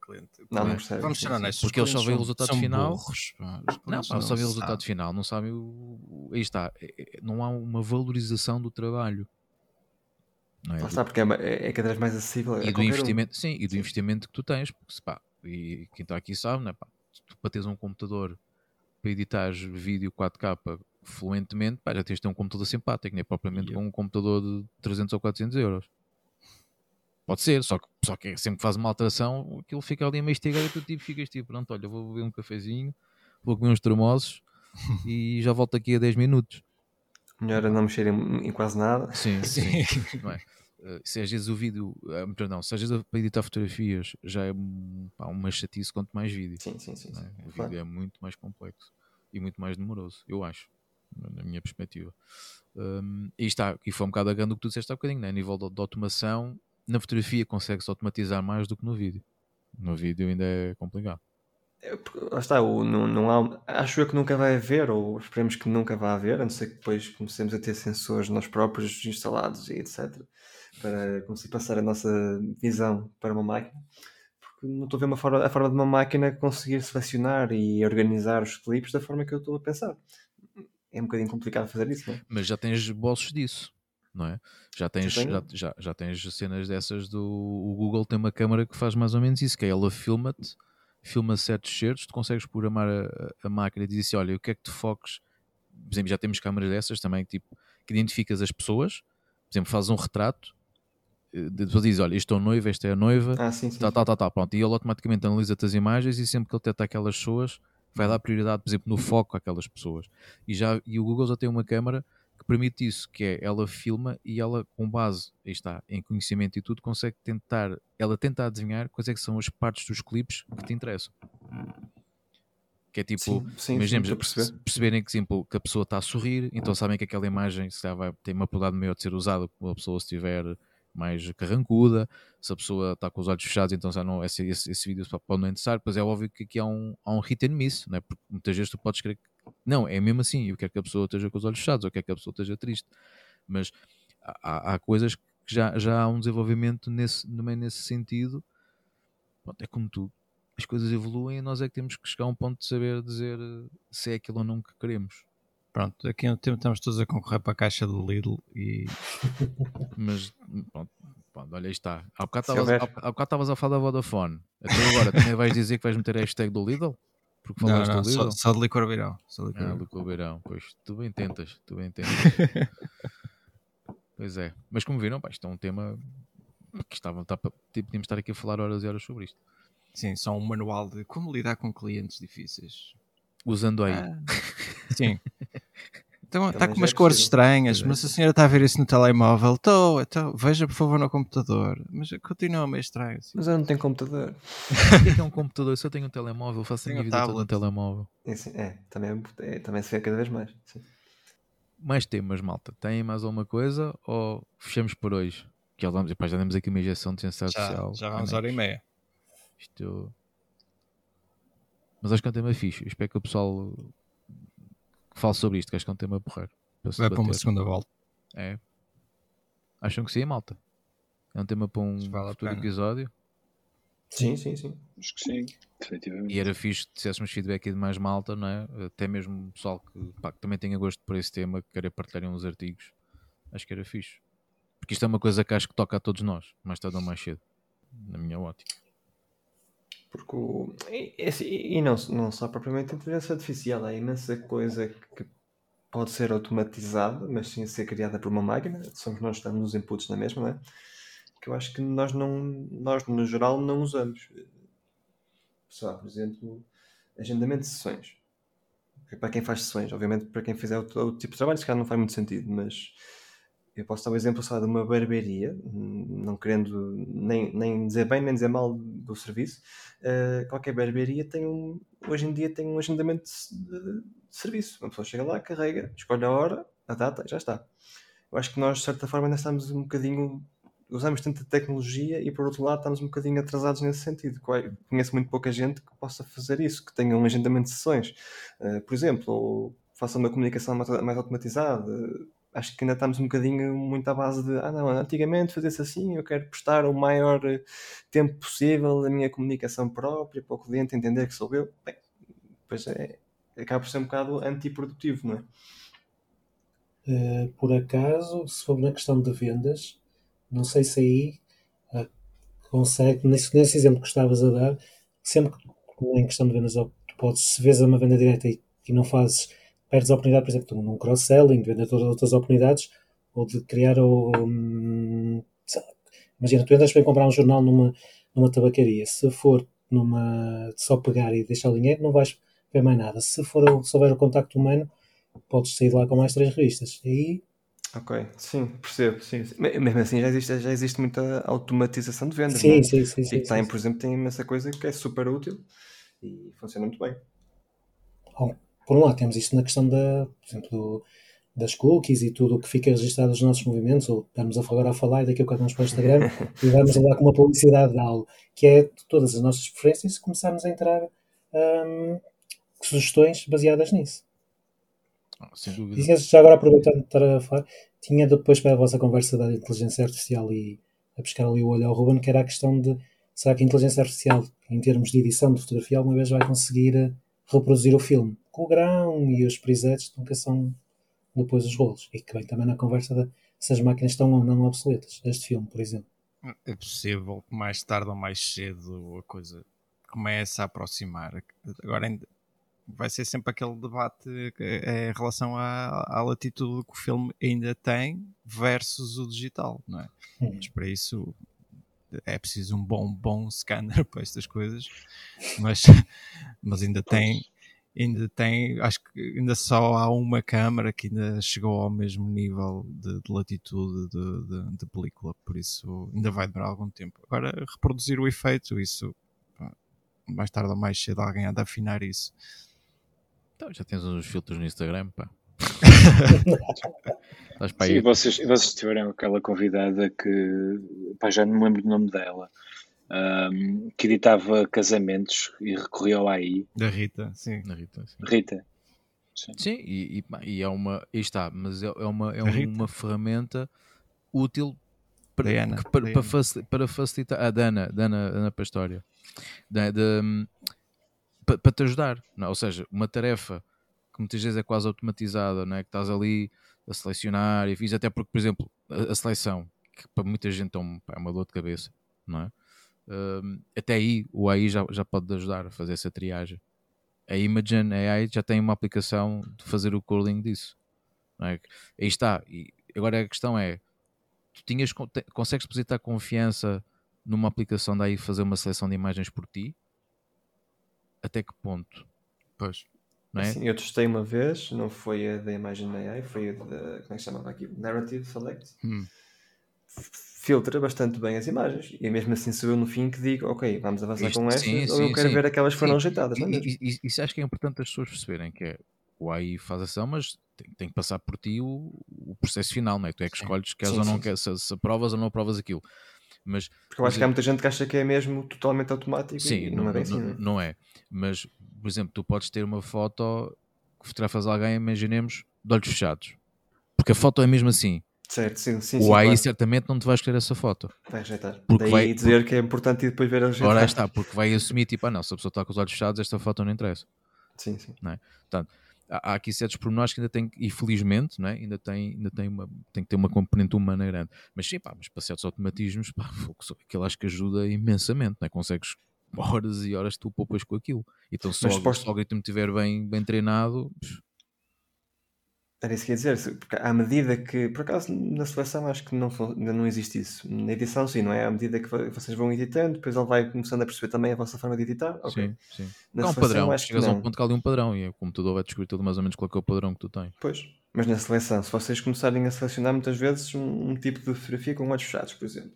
cliente. Não, não percebe, Vamos ser honestos. Porque eles só veem o resultado são final. burros, pá. Não, pá, só vê o resultado sabem. final, não sabe o, Aí está, é- é- não há uma valorização do trabalho. Não é? Lá está, porque é, é, é cada vez mais acessível. e do qualquer um. investimento, sim, e do Sim. investimento que tu tens, porque se pá, e quem está aqui sabe, né, pá, tu para teres um computador para editar vídeo 4K fluentemente, pá, já tens de ter um computador simpático, nem propriamente com um computador de 300 ou 400 euros. Pode ser, só que, só que sempre que faz uma alteração, aquilo fica ali a mastigar e tu tipo, ficas tipo, pronto, olha, vou beber um cafezinho, vou comer uns tremosos e já volto aqui a 10 minutos. Melhor é não mexer em, em quase nada. Sim, Sim. sim. Eh, Se às vezes o vídeo, eh, perdão, se às vezes para editar fotografias já é pá, uma chatice quanto mais vídeo. Sim, sim, sim. não sim. é? O Claro. vídeo é muito mais complexo e muito mais demoroso, eu acho, na minha perspectiva. Hum, e está, e foi um bocado agando o que tu disseste há bocadinho, né? a nível de, de automação, na fotografia consegue-se automatizar mais do que no vídeo. No vídeo ainda é complicado. É, Lá está, o, não, não há, acho eu que nunca vai haver, ou esperemos que nunca vá haver, a não ser que depois comecemos a ter sensores nós próprios instalados e etc. Para conseguir passar a nossa visão para uma máquina. Porque não estou a ver uma forma, a forma de uma máquina conseguir selecionar e organizar os clipes da forma que eu estou a pensar. É um bocadinho complicado fazer isso, não é? Mas já tens bolsos disso, não é? Já tens, já, já, já tens cenas dessas do. O Google tem uma câmera que faz mais ou menos isso, que é ela filma-te, filma certos certos, tu consegues programar a, a- máquina e diz assim: olha, o que é que te foques? Por exemplo, já temos câmaras dessas também, tipo, que identificas as pessoas, por exemplo, fazes um retrato, depois dizes: olha, é o noivo, esta é a noiva, Ah, sim, sim. Tá, tá, tá, tá, pronto. E ele automaticamente analisa-te as imagens e sempre que ele detecta aquelas pessoas, vai dar prioridade, por exemplo, no foco àquelas pessoas. E, já, e o Google já tem uma câmara que permite isso, que é ela filma e ela, com base, aí está, em conhecimento e tudo, consegue tentar, ela tenta adivinhar quais é que são as partes dos clipes que te interessam. Que é tipo, Sim, sim, sim, imaginemos, perceber. se perceberem que, exemplo, que a pessoa está a sorrir, então sabem que aquela imagem se vai ter uma probabilidade maior de ser usada quando a pessoa estiver mais carrancuda, se a pessoa está com os olhos fechados, então já não, esse, esse, esse vídeo pode não interessar, pois é óbvio que aqui há um, há um hit and miss, né? porque muitas vezes tu podes querer que, não, é mesmo assim, eu quero que a pessoa esteja com os olhos fechados, eu quero que a pessoa esteja triste, mas há, há- coisas que já, já há um desenvolvimento nesse, também nesse sentido, Pronto, é como tu, as coisas evoluem e nós é que temos que chegar a um ponto de saber dizer se é aquilo ou não que queremos. Pronto, daqui a um tempo estamos todos a concorrer para a caixa do Lidl e Mas pronto, pronto, olha aí está. Há bocado estavas a falar da Vodafone. Até agora também vais dizer que vais meter a hashtag do Lidl? Porque não, falaste não, do só, Lidl? só de licor virão. Só de licor Ah, Beirão, pois tu bem tentas, tu bem tentas. pois é, mas como viram, pá, isto é um tema que estava, tá, pa- tipo, podíamos estar aqui a falar horas e horas sobre isto. Sim, só um manual de como lidar com clientes difíceis. Usando aí, Ah, sim. Então, está com umas é cores estranhas, é. mas a senhora está a ver isso no telemóvel. Estou, então, veja por favor no computador. Mas continua meio estranho. Assim. Mas eu não tenho computador. o que é que é um computador? Se eu tenho um telemóvel, faço a Tenho minha um vida toda no telemóvel. Esse- é, também, é, é, também se vê cada vez mais. sim. Mais temas, malta. Tem mais alguma coisa ou fechamos por hoje? Que já damos, já demos aqui uma injeção de ciência Já, artificial. já vamos hora e meia. Isto... Mas acho que é um tema fixe. Eu espero que o pessoal que fale sobre isto, que acho que é um tema porreiro. Para para uma segunda volta. É. Acham que sim, malta? É um tema para um vale futuro episódio. Sim, sim, sim. Acho que sim. E era fixe que tivéssemos feedback aí de mais malta, não é? Até mesmo o pessoal que, pá, que também tenha gosto por esse tema, que queira partilharem uns artigos. Acho que era fixe. Porque isto é uma coisa que acho que toca a todos nós, mais tarde ou mais cedo. Na minha ótica. Porque o, e, e assim, e não, não só propriamente a inteligência artificial, há imensa coisa que pode ser automatizada, mas sem ser criada por uma máquina. Somos nós que estamos nos inputs na mesma, não é? Que eu acho que nós, não, nós no geral, não usamos. Lá, por exemplo, agendamento de sessões. Para quem faz sessões, obviamente, para quem fizer outro, outro tipo de trabalho, se calhar não faz muito sentido, mas eu posso dar o exemplo só de uma barbearia, hum, não querendo nem, nem dizer bem nem dizer mal do serviço. Uh, qualquer barbearia tem um, hoje em dia tem um agendamento de, de- serviço. Uma pessoa chega lá, carrega, escolhe a hora, a data já está. Eu acho que nós, de certa forma, ainda estamos um bocadinho. Usamos tanta tecnologia e, por outro lado, estamos um bocadinho atrasados nesse sentido. Co- Conheço muito pouca gente que possa fazer isso, que tenha um agendamento de sessões. Uh, por exemplo, ou faça uma comunicação mais automatizada. Acho que ainda estamos um bocadinho muito à base de ah não, antigamente fazia-se assim, eu quero prestar o maior eh, tempo possível da minha comunicação própria para o cliente entender que sou eu. Bem, pois é, acaba por ser um bocado antiprodutivo, não é? Uh, por acaso, se for na questão de vendas, não sei se aí uh, consegue, nesse, nesse exemplo que estavas a dar, sempre que em questão de vendas, tu podes, se vês uma venda direta e, e não fazes, perdes a oportunidade, por exemplo, num cross-selling, de vender todas as outras oportunidades, ou de criar o. Um, imagina, tu entras para comprar um jornal numa, numa tabacaria, se for numa só pegar e deixar o dinheiro, não vais ver mais nada. Se for se houver o contacto humano, podes sair lá com mais três revistas. Aí Ok, sim, percebo. Sim, sim. Mesmo assim já existe, já existe muita automatização de vendas. Sim, é? sim, sim. sim, e tem, por exemplo, tem imensa coisa que é super útil e funciona muito bem. Bom, por um lado temos isto na questão da, por exemplo, das cookies e tudo o que fica registado nos nossos movimentos, ou estamos agora a falar e daqui a pouco vamos para o Instagram e vamos lá com uma publicidade de algo, que é todas as nossas preferências começarmos a entrar hum, sugestões baseadas nisso. Ah, sem dúvida. E já agora aproveitando de estar a falar, tinha depois para a vossa conversa da inteligência artificial e a pescar ali o olho ao Ruben, que era a questão de será que a inteligência artificial, em termos de edição de fotografia, alguma vez vai conseguir reproduzir o filme? Com o grão e os presets nunca são depois os rolos. E que vem também na conversa de se as máquinas estão ou não obsoletas. Este filme, por exemplo. É possível que mais tarde ou mais cedo a coisa comece a aproximar. Agora ainda vai ser sempre aquele debate é, em relação à, à latitude que o filme ainda tem versus o digital, não é? Hum. Mas para isso é preciso um bom, bom scanner para estas coisas, mas, mas ainda tem, ainda tem, acho que ainda só há uma câmara que ainda chegou ao mesmo nível de, de latitude de, de, de, película, por isso ainda vai demorar algum tempo. Agora, reproduzir o efeito, isso mais tarde ou mais cedo alguém há de afinar isso. Então, já tens uns filtros no Instagram, pá. Sim, vocês, vocês tiveram aquela convidada que pá, já não me lembro do nome dela. Um, que editava casamentos e recorria ao AI. Da Rita, sim. Da Rita, sim. Rita. Sim, sim e, e, e, é uma. E está, mas é, é uma, é uma ferramenta útil para, Diana, que, para, para, facilitar, para, facilitar. A Dana, Dana, Dana Pastória. De, de, para, para te ajudar. Não? Ou seja, uma tarefa que muitas vezes é quase automatizada, não é? que estás ali a selecionar e fiz até porque, por exemplo, a, a seleção, que para muita gente é, um, é uma dor de cabeça, não é? Um, até aí o AI já, já pode ajudar a fazer essa triagem. A Imagen AI já tem uma aplicação de fazer o coding disso. É? Aí está. E agora a questão é: tu tinhas, consegues depositar confiança numa aplicação daí fazer uma seleção de imagens por ti? até que ponto? Pois. Não é? Assim, eu testei uma vez, não foi a da Imagine AI, foi a da, como é que se chamava aqui? Narrative Select. Hum. Filtra bastante bem as imagens e mesmo assim sou eu no fim que digo, ok, vamos avançar Isto, com estas sim, ou sim, eu quero sim. ver aquelas que foram rejeitadas. Não é e, e, isso acho que é importante as pessoas perceberem que é o AI faz ação, mas tem, tem que passar por ti o, o, processo final, não é? Tu é que escolhes queres ou não queres, se, se aprovas ou não aprovas aquilo. Mas, Porque eu acho que há muita gente que acha que é mesmo totalmente automático. Sim, não, não, é bem assim, não, é? não é. Mas, por exemplo, tu podes ter uma foto que fotografas alguém, imaginemos, de olhos fechados. Porque a foto é mesmo assim. Certo, sim, sim. O AI claro. certamente não te vai escolher essa foto. Vai rejeitar. Porque Daí vai dizer que é importante e depois ver a rejeitar. Ora está, porque vai assumir tipo, ah não, se a pessoa está com os olhos fechados, esta foto não interessa. Sim, sim. Não é? Portanto, há aqui certos pormenores que ainda tem, e felizmente, não é? ainda, tem, ainda tem, uma, tem que ter uma componente humana grande. Mas sim, pá, mas para certos automatismos, pá, aquilo acho que ajuda imensamente, não é? Consegues horas e horas tu poupas com aquilo. Então se, o, posto... se o algoritmo estiver bem, bem treinado, era isso que ia dizer, porque à medida que, por acaso na seleção acho que não, ainda não existe isso. Na edição sim, não é? À medida que vocês vão editando, depois ele vai começando a perceber também a vossa forma de editar. Okay. Sim, sim. Na Há um padrão, acho chegas a um ponto que há ali um padrão e o computador vai descobrir tudo mais ou menos qual é o padrão que tu tens. Pois, mas na seleção, se vocês começarem a selecionar muitas vezes um, um tipo de fotografia com olhos fechados, por exemplo,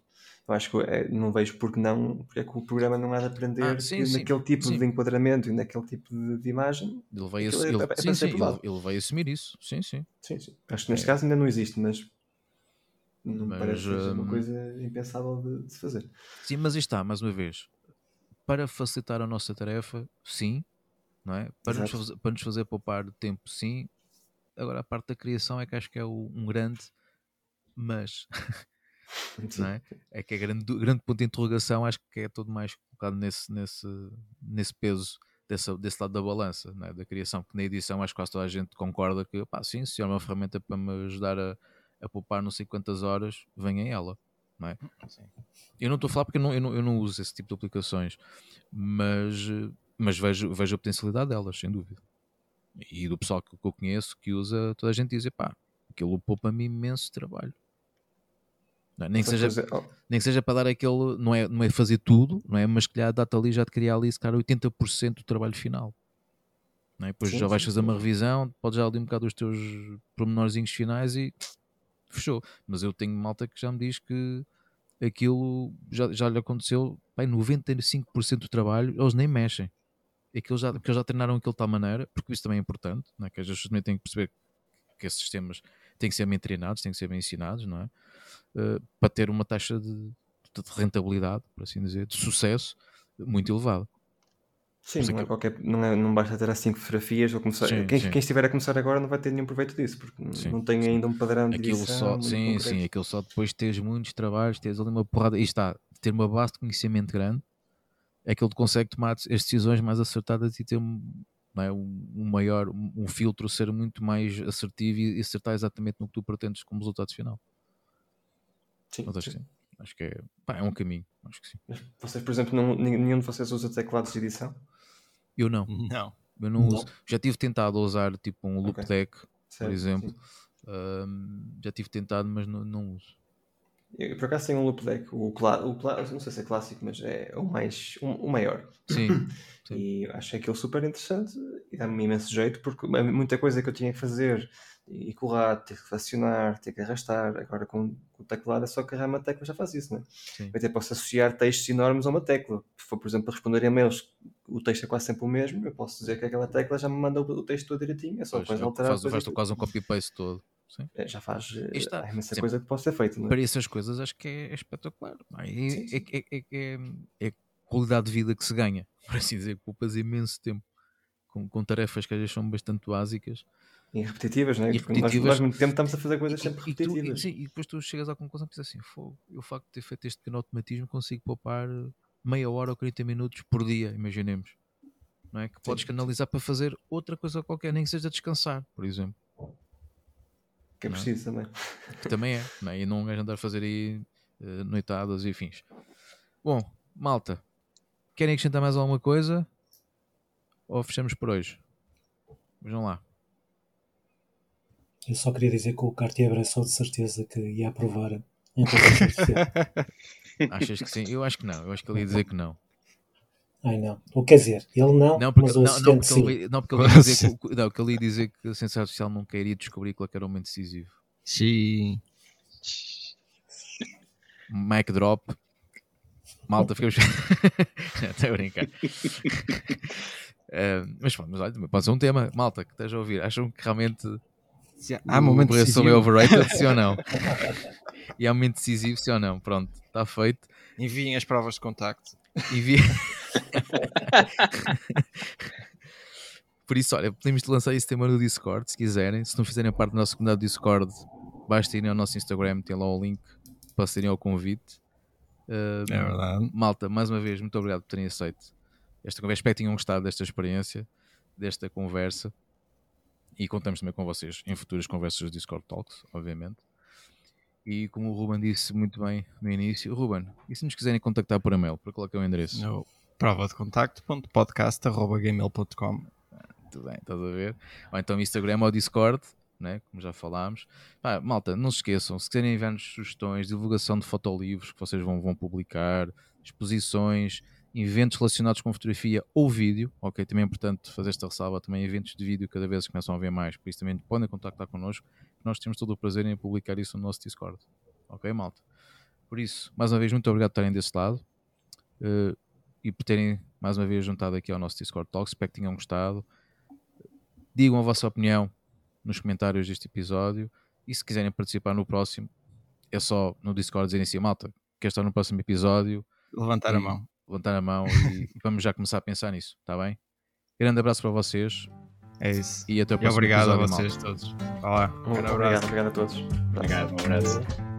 eu acho que é, não vejo porque não, porque é que o programa não há de aprender ah, sim, sim, naquele tipo sim. de enquadramento e naquele tipo de, de imagem. Ele vai, ass... ele, é, é sim, sim, ele, ele, vai assumir isso. Sim, sim. sim, sim. Acho que neste é. caso ainda não existe, mas não mas, parece um... uma coisa impensável de, de se fazer. Sim, mas está, mais uma vez, para facilitar a nossa tarefa, sim, não é? Para, nos fazer, para nos fazer poupar tempo, sim. agora a parte da criação é que acho que é o, um grande mas. é? é que é grande, grande ponto de interrogação, acho que é todo mais colocado nesse, nesse, nesse peso desse, desse lado da balança, é? da criação, que na edição acho que quase toda a gente concorda que, pá, sim, se é uma ferramenta para me ajudar a, a poupar não sei quantas horas, venha ela. Não é? Eu não estou a falar porque eu não, eu, não, eu não uso esse tipo de aplicações, mas, mas vejo, vejo a potencialidade delas, sem dúvida. E do pessoal que, que eu conheço que usa, toda a gente diz, pá, aquilo poupa-me imenso trabalho. É? nem, que seja, oh. nem que seja para dar aquele, não é, não é fazer tudo, não é? mas que calhar dá-te ali já de criar ali, se calhar 80% do trabalho final. Não é? Depois sim, já vais fazer uma revisão, podes já ali um bocado os teus pormenorzinhos finais e fechou. Mas eu tenho malta que já me diz que aquilo já, já lhe aconteceu, bem, 95% do trabalho eles nem mexem. Aquilo já, porque eles já treinaram aquilo de tal maneira, porque isso também é importante, não é? que as pessoas também têm que perceber que esses sistemas têm que ser bem treinados, têm que ser bem ensinados, não é? Uh, para ter uma taxa de, de, rentabilidade, por assim dizer, de sucesso muito elevada. Sim, não, é qualquer, não, é, não basta ter as 5 fotografias ou começar. Sim, quem, sim. quem, estiver a começar agora não vai ter nenhum proveito disso, porque sim, não tem ainda um padrão de aquilo só, Sim, concreto. sim, aquilo só depois de teres muitos trabalhos, teres ali uma porrada, e está, ter uma base de conhecimento grande, é que ele consegue tomar as decisões mais acertadas e ter é? um, maior, um, filtro ser muito mais assertivo e acertar exatamente no que tu pretendes como resultado final. Sim, acho, sim. Que sim. acho que é, pá, é um caminho. Acho que sim. Mas vocês, por exemplo, não, nenhum de vocês usa teclados de edição? Eu não. Não. Eu não, não. uso. Já tive tentado usar tipo um loop okay. deck, certo, por exemplo. Um, já tive tentado, mas não, não uso. Eu, por acaso tenho um loop deck, o, o, o, não sei se é clássico, mas é o mais um, o maior. Sim, sim. E acho aquilo super interessante e dá-me imenso jeito porque muita coisa que eu tinha que fazer e colar, ter que fracionar, ter que arrastar. Agora com, com o teclado é só carregar uma tecla já faz isso, né? Sim. Eu até posso associar textos enormes a uma tecla. Se for, por exemplo, responder e-mails, o texto é quase sempre o mesmo, eu posso dizer que aquela tecla já me manda o texto todo direitinho, é só depois alterar. Faz, faz quase um copy-paste todo. É, já faz Está, é imensa coisa que pode ser feita. É? Para essas coisas acho que é, é espetacular. É? É, é, é, qualidade de vida que se ganha, por assim dizer, poupas imenso tempo com, com tarefas que às vezes são bastante básicas. E repetitivas, não é? E repetitivas. Nós, nós muito tempo estamos a fazer coisas sempre e, repetitivas. E, sim, e depois tu chegas à conclusão e pensas assim: Fogo, eu, o facto de ter feito este pequeno automatismo, consigo poupar meia hora ou 40 minutos por dia, imaginemos. Não é? Que podes sim. canalizar para fazer outra coisa qualquer, nem que seja descansar, por exemplo. Que é preciso também. Que também é, não é? E não é andar a fazer aí uh, noitadas e fins. Bom, malta, querem acrescentar mais alguma coisa? Ou fechamos por hoje? Vejam lá. Eu só queria dizer que o Cartier abraçou de certeza que ia aprovar a Achas que sim? Eu acho que não. Eu acho que ele ia dizer que não. Ai não. Ou quer dizer, ele não, não porque, mas o não, não, porque sim. Ele, não, porque ele ia dizer que, não, que ele ia dizer que a ciência artificial nunca iria descobrir qual era o momento decisivo. Sim. Mic drop. Malta, ficamos. Estou a brincar. Uh, mas, mas olha, pode ser um tema, malta, que esteja a ouvir. Acham que realmente há momento decisivo é overrated, sim ou não? e há momento decisivo, sim ou não? Pronto, está feito. Enviem as provas de contacto. Enviem. Por isso, olha, podemos lançar esse tema no Discord, se quiserem. Se não fizerem parte da nossa comunidade do Discord, basta irem ao nosso Instagram, tem lá o link para serem ao convite. Uh, é verdade. Malta, mais uma vez, muito obrigado por terem aceito esta conversa. Espero que tenham gostado desta experiência, desta conversa. E contamos também com vocês em futuras conversas do Discord Talks, obviamente. E como o Ruben disse muito bem no início, Ruben, e se nos quiserem contactar por e-mail, para qual é, é o endereço? No prova de contacto.podcast.gmail.com Muito bem, estás a ver? Ou então Instagram ou Discord, né? como já falámos. Pá, malta, não se esqueçam, se quiserem enviar-nos sugestões, divulgação de fotolivros que vocês vão, vão publicar, exposições, eventos relacionados com fotografia ou vídeo, ok? Também é importante fazer esta ressalva, também eventos de vídeo cada vez começam a ver mais, por isso também podem contactar connosco, nós temos todo o prazer em publicar isso no nosso Discord, ok, malta? Por isso, mais uma vez, muito obrigado por estarem desse lado uh, e por terem mais uma vez juntado aqui ao nosso Discord Talk, espero que tenham gostado. Digam a vossa opinião nos comentários deste episódio e se quiserem participar no próximo, é só no Discord dizerem assim, malta, quer estar no próximo episódio? Levantar e, a mão levantar a mão e, vamos já começar a pensar nisso, está bem? Grande abraço para vocês É isso. E até o E próximo obrigado a vocês todos. Vá lá. Muito Um grande obrigado, abraço. obrigado a todos. Obrigado, um abraço.